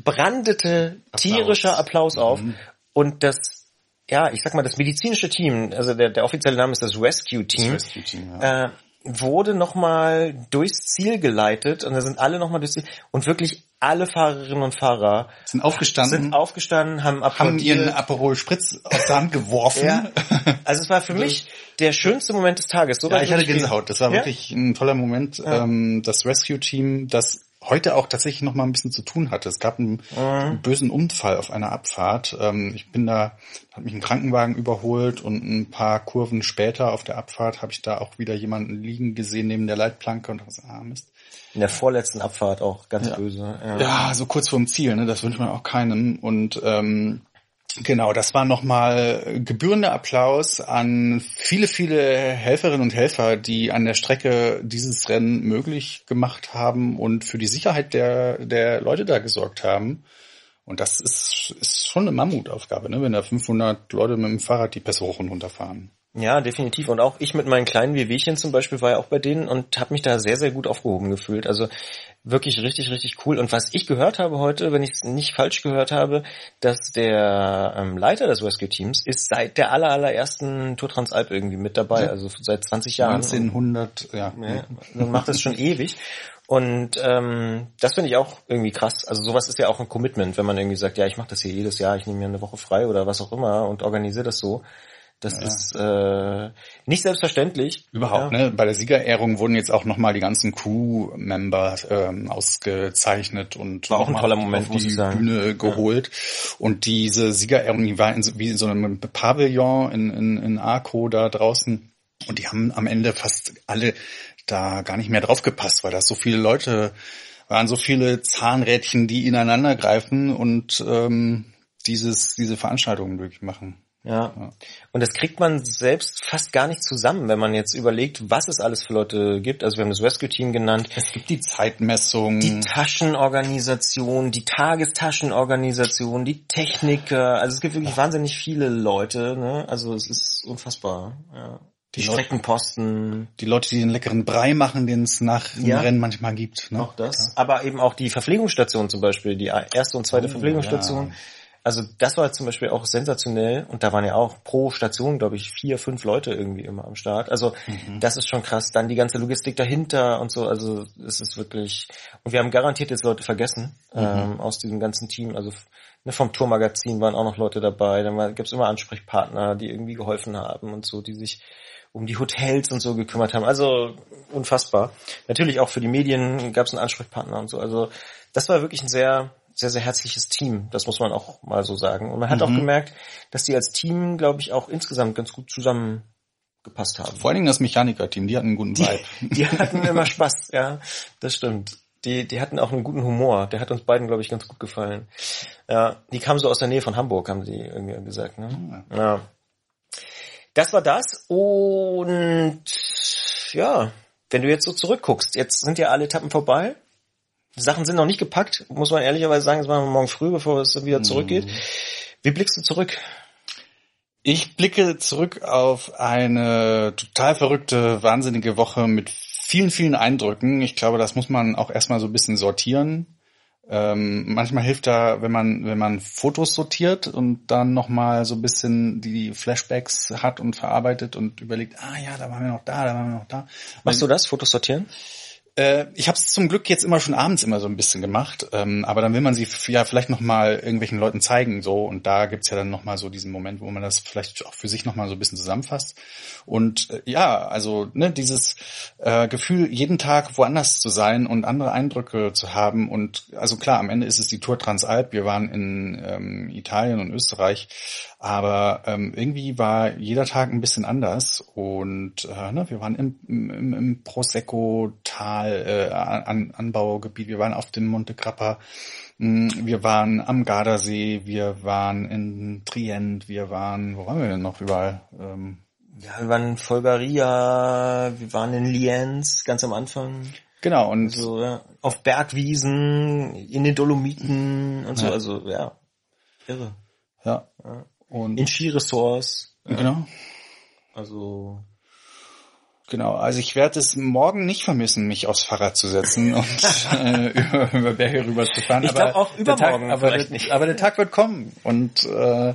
brandete tierischer Applaus auf mhm. und das ja, ich sag mal, das medizinische Team, also der, der offizielle Name ist das Rescue Team, das Rescue -Team ja. äh, wurde nochmal durchs Ziel geleitet und da sind alle nochmal durchs Ziel und wirklich alle Fahrerinnen und Fahrer sind aufgestanden, sind aufgestanden, haben, haben ihren Aperol Spritz aus der Hand geworfen. ja. Also es war für <laughs> mich der schönste Moment des Tages. So ja, ich hatte Gänsehaut. Das war ja? wirklich ein toller Moment. Ja. Ähm, das Rescue Team, das heute auch tatsächlich noch mal ein bisschen zu tun hatte. Es gab einen, mhm. einen bösen Unfall auf einer Abfahrt. Ähm, ich bin da, hat mich ein Krankenwagen überholt und ein paar Kurven später auf der Abfahrt habe ich da auch wieder jemanden liegen gesehen neben der Leitplanke und was ah Mist. In der vorletzten Abfahrt auch ganz ja. böse. Ja. ja. so kurz vorm Ziel, ne? Das wünscht man auch keinem. Und ähm, Genau, das war nochmal gebührender Applaus an viele, viele Helferinnen und Helfer, die an der Strecke dieses Rennen möglich gemacht haben und für die Sicherheit der, der Leute da gesorgt haben. Und das ist, ist schon eine Mammutaufgabe, ne? wenn da 500 Leute mit dem Fahrrad die Pässe hoch und runter fahren. Ja, definitiv. Und auch ich mit meinen kleinen Wehwehchen zum Beispiel war ja auch bei denen und habe mich da sehr, sehr gut aufgehoben gefühlt. Also wirklich richtig, richtig cool. Und was ich gehört habe heute, wenn ich es nicht falsch gehört habe, dass der ähm, Leiter des Rescue Teams ist seit der aller, allerersten Tour Transalp irgendwie mit dabei, also seit 20 Jahren. 1900, ja. ja dann macht das schon ewig. Und ähm, das finde ich auch irgendwie krass. Also sowas ist ja auch ein Commitment, wenn man irgendwie sagt, ja, ich mache das hier jedes Jahr, ich nehme mir eine Woche frei oder was auch immer und organisiere das so. Das ja. ist äh, nicht selbstverständlich. Überhaupt, ja. ne? Bei der Siegerehrung wurden jetzt auch nochmal die ganzen Crew-Member ähm, ausgezeichnet und war auch ein toller Moment, auf die Bühne geholt. Ja. Und diese Siegerehrung, die war in, wie in so einem Pavillon in, in, in Arco da draußen. Und die haben am Ende fast alle da gar nicht mehr drauf gepasst, weil da so viele Leute waren, so viele Zahnrädchen, die ineinander greifen und ähm, dieses, diese Veranstaltungen durchmachen. Ja. Und das kriegt man selbst fast gar nicht zusammen, wenn man jetzt überlegt, was es alles für Leute gibt. Also wir haben das Rescue Team genannt. Es gibt die Zeitmessung. Die Taschenorganisation, die Tagestaschenorganisation, die Techniker. Also es gibt wirklich wahnsinnig viele Leute. Ne? Also es ist unfassbar. Ja. Die, die Streckenposten. Die Leute, die den leckeren Brei machen, den es nach dem ja. Rennen manchmal gibt. Ne? Auch das. Ja. Aber eben auch die Verpflegungsstation zum Beispiel, die erste und zweite oh, Verpflegungsstation. Ja also das war zum Beispiel auch sensationell und da waren ja auch pro Station, glaube ich, vier, fünf Leute irgendwie immer am Start. Also mhm. das ist schon krass. Dann die ganze Logistik dahinter und so. Also es ist wirklich. Und wir haben garantiert jetzt Leute vergessen mhm. ähm, aus diesem ganzen Team. Also ne, vom Tourmagazin waren auch noch Leute dabei. Dann gab es immer Ansprechpartner, die irgendwie geholfen haben und so, die sich um die Hotels und so gekümmert haben. Also unfassbar. Natürlich auch für die Medien gab es einen Ansprechpartner und so. Also das war wirklich ein sehr sehr, sehr herzliches Team. Das muss man auch mal so sagen. Und man hat mhm. auch gemerkt, dass die als Team, glaube ich, auch insgesamt ganz gut zusammengepasst haben. Vor allen Dingen das Mechaniker-Team, die hatten einen guten Vibe. Die, <laughs> die hatten immer Spaß, ja, das stimmt. Die, die hatten auch einen guten Humor. Der hat uns beiden, glaube ich, ganz gut gefallen. Ja, die kamen so aus der Nähe von Hamburg, haben die irgendwie gesagt. Ne? Ja. ja. Das war das. Und ja, wenn du jetzt so zurückguckst, jetzt sind ja alle Etappen vorbei. Sachen sind noch nicht gepackt, muss man ehrlicherweise sagen, das machen wir morgen früh, bevor es wieder zurückgeht. Wie blickst du zurück? Ich blicke zurück auf eine total verrückte, wahnsinnige Woche mit vielen, vielen Eindrücken. Ich glaube, das muss man auch erstmal so ein bisschen sortieren. Ähm, manchmal hilft da, wenn man wenn man Fotos sortiert und dann noch mal so ein bisschen die Flashbacks hat und verarbeitet und überlegt, ah ja, da waren wir noch da, da waren wir noch da. Machst du das, Fotos sortieren? Äh, ich habe es zum Glück jetzt immer schon abends immer so ein bisschen gemacht, ähm, aber dann will man sie ja vielleicht noch mal irgendwelchen Leuten zeigen so. Und da gibt's ja dann noch mal so diesen Moment, wo man das vielleicht auch für sich noch mal so ein bisschen zusammenfasst. Und äh, ja, also ne, dieses äh, Gefühl, jeden Tag woanders zu sein und andere Eindrücke zu haben. Und also klar, am Ende ist es die Tour Transalp. Wir waren in ähm, Italien und Österreich, aber ähm, irgendwie war jeder Tag ein bisschen anders und äh, ne, wir waren im, im, im Prosecco-Tal, äh, an, Anbaugebiet, wir waren auf dem Monte Grappa, mh, wir waren am Gardasee, wir waren in Trient, wir waren, wo waren wir denn noch überall? Ähm, Ja, wir waren in Folgaria, wir waren in Lienz ganz am Anfang. genau, und So, ja, auf Bergwiesen, in den Dolomiten und so, Ja. also ja, irre. ja, und In Skiresorts, genau. also Genau, also ich werde es morgen nicht vermissen, mich aufs Fahrrad zu setzen und <laughs> äh, über, über Berge rüber zu fahren. Ich aber auch übermorgen Tag, aber, nicht. aber der Tag wird kommen und äh,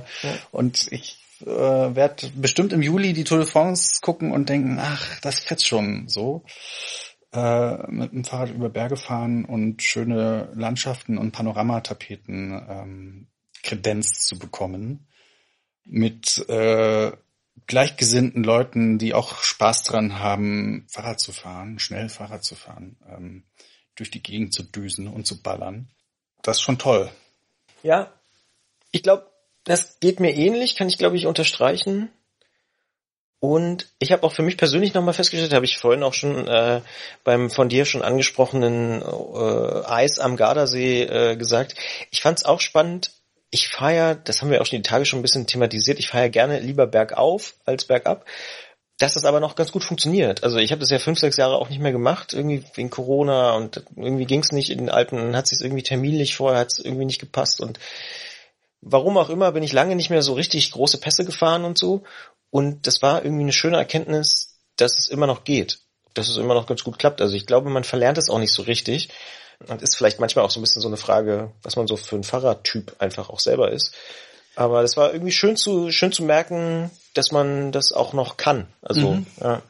und ich äh, werde bestimmt im Juli die Tour de France gucken und denken, ach, das fetzt schon so. Äh, mit dem Fahrrad über Berge fahren und schöne Landschaften und Panoramatapeten ähm, Kredenz zu bekommen mit äh, gleichgesinnten Leuten, die auch Spaß dran haben, Fahrrad zu fahren, schnell Fahrrad zu fahren, ähm, durch die Gegend zu düsen und zu ballern. Das ist schon toll. Ja, ich glaube, das geht mir ähnlich, kann ich glaube ich unterstreichen. Und ich habe auch für mich persönlich nochmal festgestellt, habe ich vorhin auch schon äh, beim von dir schon angesprochenen äh, Eis am Gardasee äh, gesagt. Ich fand es auch spannend. Ich fahre ja, das haben wir auch schon die Tage schon ein bisschen thematisiert, ich fahre ja gerne lieber bergauf als bergab. Dass das aber noch ganz gut funktioniert. Also ich habe das ja fünf, sechs Jahre auch nicht mehr gemacht, irgendwie wegen Corona und irgendwie ging es nicht in den Alpen, dann hat sich irgendwie terminlich vorher hat es irgendwie nicht gepasst und warum auch immer bin ich lange nicht mehr so richtig große Pässe gefahren und so. Und das war irgendwie eine schöne Erkenntnis, dass es immer noch geht. Dass es immer noch ganz gut klappt. Also ich glaube, man verlernt es auch nicht so richtig. Und ist vielleicht manchmal auch so ein bisschen so eine Frage, was man so für ein Fahrradtyp einfach auch selber ist. Aber das war irgendwie schön zu, schön zu merken, dass man das auch noch kann. Also, Mhm. ja.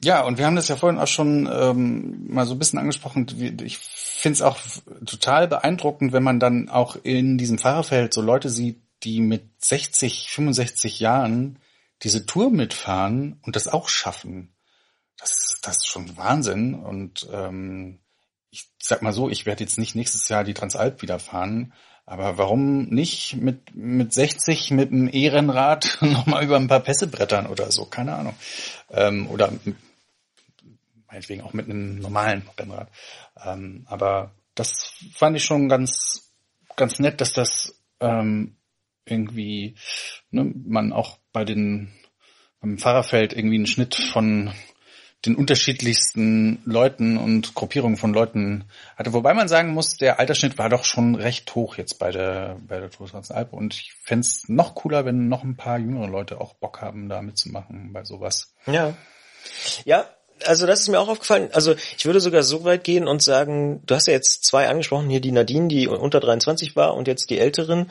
Ja, und wir haben das ja vorhin auch schon ähm, mal so ein bisschen angesprochen. Ich finde es auch total beeindruckend, wenn man dann auch in diesem Fahrerfeld so Leute sieht, die mit 60, 65 Jahren diese Tour mitfahren und das auch schaffen. Das, ist- das ist schon Wahnsinn. Und ähm, ich sag mal so, ich werde jetzt nicht nächstes Jahr die Transalp wieder fahren, aber warum nicht mit, mit 60 mit einem E-Rennrad <laughs> nochmal über ein paar Pässe brettern oder so, keine Ahnung. Ähm, oder meinetwegen auch mit einem normalen Rennrad. Ähm, aber das fand ich schon ganz, ganz nett, dass das ähm, irgendwie ne, man auch bei den beim Fahrerfeld irgendwie einen Schnitt von den unterschiedlichsten Leuten und Gruppierungen von Leuten hatte. Wobei man sagen muss, der Altersschnitt war doch schon recht hoch jetzt bei der, bei der Tour Transalp. Und ich fänd's noch cooler, wenn noch ein paar jüngere Leute auch Bock haben, da mitzumachen bei sowas. Ja. Ja, also das ist mir auch aufgefallen. Also ich würde sogar so weit gehen und sagen, du hast ja jetzt zwei angesprochen, hier die Nadine, die unter 23 war und jetzt die Älteren.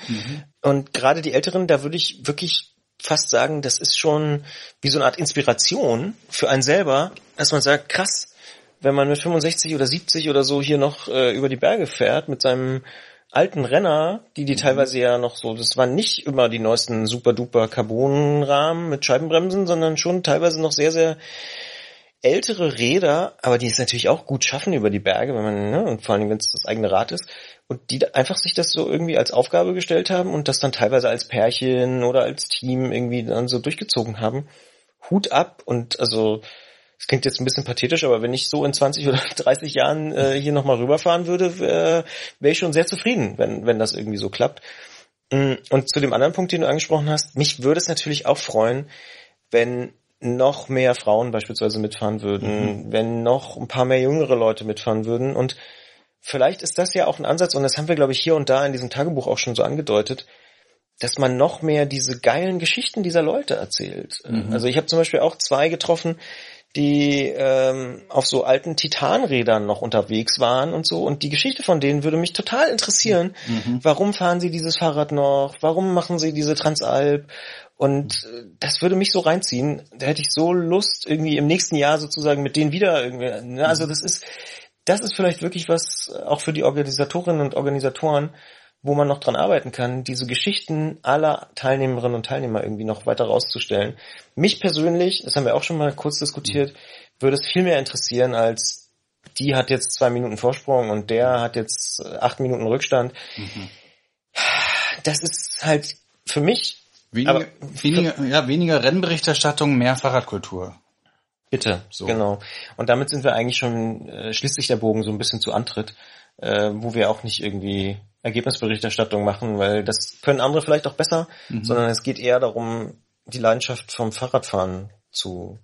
Und gerade die Älteren, da würde ich wirklich fast sagen, das ist schon wie so eine Art Inspiration für einen selber, dass man sagt, krass, wenn man mit 65 oder 70 oder so hier noch äh, über die Berge fährt mit seinem alten Renner, die die teilweise ja noch so, das waren nicht immer die neuesten super duper Carbonrahmen mit Scheibenbremsen, sondern schon teilweise noch sehr, sehr ältere Räder, aber die es natürlich auch gut schaffen über die Berge, wenn man, ne, und vor allem, wenn es das eigene Rad ist, und die einfach sich das so irgendwie als Aufgabe gestellt haben und das dann teilweise als Pärchen oder als Team irgendwie dann so durchgezogen haben. Hut ab und also, es klingt jetzt ein bisschen pathetisch, aber wenn ich so in 20 oder <laughs> 30 Jahren äh, hier nochmal rüberfahren würde, äh, wäre ich schon sehr zufrieden, wenn, wenn das irgendwie so klappt. Mm, Und zu dem anderen Punkt, den du angesprochen hast, mich würde es natürlich auch freuen, wenn noch mehr Frauen beispielsweise mitfahren würden, wenn noch ein paar mehr jüngere Leute mitfahren würden. Und vielleicht ist das ja auch ein Ansatz, und das haben wir, glaube ich, hier und da in diesem Tagebuch auch schon so angedeutet, dass man noch mehr diese geilen Geschichten dieser Leute erzählt. Mhm. Also ich habe zum Beispiel auch zwei getroffen, die ähm, auf so alten Titanrädern noch unterwegs waren und so. Und die Geschichte von denen würde mich total interessieren. Mhm. Warum fahren sie dieses Fahrrad noch? Warum machen sie diese Transalp? Und äh, das würde mich so reinziehen. Da hätte ich so Lust, irgendwie im nächsten Jahr sozusagen mit denen wieder irgendwie. Ne? Also das ist, das ist vielleicht wirklich was auch für die Organisatorinnen und Organisatoren, wo man noch dran arbeiten kann, diese Geschichten aller Teilnehmerinnen und Teilnehmer irgendwie noch weiter rauszustellen. Mich persönlich, das haben wir auch schon mal kurz diskutiert, würde es viel mehr interessieren als die hat jetzt zwei Minuten Vorsprung und der hat jetzt acht Minuten Rückstand. Mhm. Das ist halt für mich weniger, weniger, ja, weniger Rennberichterstattung, mehr Fahrradkultur. Bitte, so. genau. Und damit sind wir eigentlich schon, äh, schließt sich der Bogen so ein bisschen zu Antritt, äh, wo wir auch nicht irgendwie Ergebnisberichterstattung machen, weil das können andere vielleicht auch besser, mhm. sondern es geht eher darum, die Leidenschaft vom Fahrradfahren zu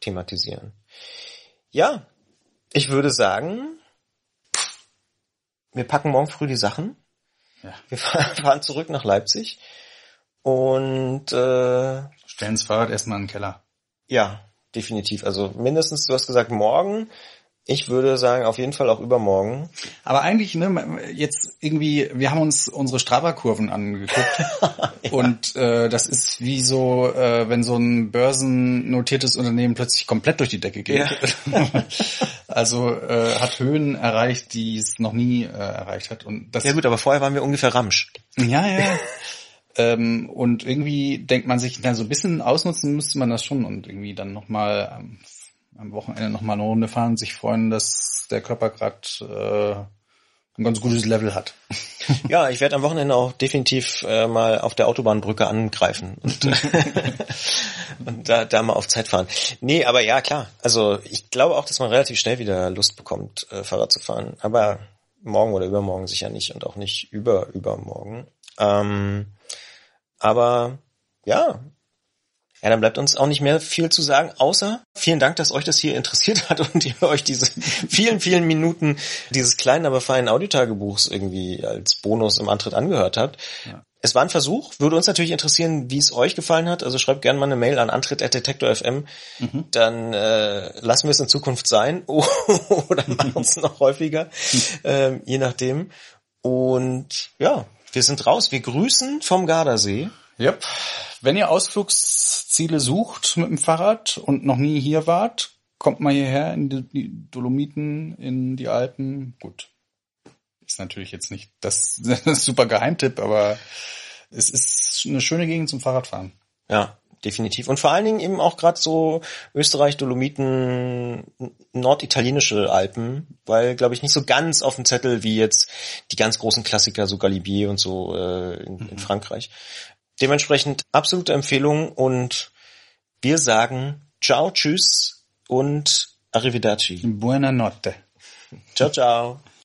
thematisieren. Ja, ich würde sagen, wir packen morgen früh die Sachen. Ja. Wir <laughs> fahren zurück nach Leipzig und äh, stellen das Fahrrad erstmal in den Keller. Ja, definitiv. Also mindestens, du hast gesagt, morgen ich würde sagen, auf jeden Fall auch übermorgen. Aber eigentlich, ne, jetzt irgendwie, wir haben uns unsere Strava-Kurven angeguckt <laughs> ja. und äh, das ist wie so, äh, wenn so ein börsennotiertes Unternehmen plötzlich komplett durch die Decke geht. Ja. <laughs> also äh, hat Höhen erreicht, die es noch nie äh, erreicht hat. Und das ja gut, aber vorher waren wir ungefähr Ramsch. Ja, ja. <laughs> ähm, und irgendwie denkt man sich, na, so ein bisschen ausnutzen müsste man das schon und irgendwie dann nochmal ähm, am Wochenende nochmal eine Runde fahren, sich freuen, dass der Körper gerade äh, ein ganz gutes Level hat. <laughs> <laughs> Ja, ich werde am Wochenende auch definitiv äh, mal auf der Autobahnbrücke angreifen und, <laughs> und da, da mal auf Zeit fahren. Nee, aber ja, klar. Also ich glaube auch, dass man relativ schnell wieder Lust bekommt, äh, Fahrrad zu fahren. Aber morgen oder übermorgen sicher nicht und auch nicht über übermorgen. Ähm, aber ja, ja, dann bleibt uns auch nicht mehr viel zu sagen, außer vielen Dank, dass euch das hier interessiert hat <laughs> und ihr euch diese vielen, vielen Minuten dieses kleinen, aber feinen Audiotagebuchs irgendwie als Bonus im Antritt angehört habt. Ja. Es war ein Versuch, würde uns natürlich interessieren, wie es euch gefallen hat. Also schreibt gerne mal eine Mail an antritt.detektor.fm. Mhm. Dann äh, lassen wir es in Zukunft sein <laughs> oder machen es noch häufiger, <laughs> äh, je nachdem. Und ja, wir sind raus. Wir grüßen vom Gardasee. Yep. Wenn ihr Ausflugsziele sucht mit dem Fahrrad und noch nie hier wart, kommt mal hierher in die Dolomiten, in die Alpen. Gut. Ist natürlich jetzt nicht das, <laughs> das super Geheimtipp, aber es ist eine schöne Gegend zum Fahrradfahren. Ja, definitiv. Und vor allen Dingen eben auch gerade so Österreich, Dolomiten, norditalienische Alpen, weil, glaube ich, nicht so ganz auf dem Zettel wie jetzt die ganz großen Klassiker, so Galibier und so äh, in, in mhm. Frankreich. Dementsprechend absolute Empfehlung und wir sagen ciao, tschüss und arrivederci. Buona notte. Ciao, ciao.